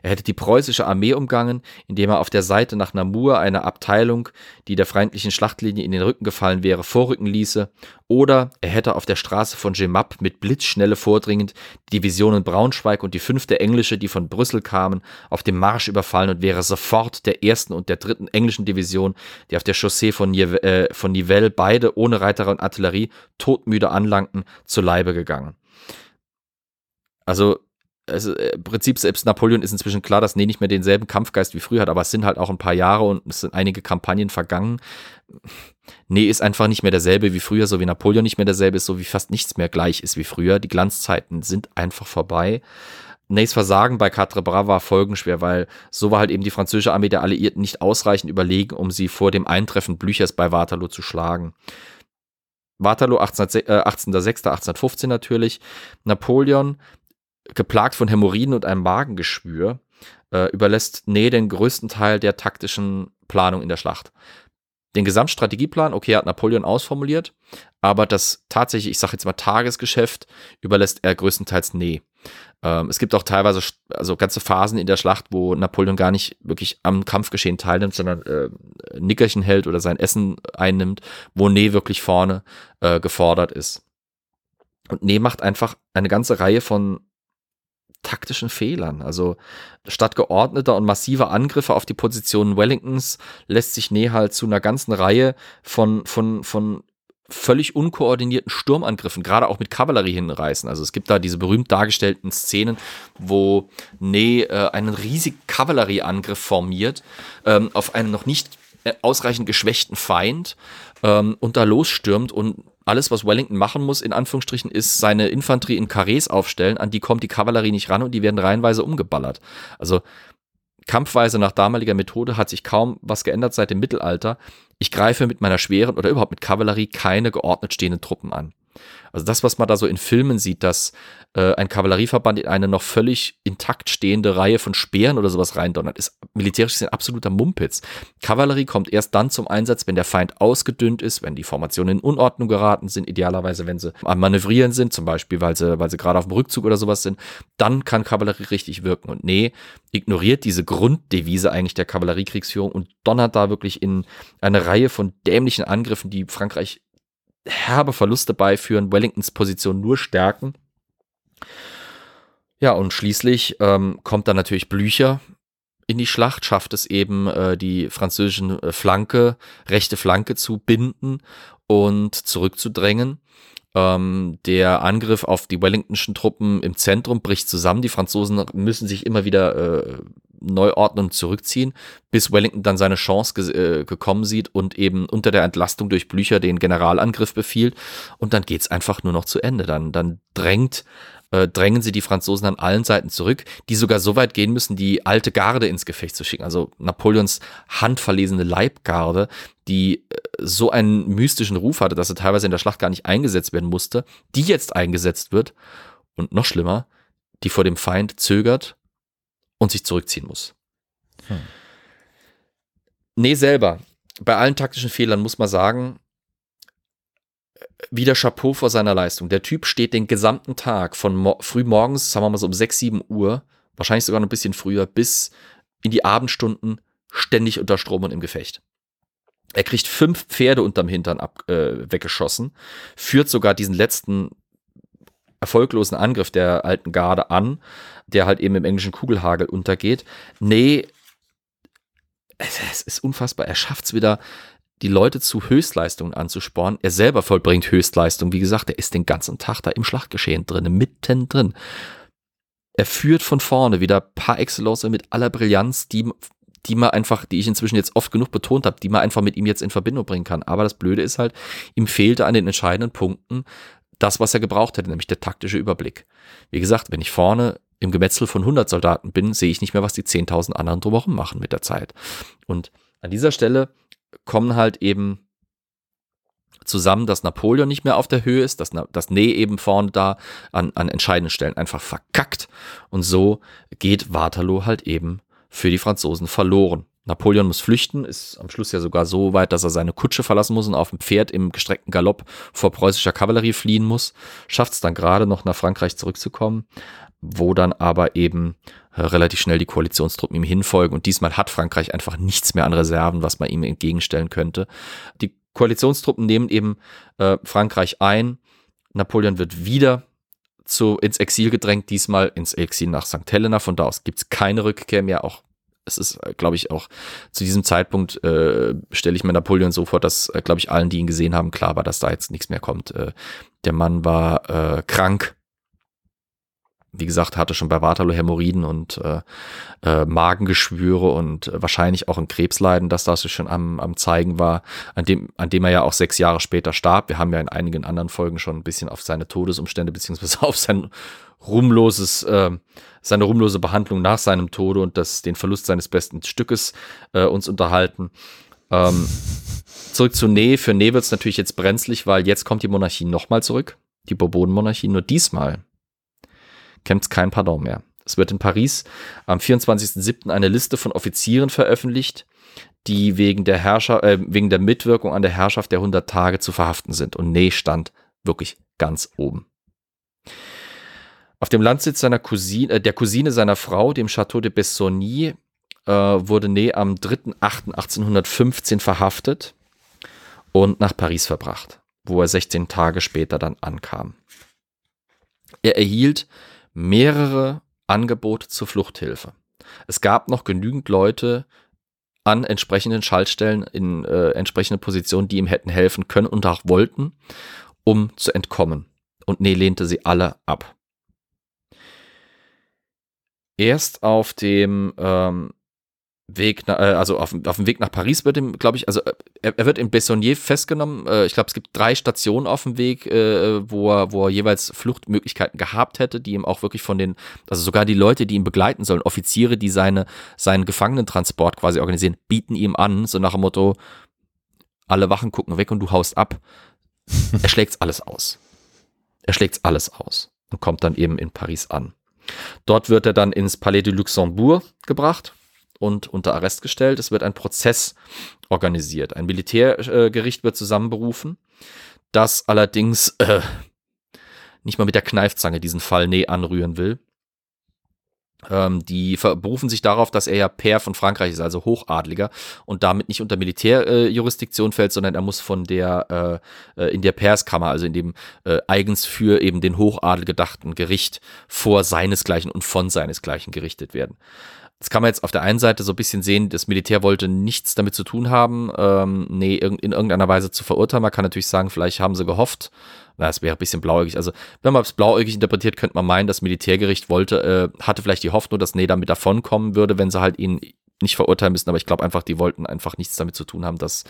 Er hätte die preußische Armee umgangen, indem er auf der Seite nach Namur eine Abteilung, die der feindlichen Schlachtlinie in den Rücken gefallen wäre, vorrücken ließe, oder er hätte auf der Straße von Gemap mit Blitzschnelle vordringend die Divisionen Braunschweig und die fünfte englische, die von Brüssel kamen, auf dem Marsch überfallen und wäre sofort der ersten und der dritten englischen Division, die auf der Chaussee von, Nive äh, von Nivelles beide ohne Reiter und Artillerie todmüde anlangten, zu Leibe gegangen. Also also im Prinzip selbst Napoleon ist inzwischen klar, dass Nee nicht mehr denselben Kampfgeist wie früher hat, aber es sind halt auch ein paar Jahre und es sind einige Kampagnen vergangen. Nee ist einfach nicht mehr derselbe wie früher, so wie Napoleon nicht mehr derselbe ist, so wie fast nichts mehr gleich ist wie früher. Die Glanzzeiten sind einfach vorbei. Nays Versagen bei Quatre Bras war folgenschwer, weil so war halt eben die französische Armee der Alliierten nicht ausreichend überlegen, um sie vor dem Eintreffen Blüchers bei Waterloo zu schlagen. Waterloo 18.06.1815 äh, natürlich. Napoleon geplagt von Hämorrhoiden und einem Magengeschwür, äh, überlässt Ney den größten Teil der taktischen Planung in der Schlacht. Den Gesamtstrategieplan, okay, hat Napoleon ausformuliert, aber das tatsächlich, ich sage jetzt mal Tagesgeschäft, überlässt er größtenteils Ney. Ähm, es gibt auch teilweise also ganze Phasen in der Schlacht, wo Napoleon gar nicht wirklich am Kampfgeschehen teilnimmt, sondern äh, Nickerchen hält oder sein Essen einnimmt, wo Ney wirklich vorne äh, gefordert ist. Und Ney macht einfach eine ganze Reihe von taktischen Fehlern. Also statt geordneter und massiver Angriffe auf die Positionen Wellingtons lässt sich Ney halt zu einer ganzen Reihe von, von, von völlig unkoordinierten Sturmangriffen, gerade auch mit Kavallerie hinreißen. Also es gibt da diese berühmt dargestellten Szenen, wo Ney äh, einen riesigen Kavallerieangriff formiert ähm, auf einen noch nicht äh, ausreichend geschwächten Feind ähm, und da losstürmt und alles, was Wellington machen muss, in Anführungsstrichen, ist seine Infanterie in Karrees aufstellen, an die kommt die Kavallerie nicht ran und die werden reihenweise umgeballert. Also Kampfweise nach damaliger Methode hat sich kaum was geändert seit dem Mittelalter. Ich greife mit meiner schweren oder überhaupt mit Kavallerie keine geordnet stehenden Truppen an. Also das, was man da so in Filmen sieht, dass äh, ein Kavallerieverband in eine noch völlig intakt stehende Reihe von Speeren oder sowas reindonnert, ist militärisch ein absoluter Mumpitz. Kavallerie kommt erst dann zum Einsatz, wenn der Feind ausgedünnt ist, wenn die Formationen in Unordnung geraten sind, idealerweise, wenn sie am Manövrieren sind, zum Beispiel, weil sie, weil sie gerade auf dem Rückzug oder sowas sind, dann kann Kavallerie richtig wirken. Und nee, ignoriert diese Grunddevise eigentlich der Kavalleriekriegsführung und donnert da wirklich in eine Reihe von dämlichen Angriffen, die Frankreich herbe Verluste beiführen, Wellingtons Position nur stärken. Ja, und schließlich ähm, kommt dann natürlich Blücher in die Schlacht, schafft es eben, äh, die französische äh, Flanke, rechte Flanke zu binden und zurückzudrängen. Ähm, der Angriff auf die Wellingtonschen Truppen im Zentrum bricht zusammen. Die Franzosen müssen sich immer wieder äh, neu ordnen und zurückziehen, bis Wellington dann seine Chance ge äh, gekommen sieht und eben unter der Entlastung durch Blücher den Generalangriff befiehlt. Und dann geht's einfach nur noch zu Ende. Dann, dann drängt äh, drängen sie die Franzosen an allen Seiten zurück, die sogar so weit gehen müssen, die alte Garde ins Gefecht zu schicken. Also Napoleons handverlesene Leibgarde, die äh, so einen mystischen Ruf hatte, dass er teilweise in der Schlacht gar nicht eingesetzt werden musste, die jetzt eingesetzt wird und noch schlimmer, die vor dem Feind zögert und sich zurückziehen muss. Hm. Nee, selber. Bei allen taktischen Fehlern muss man sagen, wieder Chapeau vor seiner Leistung. Der Typ steht den gesamten Tag von mo früh morgens, sagen wir mal so um 6, 7 Uhr, wahrscheinlich sogar noch ein bisschen früher, bis in die Abendstunden ständig unter Strom und im Gefecht. Er kriegt fünf Pferde unterm Hintern ab, äh, weggeschossen, führt sogar diesen letzten erfolglosen Angriff der alten Garde an, der halt eben im englischen Kugelhagel untergeht. Nee, es ist unfassbar. Er schafft es wieder, die Leute zu Höchstleistungen anzuspornen. Er selber vollbringt Höchstleistung. Wie gesagt, er ist den ganzen Tag da im Schlachtgeschehen drin, mittendrin. Er führt von vorne wieder par excellence mit aller Brillanz, die, die man einfach, die ich inzwischen jetzt oft genug betont habe, die man einfach mit ihm jetzt in Verbindung bringen kann. Aber das Blöde ist halt, ihm fehlte an den entscheidenden Punkten das, was er gebraucht hätte, nämlich der taktische Überblick. Wie gesagt, wenn ich vorne im Gemetzel von 100 Soldaten bin, sehe ich nicht mehr, was die 10.000 anderen drumherum machen mit der Zeit. Und an dieser Stelle kommen halt eben zusammen, dass Napoleon nicht mehr auf der Höhe ist, dass, dass Ney eben vorne da an, an entscheidenden Stellen einfach verkackt. Und so geht Waterloo halt eben für die Franzosen verloren. Napoleon muss flüchten, ist am Schluss ja sogar so weit, dass er seine Kutsche verlassen muss und auf dem Pferd im gestreckten Galopp vor preußischer Kavallerie fliehen muss. Schafft es dann gerade noch nach Frankreich zurückzukommen, wo dann aber eben äh, relativ schnell die Koalitionstruppen ihm hinfolgen und diesmal hat Frankreich einfach nichts mehr an Reserven, was man ihm entgegenstellen könnte. Die Koalitionstruppen nehmen eben äh, Frankreich ein. Napoleon wird wieder zu, ins Exil gedrängt, diesmal ins Exil nach St. Helena. Von da aus gibt es keine Rückkehr mehr. Auch es ist, äh, glaube ich, auch zu diesem Zeitpunkt äh, stelle ich mir Napoleon so vor, dass, äh, glaube ich, allen, die ihn gesehen haben, klar war, dass da jetzt nichts mehr kommt. Äh, der Mann war äh, krank, wie gesagt, hatte schon bei Waterloo Hämorrhoiden und äh, äh, Magengeschwüre und äh, wahrscheinlich auch ein Krebsleiden, dass das schon am, am zeigen war, an dem, an dem er ja auch sechs Jahre später starb. Wir haben ja in einigen anderen Folgen schon ein bisschen auf seine Todesumstände beziehungsweise auf sein ruhmloses, äh, seine ruhmlose Behandlung nach seinem Tode und das, den Verlust seines besten Stückes äh, uns unterhalten. Ähm, zurück zu Nee. Für Nee wird es natürlich jetzt brenzlig, weil jetzt kommt die Monarchie nochmal zurück. Die Bourbon-Monarchie. Nur diesmal kennt es kein Pardon mehr. Es wird in Paris am 24.07. eine Liste von Offizieren veröffentlicht, die wegen der, Herrscher, äh, wegen der Mitwirkung an der Herrschaft der 100 Tage zu verhaften sind. Und Ney stand wirklich ganz oben. Auf dem Landsitz seiner Cousine, äh, der Cousine seiner Frau, dem Château de Bessonny, äh, wurde Ney am 3.8.1815 verhaftet und nach Paris verbracht, wo er 16 Tage später dann ankam. Er erhielt mehrere Angebote zur Fluchthilfe. Es gab noch genügend Leute an entsprechenden Schaltstellen in äh, entsprechenden Positionen, die ihm hätten helfen können und auch wollten, um zu entkommen. Und Nee lehnte sie alle ab. Erst auf dem ähm, Weg, äh, also auf, auf dem Weg nach Paris wird ihm, glaube ich, also äh, er, er, wird in Bessonnier festgenommen. Äh, ich glaube, es gibt drei Stationen auf dem Weg, wo, er, wo er jeweils Fluchtmöglichkeiten gehabt hätte, die ihm auch wirklich von den, also sogar die Leute, die ihn begleiten sollen, Offiziere, die seine, seinen Gefangenentransport quasi organisieren, bieten ihm an, so nach dem Motto, alle Wachen gucken weg und du haust ab. er schlägt alles aus. Er schlägt alles aus und kommt dann eben in Paris an. Dort wird er dann ins Palais du Luxembourg gebracht und unter Arrest gestellt. Es wird ein Prozess organisiert. Ein Militärgericht wird zusammenberufen, das allerdings äh, nicht mal mit der Kneifzange diesen Fall näh anrühren will. Ähm, die berufen sich darauf, dass er ja Pair von Frankreich ist, also Hochadliger und damit nicht unter Militärjurisdiktion äh, fällt, sondern er muss von der äh, äh in der Pairskammer, also in dem äh, eigens für eben den Hochadel gedachten Gericht vor seinesgleichen und von seinesgleichen gerichtet werden. Das kann man jetzt auf der einen Seite so ein bisschen sehen, das Militär wollte nichts damit zu tun haben, ähm, nee, in irgendeiner Weise zu verurteilen. Man kann natürlich sagen, vielleicht haben sie gehofft. Na, es wäre ein bisschen blauäugig. Also, wenn man es blauäugig interpretiert, könnte man meinen, das Militärgericht wollte, äh, hatte vielleicht die Hoffnung, dass Nee damit davonkommen würde, wenn sie halt ihn nicht verurteilen müssen. Aber ich glaube einfach, die wollten einfach nichts damit zu tun haben, dass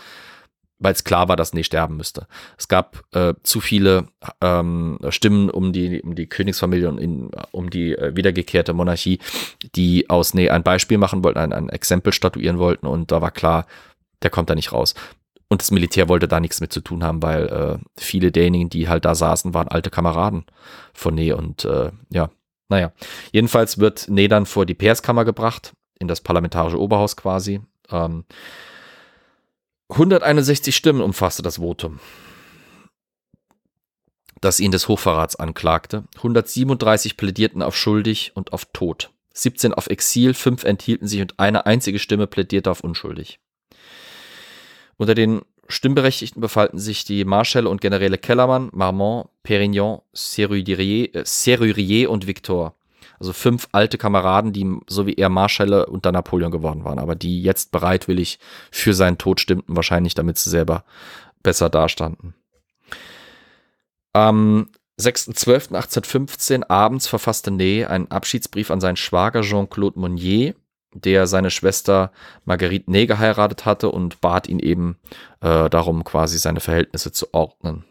weil es klar war, dass Nee sterben müsste. Es gab äh, zu viele ähm, Stimmen um die, um die Königsfamilie und in, um die äh, wiedergekehrte Monarchie, die aus Nee ein Beispiel machen wollten, ein, ein Exempel statuieren wollten und da war klar, der kommt da nicht raus. Und das Militär wollte da nichts mit zu tun haben, weil äh, viele derjenigen, die halt da saßen, waren alte Kameraden von Nee und äh, ja, naja. Jedenfalls wird Nee dann vor die Pairskammer gebracht, in das parlamentarische Oberhaus quasi. Ähm, 161 Stimmen umfasste das Votum. das ihn des Hochverrats anklagte. 137 plädierten auf schuldig und auf Tod. 17 auf Exil, 5 enthielten sich und eine einzige Stimme plädierte auf unschuldig. Unter den Stimmberechtigten befalten sich die Marschälle und Generäle Kellermann, Marmont, Perignon, Serrurier, äh, Serrurier und Victor. Also fünf alte Kameraden, die so wie er Marschälle unter Napoleon geworden waren, aber die jetzt bereitwillig für seinen Tod stimmten, wahrscheinlich damit sie selber besser dastanden. Am 6.12.1815 abends verfasste Ney einen Abschiedsbrief an seinen Schwager Jean-Claude Monnier, der seine Schwester Marguerite Ney geheiratet hatte und bat ihn eben äh, darum, quasi seine Verhältnisse zu ordnen.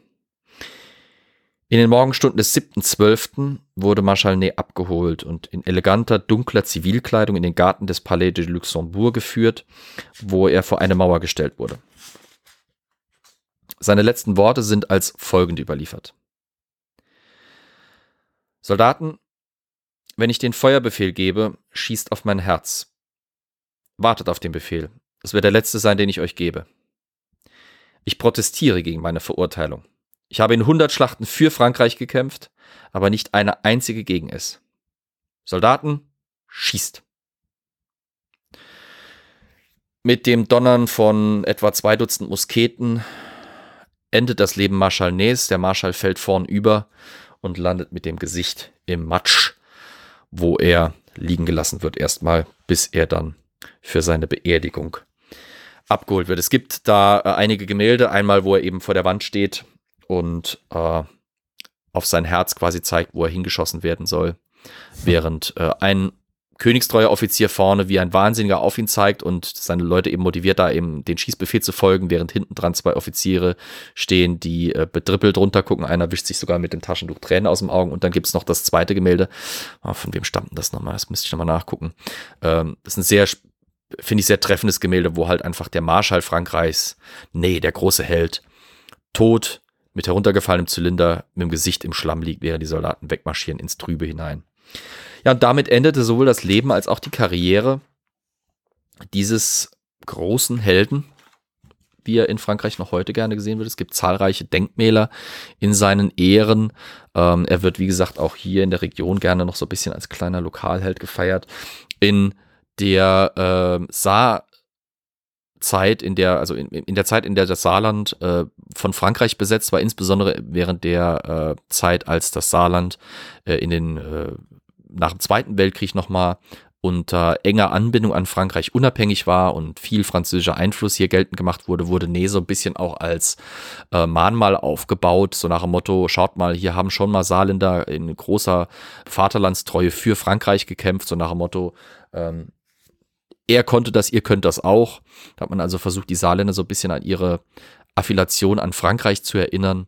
In den Morgenstunden des 7.12. wurde Marschall Ney abgeholt und in eleganter, dunkler Zivilkleidung in den Garten des Palais de Luxembourg geführt, wo er vor eine Mauer gestellt wurde. Seine letzten Worte sind als folgend überliefert. Soldaten, wenn ich den Feuerbefehl gebe, schießt auf mein Herz. Wartet auf den Befehl. Es wird der letzte sein, den ich euch gebe. Ich protestiere gegen meine Verurteilung. Ich habe in 100 Schlachten für Frankreich gekämpft, aber nicht eine einzige gegen es. Soldaten, schießt. Mit dem Donnern von etwa zwei Dutzend Musketen endet das Leben Marschall Nez. Der Marschall fällt vorn über und landet mit dem Gesicht im Matsch, wo er liegen gelassen wird erstmal, bis er dann für seine Beerdigung abgeholt wird. Es gibt da äh, einige Gemälde, einmal wo er eben vor der Wand steht und äh, auf sein Herz quasi zeigt, wo er hingeschossen werden soll, während äh, ein königstreuer Offizier vorne wie ein Wahnsinniger auf ihn zeigt und seine Leute eben motiviert, da eben den Schießbefehl zu folgen, während hinten dran zwei Offiziere stehen, die äh, bedrippelt runtergucken. Einer wischt sich sogar mit dem Taschentuch Tränen aus dem Augen und dann gibt's noch das zweite Gemälde. Oh, von wem stammt denn das nochmal? Das müsste ich nochmal nachgucken. Ähm, das ist ein sehr, finde ich, sehr treffendes Gemälde, wo halt einfach der Marschall Frankreichs, nee, der große Held, tot, mit heruntergefallenem Zylinder, mit dem Gesicht im Schlamm liegt, während die Soldaten wegmarschieren ins Trübe hinein. Ja, und damit endete sowohl das Leben als auch die Karriere dieses großen Helden, wie er in Frankreich noch heute gerne gesehen wird. Es gibt zahlreiche Denkmäler in seinen Ehren. Ähm, er wird, wie gesagt, auch hier in der Region gerne noch so ein bisschen als kleiner Lokalheld gefeiert. In der äh, Saar Zeit, in der, also in, in der Zeit, in der das Saarland äh, von Frankreich besetzt war, insbesondere während der äh, Zeit, als das Saarland äh, in den äh, nach dem Zweiten Weltkrieg nochmal unter enger Anbindung an Frankreich unabhängig war und viel französischer Einfluss hier geltend gemacht wurde, wurde Ney so ein bisschen auch als äh, Mahnmal aufgebaut, so nach dem Motto, schaut mal, hier haben schon mal Saarländer in großer Vaterlandstreue für Frankreich gekämpft, so nach dem Motto, ähm, er konnte das, ihr könnt das auch. Da hat man also versucht, die Saarländer so ein bisschen an ihre Affiliation an Frankreich zu erinnern.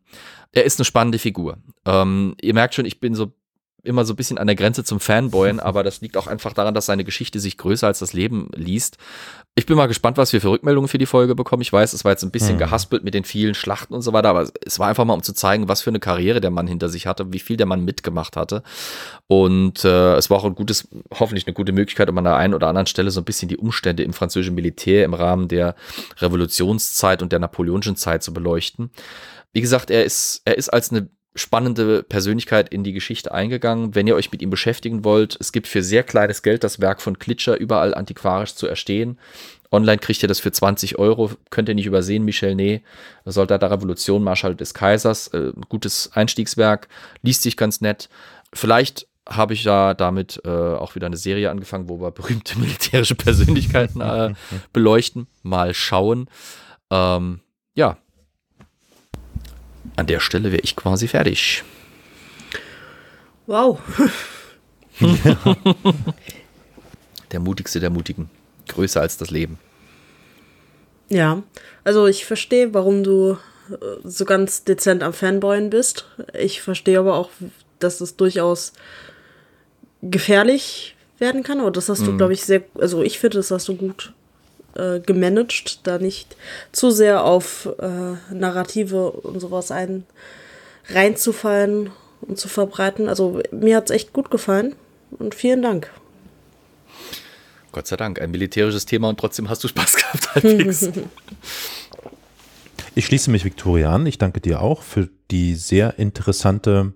Er ist eine spannende Figur. Ähm, ihr merkt schon, ich bin so immer so ein bisschen an der Grenze zum Fanboyen, aber das liegt auch einfach daran, dass seine Geschichte sich größer als das Leben liest. Ich bin mal gespannt, was wir für Rückmeldungen für die Folge bekommen. Ich weiß, es war jetzt ein bisschen hm. gehaspelt mit den vielen Schlachten und so weiter, aber es war einfach mal, um zu zeigen, was für eine Karriere der Mann hinter sich hatte, wie viel der Mann mitgemacht hatte. Und äh, es war auch ein gutes, hoffentlich eine gute Möglichkeit, um an der einen oder anderen Stelle so ein bisschen die Umstände im französischen Militär im Rahmen der Revolutionszeit und der napoleonischen Zeit zu beleuchten. Wie gesagt, er ist, er ist als eine spannende Persönlichkeit in die Geschichte eingegangen. Wenn ihr euch mit ihm beschäftigen wollt, es gibt für sehr kleines Geld das Werk von Klitscher überall antiquarisch zu erstehen. Online kriegt ihr das für 20 Euro, könnt ihr nicht übersehen, Michel Ney, Soldat der Revolution, Marschall des Kaisers, äh, gutes Einstiegswerk, liest sich ganz nett. Vielleicht habe ich ja damit äh, auch wieder eine Serie angefangen, wo wir berühmte militärische Persönlichkeiten äh, beleuchten. Mal schauen. Ähm, ja, an der Stelle wäre ich quasi fertig. Wow. der mutigste der Mutigen. Größer als das Leben. Ja, also ich verstehe, warum du äh, so ganz dezent am Fanboyen bist. Ich verstehe aber auch, dass es durchaus gefährlich werden kann. Aber das hast du, mhm. glaube ich, sehr, also ich finde, das hast du gut äh, gemanagt, da nicht zu sehr auf äh, Narrative und sowas ein reinzufallen und zu verbreiten. Also mir hat es echt gut gefallen und vielen Dank. Gott sei Dank, ein militärisches Thema und trotzdem hast du Spaß gehabt, halbwegs. Ich schließe mich Victoria an. Ich danke dir auch für die sehr interessante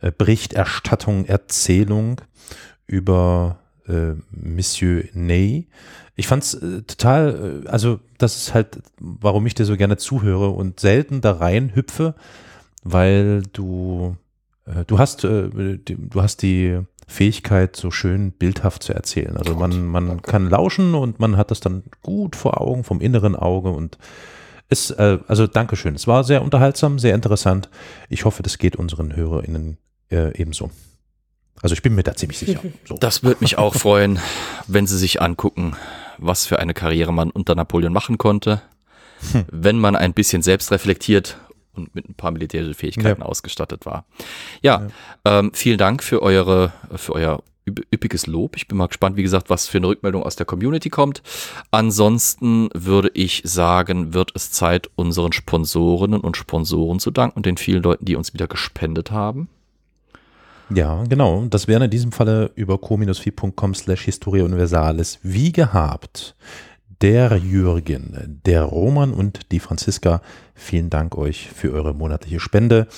äh, Berichterstattung, Erzählung über äh, Monsieur Ney. Ich fand es äh, total, äh, also das ist halt, warum ich dir so gerne zuhöre und selten da rein hüpfe, weil du, äh, du hast, äh, die, du hast die Fähigkeit, so schön bildhaft zu erzählen. Also man, man kann lauschen und man hat das dann gut vor Augen, vom inneren Auge und ist, äh, also Dankeschön. Es war sehr unterhaltsam, sehr interessant. Ich hoffe, das geht unseren HörerInnen ebenso. Also ich bin mir da ziemlich sicher. So. Das würde mich auch freuen, wenn Sie sich angucken, was für eine Karriere man unter Napoleon machen konnte. Hm. Wenn man ein bisschen selbst reflektiert und mit ein paar militärischen Fähigkeiten ja. ausgestattet war. Ja, ja. Ähm, vielen Dank für eure, für euer üppiges Lob. Ich bin mal gespannt, wie gesagt, was für eine Rückmeldung aus der Community kommt. Ansonsten würde ich sagen, wird es Zeit, unseren Sponsorinnen und Sponsoren zu danken und den vielen Leuten, die uns wieder gespendet haben. Ja, genau. Das wäre in diesem Falle über co-fi.com slash Historia Universalis wie gehabt der Jürgen, der Roman und die Franziska. Vielen Dank euch für eure monatliche Spende.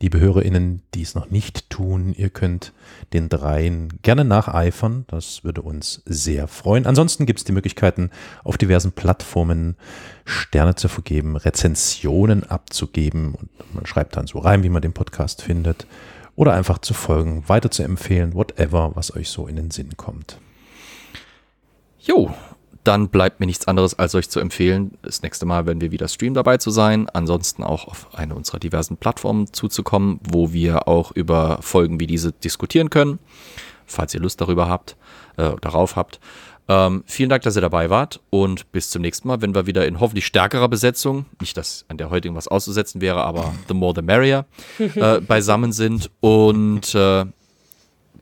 Liebe HörerInnen, die es noch nicht tun, ihr könnt den dreien gerne nacheifern. Das würde uns sehr freuen. Ansonsten gibt es die Möglichkeiten, auf diversen Plattformen Sterne zu vergeben, Rezensionen abzugeben und man schreibt dann so rein, wie man den Podcast findet. Oder einfach zu folgen, weiter zu empfehlen, whatever, was euch so in den Sinn kommt. Jo, dann bleibt mir nichts anderes, als euch zu empfehlen, das nächste Mal, wenn wir wieder streamen, dabei zu sein. Ansonsten auch auf eine unserer diversen Plattformen zuzukommen, wo wir auch über Folgen wie diese diskutieren können, falls ihr Lust darüber habt, äh, darauf habt. Ähm, vielen Dank, dass ihr dabei wart und bis zum nächsten Mal, wenn wir wieder in hoffentlich stärkerer Besetzung, nicht, dass an der heutigen was auszusetzen wäre, aber the more the merrier, äh, beisammen sind. Und äh,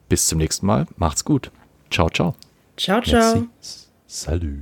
bis zum nächsten Mal. Macht's gut. Ciao, ciao. Ciao, ciao. Merci. Salut